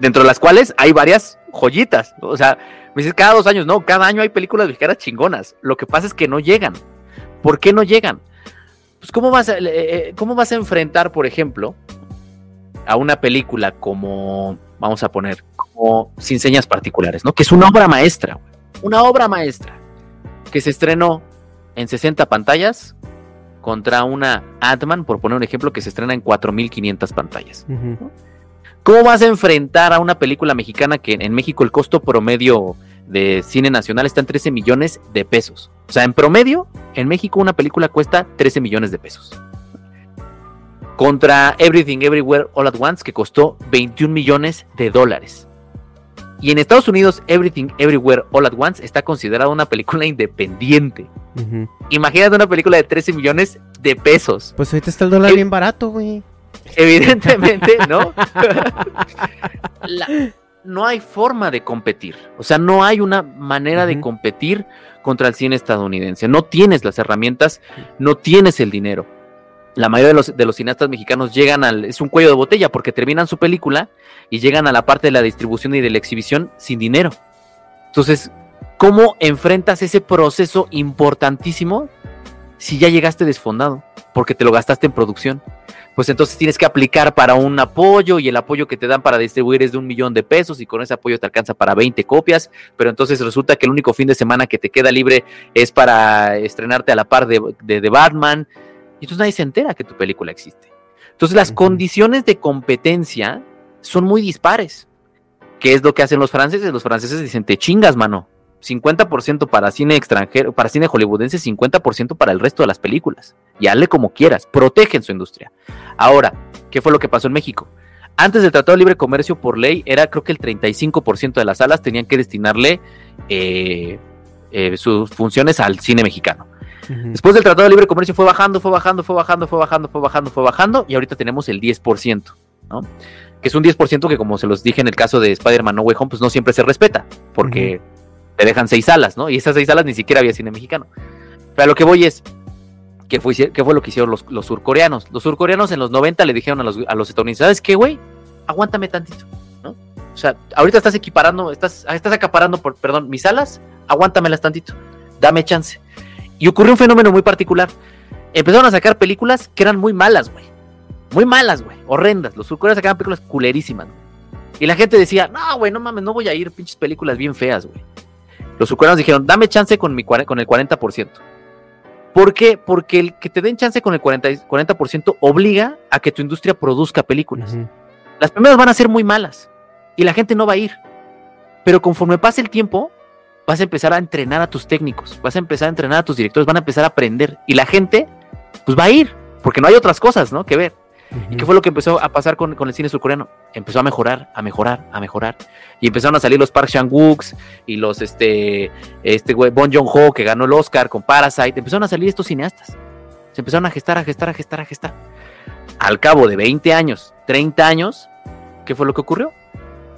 Dentro de las cuales hay varias joyitas. ¿no? O sea, me dices cada dos años, no, cada año hay películas mexicanas chingonas. Lo que pasa es que no llegan. ¿Por qué no llegan? Pues ¿cómo vas a, eh, eh, cómo vas a enfrentar, por ejemplo, a una película como, vamos a poner, como Sin Señas Particulares, ¿no? Que es una obra maestra, una obra maestra, que se estrenó en 60 pantallas contra una Ant-Man, por poner un ejemplo, que se estrena en 4.500 pantallas. Ujú. ¿Cómo vas a enfrentar a una película mexicana que en México el costo promedio de cine nacional está en 13 millones de pesos? O sea, en promedio, en México una película cuesta 13 millones de pesos. Contra Everything Everywhere All at Once, que costó 21 millones de dólares. Y en Estados Unidos, Everything Everywhere All at Once está considerada una película independiente. Imagínate una película de 13 millones de pesos. Pues ahorita está el dólar bien barato, güey. Evidentemente, ¿no? La- no hay forma de competir. O sea, no hay una manera de competir contra el cine estadounidense. No tienes las herramientas, no tienes el dinero. La mayoría de los, de los cineastas mexicanos llegan al. Es un cuello de botella porque terminan su película y llegan a la parte de la distribución y de la exhibición sin dinero. Entonces, ¿cómo enfrentas ese proceso importantísimo si ya llegaste desfondado? Porque te lo gastaste en producción. Pues entonces tienes que aplicar para un apoyo y el apoyo que te dan para distribuir es de un millón de pesos y con ese apoyo te alcanza para 20 copias, pero entonces resulta que el único fin de semana que te queda libre es para estrenarte a la par de, de, de Batman y entonces nadie se entera que tu película existe. Entonces las condiciones de competencia son muy dispares. ¿Qué es lo que hacen los franceses? Los franceses dicen, te chingas, mano. 50% para cine extranjero, para cine hollywoodense, 50% para el resto de las películas. Y hazle como quieras, protegen su industria. Ahora, ¿qué fue lo que pasó en México? Antes del Tratado de Libre Comercio, por ley, era creo que el 35% de las salas tenían que destinarle eh, eh, sus funciones al cine mexicano. Después del Tratado de Libre Comercio fue bajando, fue bajando, fue bajando, fue bajando, fue bajando, fue bajando, y ahorita tenemos el 10%, ¿no? Que es un 10% que, como se los dije en el caso de Spider-Man No Way Home, pues no siempre se respeta, porque te dejan seis salas, ¿no? Y esas seis salas ni siquiera había cine mexicano. Pero a lo que voy es, ¿qué fue, qué fue lo que hicieron los, surcoreanos? Los surcoreanos en los 90 le dijeron a los, a los estadounidenses, ¿sabes qué, güey? Aguántame tantito, ¿no? O sea, ahorita estás equiparando, estás, estás acaparando, por, perdón, mis salas, aguántamelas tantito, dame chance. Y ocurrió un fenómeno muy particular. Empezaron a sacar películas que eran muy malas, güey. Muy malas, güey. Horrendas. Los surcoreanos sacaban películas culerísimas. Y la gente decía, no, güey, no mames, no voy a ir, pinches películas bien feas, güey. Los surcoreanos dijeron, dame chance con, mi, con el 40%. ¿Por qué? Porque el que te den chance con el 40%, 40 obliga a que tu industria produzca películas. Uh -huh. Las primeras van a ser muy malas y la gente no va a ir. Pero conforme pase el tiempo, vas a empezar a entrenar a tus técnicos, vas a empezar a entrenar a tus directores, van a empezar a aprender y la gente pues va a ir, porque no hay otras cosas, ¿no? Que ver. ¿Y qué fue lo que empezó a pasar con, con, el cine surcoreano? Empezó a mejorar, a mejorar, a mejorar. Y empezaron a salir los Park Chan-wooks y los, este, este güey, Bon Joon-ho, que ganó el Oscar con Parasite. Empezaron a salir estos cineastas. Se empezaron a gestar, a gestar, a gestar, a gestar. Al cabo de 20 años, 30 años, ¿qué fue lo que ocurrió?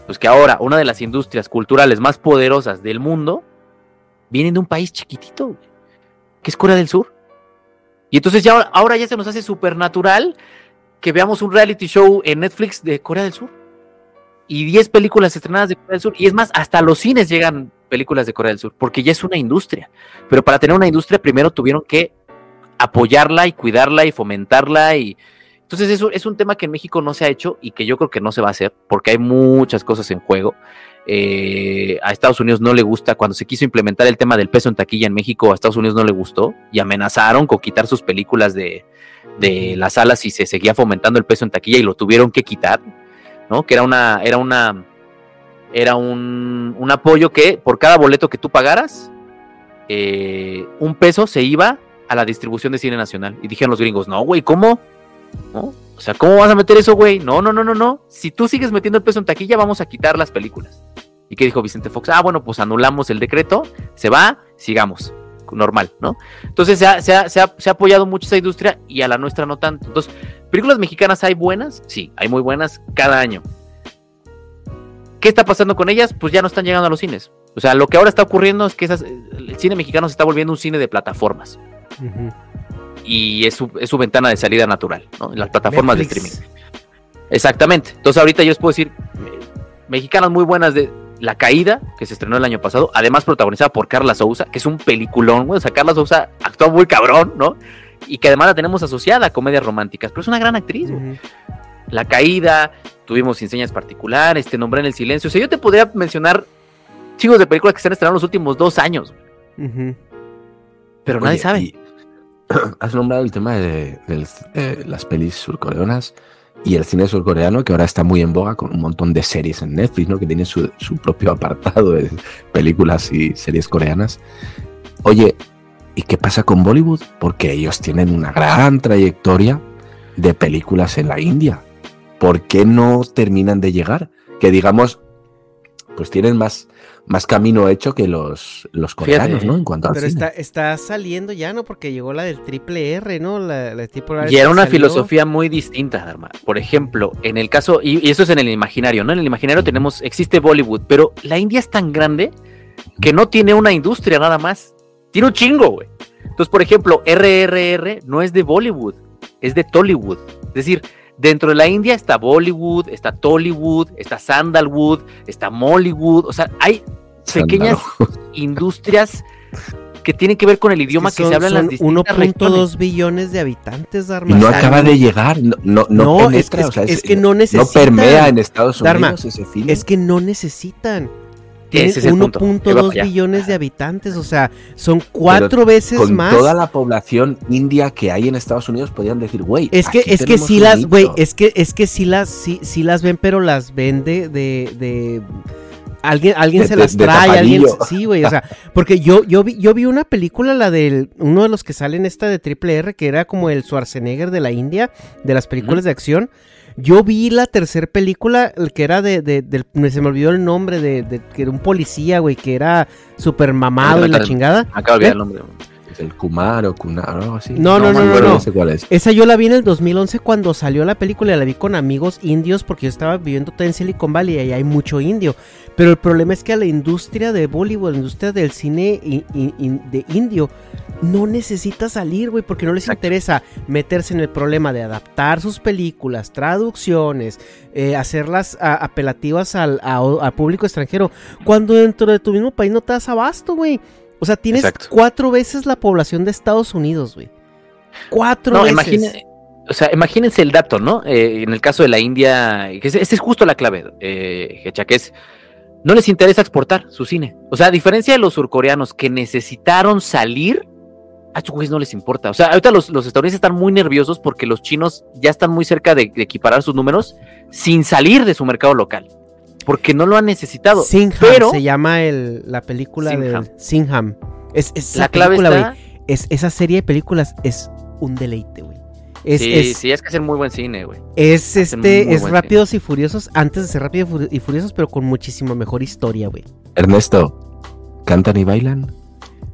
Pues que ahora una de las industrias culturales más poderosas del mundo viene de un país chiquitito, que es Corea del Sur. Y entonces ya ahora ya se nos hace súper natural que veamos un reality show en Netflix de Corea del Sur. Y 10 películas estrenadas de Corea del Sur. Y es más, hasta los cines llegan películas de Corea del Sur, porque ya es una industria. Pero para tener una industria primero tuvieron que apoyarla y cuidarla y fomentarla y, entonces eso es un tema que en México no se ha hecho y que yo creo que no se va a hacer porque hay muchas cosas en juego. Eh, a Estados Unidos no le gusta, cuando se quiso implementar el tema del peso en taquilla en México, a Estados Unidos no le gustó y amenazaron con quitar sus películas de, de las salas si se seguía fomentando el peso en taquilla y lo tuvieron que quitar, ¿no? Que era una, era una, era un, un apoyo que por cada boleto que tú pagaras, eh, un peso se iba a la distribución de cine nacional. Y dijeron los gringos, no, güey, ¿cómo? O sea, ¿cómo vas a meter eso, güey? No, no, no, no, no. Si tú sigues metiendo el peso en taquilla, vamos a quitar las películas. ¿Y qué dijo Vicente Fox? Ah, bueno, pues anulamos el decreto, se va, sigamos. Normal, ¿no? Entonces se ha, se, ha, se, ha, se ha, apoyado mucho esa industria y a la nuestra no tanto. Entonces, ¿películas mexicanas hay buenas? Sí, hay muy buenas cada año. ¿Qué está pasando con ellas? Pues ya no están llegando a los cines. O sea, lo que ahora está ocurriendo es que esas, el cine mexicano se está volviendo un cine de plataformas. Uh -huh y es su, es su, ventana de salida natural, ¿no? En las plataformas Netflix. de streaming. Exactamente. Entonces ahorita yo les puedo decir, mexicanas muy buenas de La Caída, que se estrenó el año pasado, además protagonizada por Carla Souza, que es un peliculón, güey. O sea, Carla Souza actúa muy cabrón, ¿no? Y que además la tenemos asociada a comedias románticas, pero es una gran actriz, güey. Uh -huh. La Caída, tuvimos Enseñas Particulares, Te Nombré en el Silencio. O sea, yo te podría mencionar chicos de películas que se han estrenado los últimos dos años, uh -huh. Pero Oye, nadie sabe. *clears throat* Has nombrado el tema de, de, de, las pelis surcoreanas y el cine surcoreano que ahora está muy en boga con un montón de series en Netflix, ¿no? Que tiene su, su propio apartado de películas y series coreanas. Oye, ¿y qué pasa con Bollywood? Porque ellos tienen una gran trayectoria de películas en la India. ¿Por qué no terminan de llegar? Que digamos, pues tienen más, más camino hecho que los, los coreanos, Fíjate, ¿no? En cuanto Pero al está, cine. está saliendo ya, ¿no? Porque llegó la del triple R, ¿no? La, la triple R y era una salió. filosofía muy distinta, Dharma. Por ejemplo, en el caso, y, y, eso es en el imaginario, ¿no? En el imaginario tenemos, existe Bollywood, pero la India es tan grande que no tiene una industria nada más. Tiene un chingo, güey. Entonces, por ejemplo, RRR no es de Bollywood, es de Tollywood. Es decir, Dentro de la India está Bollywood, está Tollywood, está Sandalwood, está Mollywood. O sea, hay pequeñas industrias que tienen que ver con el idioma que, Son- se habla en las distintas regiones. 1.2 billones de habitantes, Y Dharma. no O sea, acaba de llegar, no, no, no, No, es- penetra, es o sea, que- es que no necesitan. permea en Estados Unidos Dharma, ese cine. Es que no necesitan. Va 1.2 para allá. billones de habitantes, o sea, son cuatro Pero veces con más. toda la población india que hay en Estados Unidos podrían decir, güey, Es que, es que sí las, nicho". güey, es que, es que sí las, sí, sí las ven, pero las ven de, de, de- alguien, alguien De- se las trae, alguien, sí, güey, o sea, porque yo, yo vi, yo vi una película, la del, uno de los que sale en esta de Triple R, que era como el Schwarzenegger de la India, de las películas de acción. Yo vi la tercera película, el que era de, de, del- se me olvidó el nombre, de, de- que era un policía, güey, que era súper mamado y la chingada. Acabo de olvidar el nombre. El Kumar o Kunar o algo así. No, no, no, no, acuerdo, no. sé cuál es. Esa yo la vi en el 2011 cuando salió la película y la vi con amigos indios porque yo estaba viviendo en Silicon Valley y ahí hay mucho indio. Pero el problema es que a la industria de Bollywood, la industria del cine in- de indio, no necesita salir, güey, porque no les interesa meterse en el problema de adaptar sus películas, traducciones, eh, hacerlas a- apelativas al a- al público extranjero, cuando dentro de tu mismo país no te das abasto, güey. O sea, tienes Exacto. cuatro veces la población de Estados Unidos, güey. Cuatro No, veces. imagine- o sea, imagínense el dato, ¿no? Eh, en el caso de la India, que esa es justo la clave, eh, Hecha, que es, no les interesa exportar su cine. O sea, a diferencia de los surcoreanos que necesitaron salir, a güeyes no les importa. O sea, ahorita los, los estadounidenses están muy nerviosos porque los chinos ya están muy cerca de, de equiparar sus números sin salir de su mercado local. Porque no lo han necesitado. Singham pero se llama el, la película Singham. de Singham. Es, es La esa clave película, está-. Es, esa serie de películas es un deleite, güey. Es, sí, es, sí, es que hacer muy buen cine, güey. es hacen este, es Rápidos y Furiosos antes de ser Rápidos y Furi- y Furiosos, pero con muchísimo mejor historia, güey. Ernesto, ¿cantan y bailan?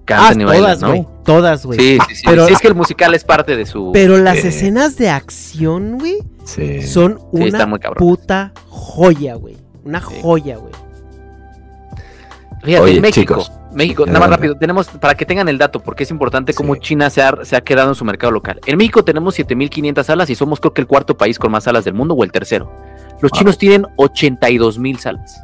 Cantan Ah, y bailan, todas, ¿no? güey. Todas, güey. Sí, sí, sí. Pero, Sí, es que el musical es parte de su. pero las eh, escenas de acción, güey, Sí. son una puta joya, güey. Una joya, güey. Fíjate, Oye, México, chicos, México, nada más rápido, tenemos, para que tengan el dato, porque es importante cómo Sí. China se ha, se ha quedado en su mercado local. En México tenemos 7.500 salas y somos creo que el cuarto país con más salas del mundo o el tercero. Los Wow. chinos tienen 82.000 salas.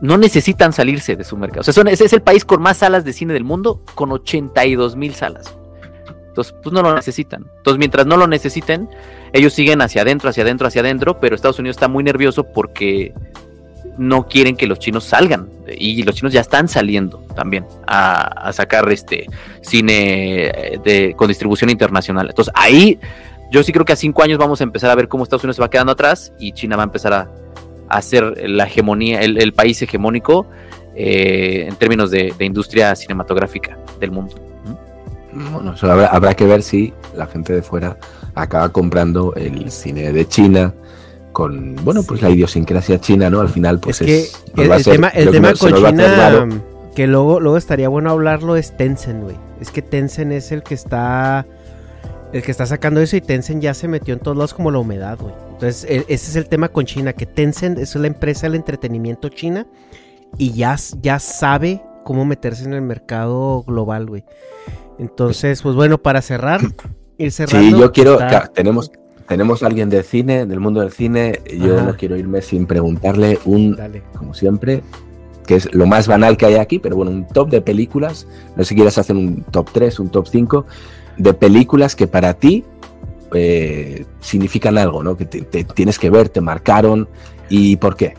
No necesitan salirse de su mercado. O sea, son- ese es el país con más salas de cine del mundo, con 82.000 salas. Entonces, pues no lo necesitan. Entonces, mientras no lo necesiten, ellos siguen hacia adentro, hacia adentro, hacia adentro, pero Estados Unidos está muy nervioso porque no quieren que los chinos salgan. Y los chinos ya están saliendo también a, sacar este cine eh, con distribución internacional. Entonces, ahí yo sí creo que a cinco años vamos a empezar a ver cómo Estados Unidos se va quedando atrás y China va a empezar a, a ser la hegemonía, el, país hegemónico eh, en términos de industria cinematográfica del mundo. Bueno, eso habrá, habrá que ver si la gente de fuera acaba comprando el cine de China con, bueno, pues la idiosincrasia china, ¿no? Al final, pues es que es, el, ser- tema, el tema con China, que luego, luego estaría bueno hablarlo, es Tencent, güey. Es que Tencent es el que está. El que está sacando eso y Tencent ya se metió en todos lados como la humedad, güey. Entonces, ese es el tema con China, que Tencent es la empresa del entretenimiento china y ya, ya sabe cómo meterse en el mercado global, güey. Entonces, pues bueno, para cerrar, ir cerrando. Sí, yo quiero, está- tenemos, tenemos a alguien del cine, del mundo del cine, yo Ajá. no quiero irme sin preguntarle un, Dale. como siempre, que es lo más banal que hay aquí, pero bueno, un top de películas, no sé si quieres hacer un top 3, un top 5, de películas que para ti eh, significan algo, ¿no? Que te, te tienes que ver, te marcaron y por qué.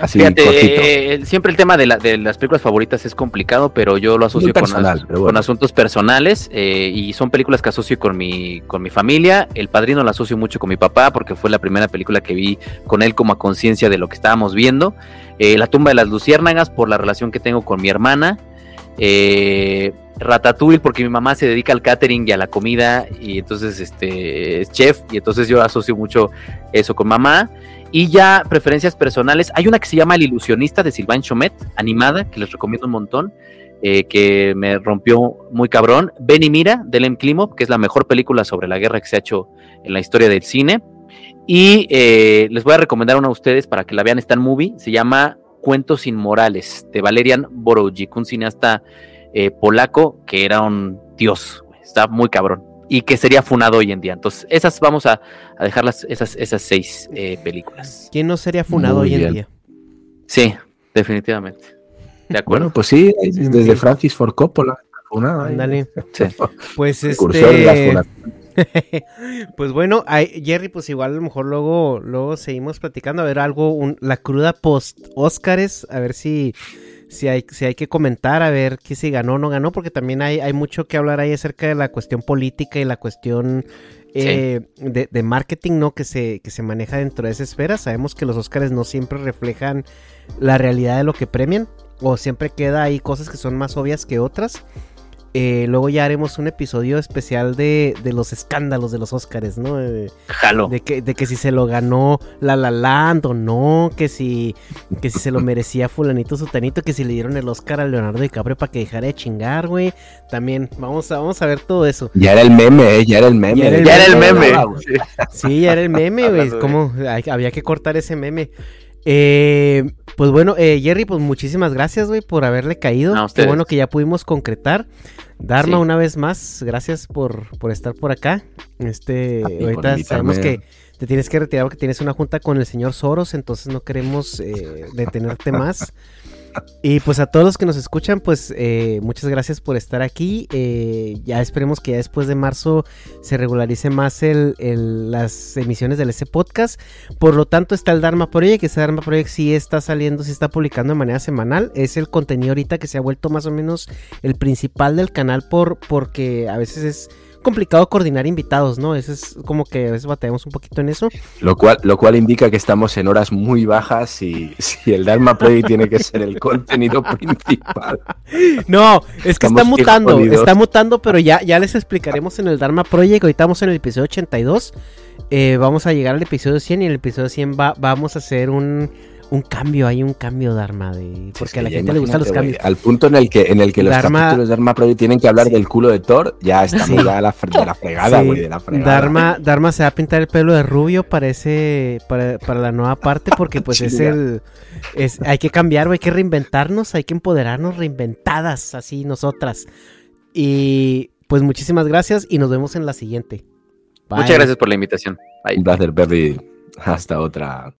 Así Fíjate, cortito. eh, siempre el tema de, la- de las películas favoritas es complicado, pero yo lo asocio con, as- asuntos personales eh, y son películas que asocio con mi, con mi familia. El Padrino lo asocio mucho con mi papá porque fue la primera película que vi con él como a conciencia de lo que estábamos viendo. Eh, la tumba de las luciérnagas por la relación que tengo con mi hermana. Eh, Ratatouille porque mi mamá se dedica al catering y a la comida y entonces este es chef y entonces yo asocio mucho eso con mamá. Y ya preferencias personales, hay una que se llama El ilusionista de Sylvain Chomet, animada, que les recomiendo un montón, eh, que me rompió muy cabrón. Ven y mira, de Lem Klimov, que es la mejor película sobre la guerra que se ha hecho en la historia del cine. Y eh, les voy a recomendar una a ustedes para que la vean, está en movie, se llama Cuentos Inmorales, de Valerian Borowczyk, un cineasta eh, polaco que era un dios, está muy cabrón y que sería funado hoy en día. Entonces, esas vamos a, a dejarlas, esas, esas seis eh, películas. ¿Quién no sería funado Muy hoy en día? Sí, definitivamente. De acuerdo. Bueno, pues sí, desde Francis Ford Coppola. Una, Ándale. Sí. *laughs* Pues este. *laughs* pues bueno, ay, Jerry, pues igual a lo mejor luego, luego seguimos platicando, a ver algo, un- la cruda post Óscares, a ver si, si hay, si hay que comentar, a ver qué si ganó o no ganó, porque también hay, hay mucho que hablar ahí acerca de la cuestión política y la cuestión eh, de, de marketing, ¿no? Que se, que se maneja dentro de esa esfera. Sabemos que los Óscares no siempre reflejan la realidad de lo que premian, o siempre queda ahí cosas que son más obvias que otras. Eh, luego ya haremos un episodio especial de, de los escándalos de los Óscares, ¿no? De, Jalo. de que, de que si se lo ganó La La Land o no, que si, que si se lo merecía fulanito sutanito, que si le dieron el Oscar a Leonardo DiCaprio para que dejara de chingar, güey. También vamos a, vamos a ver todo eso. Ya era el meme, ¿eh? Ya era el meme. Ya era el Ya era el meme. Güey. Sí. Sí, ya era el meme, güey. *laughs* ¿Cómo? Había que cortar ese meme. Eh, pues bueno, eh, Jerry, pues muchísimas gracias, güey, por haberle caído. No, Qué bueno que ya pudimos concretar. Dharma, Sí. una vez más, gracias por, por estar por acá. Este, ahorita sabemos que te tienes que retirar porque tienes una junta con el señor Soros, entonces no queremos eh, detenerte más. *laughs* Y pues a todos los que nos escuchan, pues eh, muchas gracias por estar aquí. Eh, ya esperemos que ya después de marzo se regularice más el, las emisiones del ese podcast. Por lo tanto, está el Dharma Project. Ese Dharma Project sí está saliendo, sí está publicando de manera semanal. Es el contenido ahorita que se ha vuelto más o menos el principal del canal por, porque a veces es complicado coordinar invitados, ¿no? Eso es como que a veces batallamos un poquito en eso. Lo cual, lo cual indica que estamos en horas muy bajas y *laughs* si el Dharma Project tiene que ser el contenido *laughs* principal. No, es que está mutando, jodidos. está mutando, pero ya, ya les explicaremos en el Dharma Project. Ahorita estamos en el episodio 82. Eh, vamos a llegar al episodio 100 y en el episodio 100 va- vamos a hacer un, un cambio, hay un cambio Dharma, de, porque Es que a la gente le gustan los cambios. güey, Al punto en el que, en el que los Dharma- capítulos de Dharma Project tienen que hablar Sí. del culo de Thor, ya estamos Sí. ya a la, fre- de la fregada, Sí, güey, de la fregada. Dharma, Dharma se va a pintar el pelo de rubio para ese, para, para la nueva parte, porque *laughs* pues es el, es, hay que cambiar, hay que reinventarnos, hay que empoderarnos, reinventadas, así nosotras. Y pues muchísimas gracias y nos vemos en la siguiente. Bye. Muchas gracias por la invitación. Bye. Un placer, Perry. Hasta otra.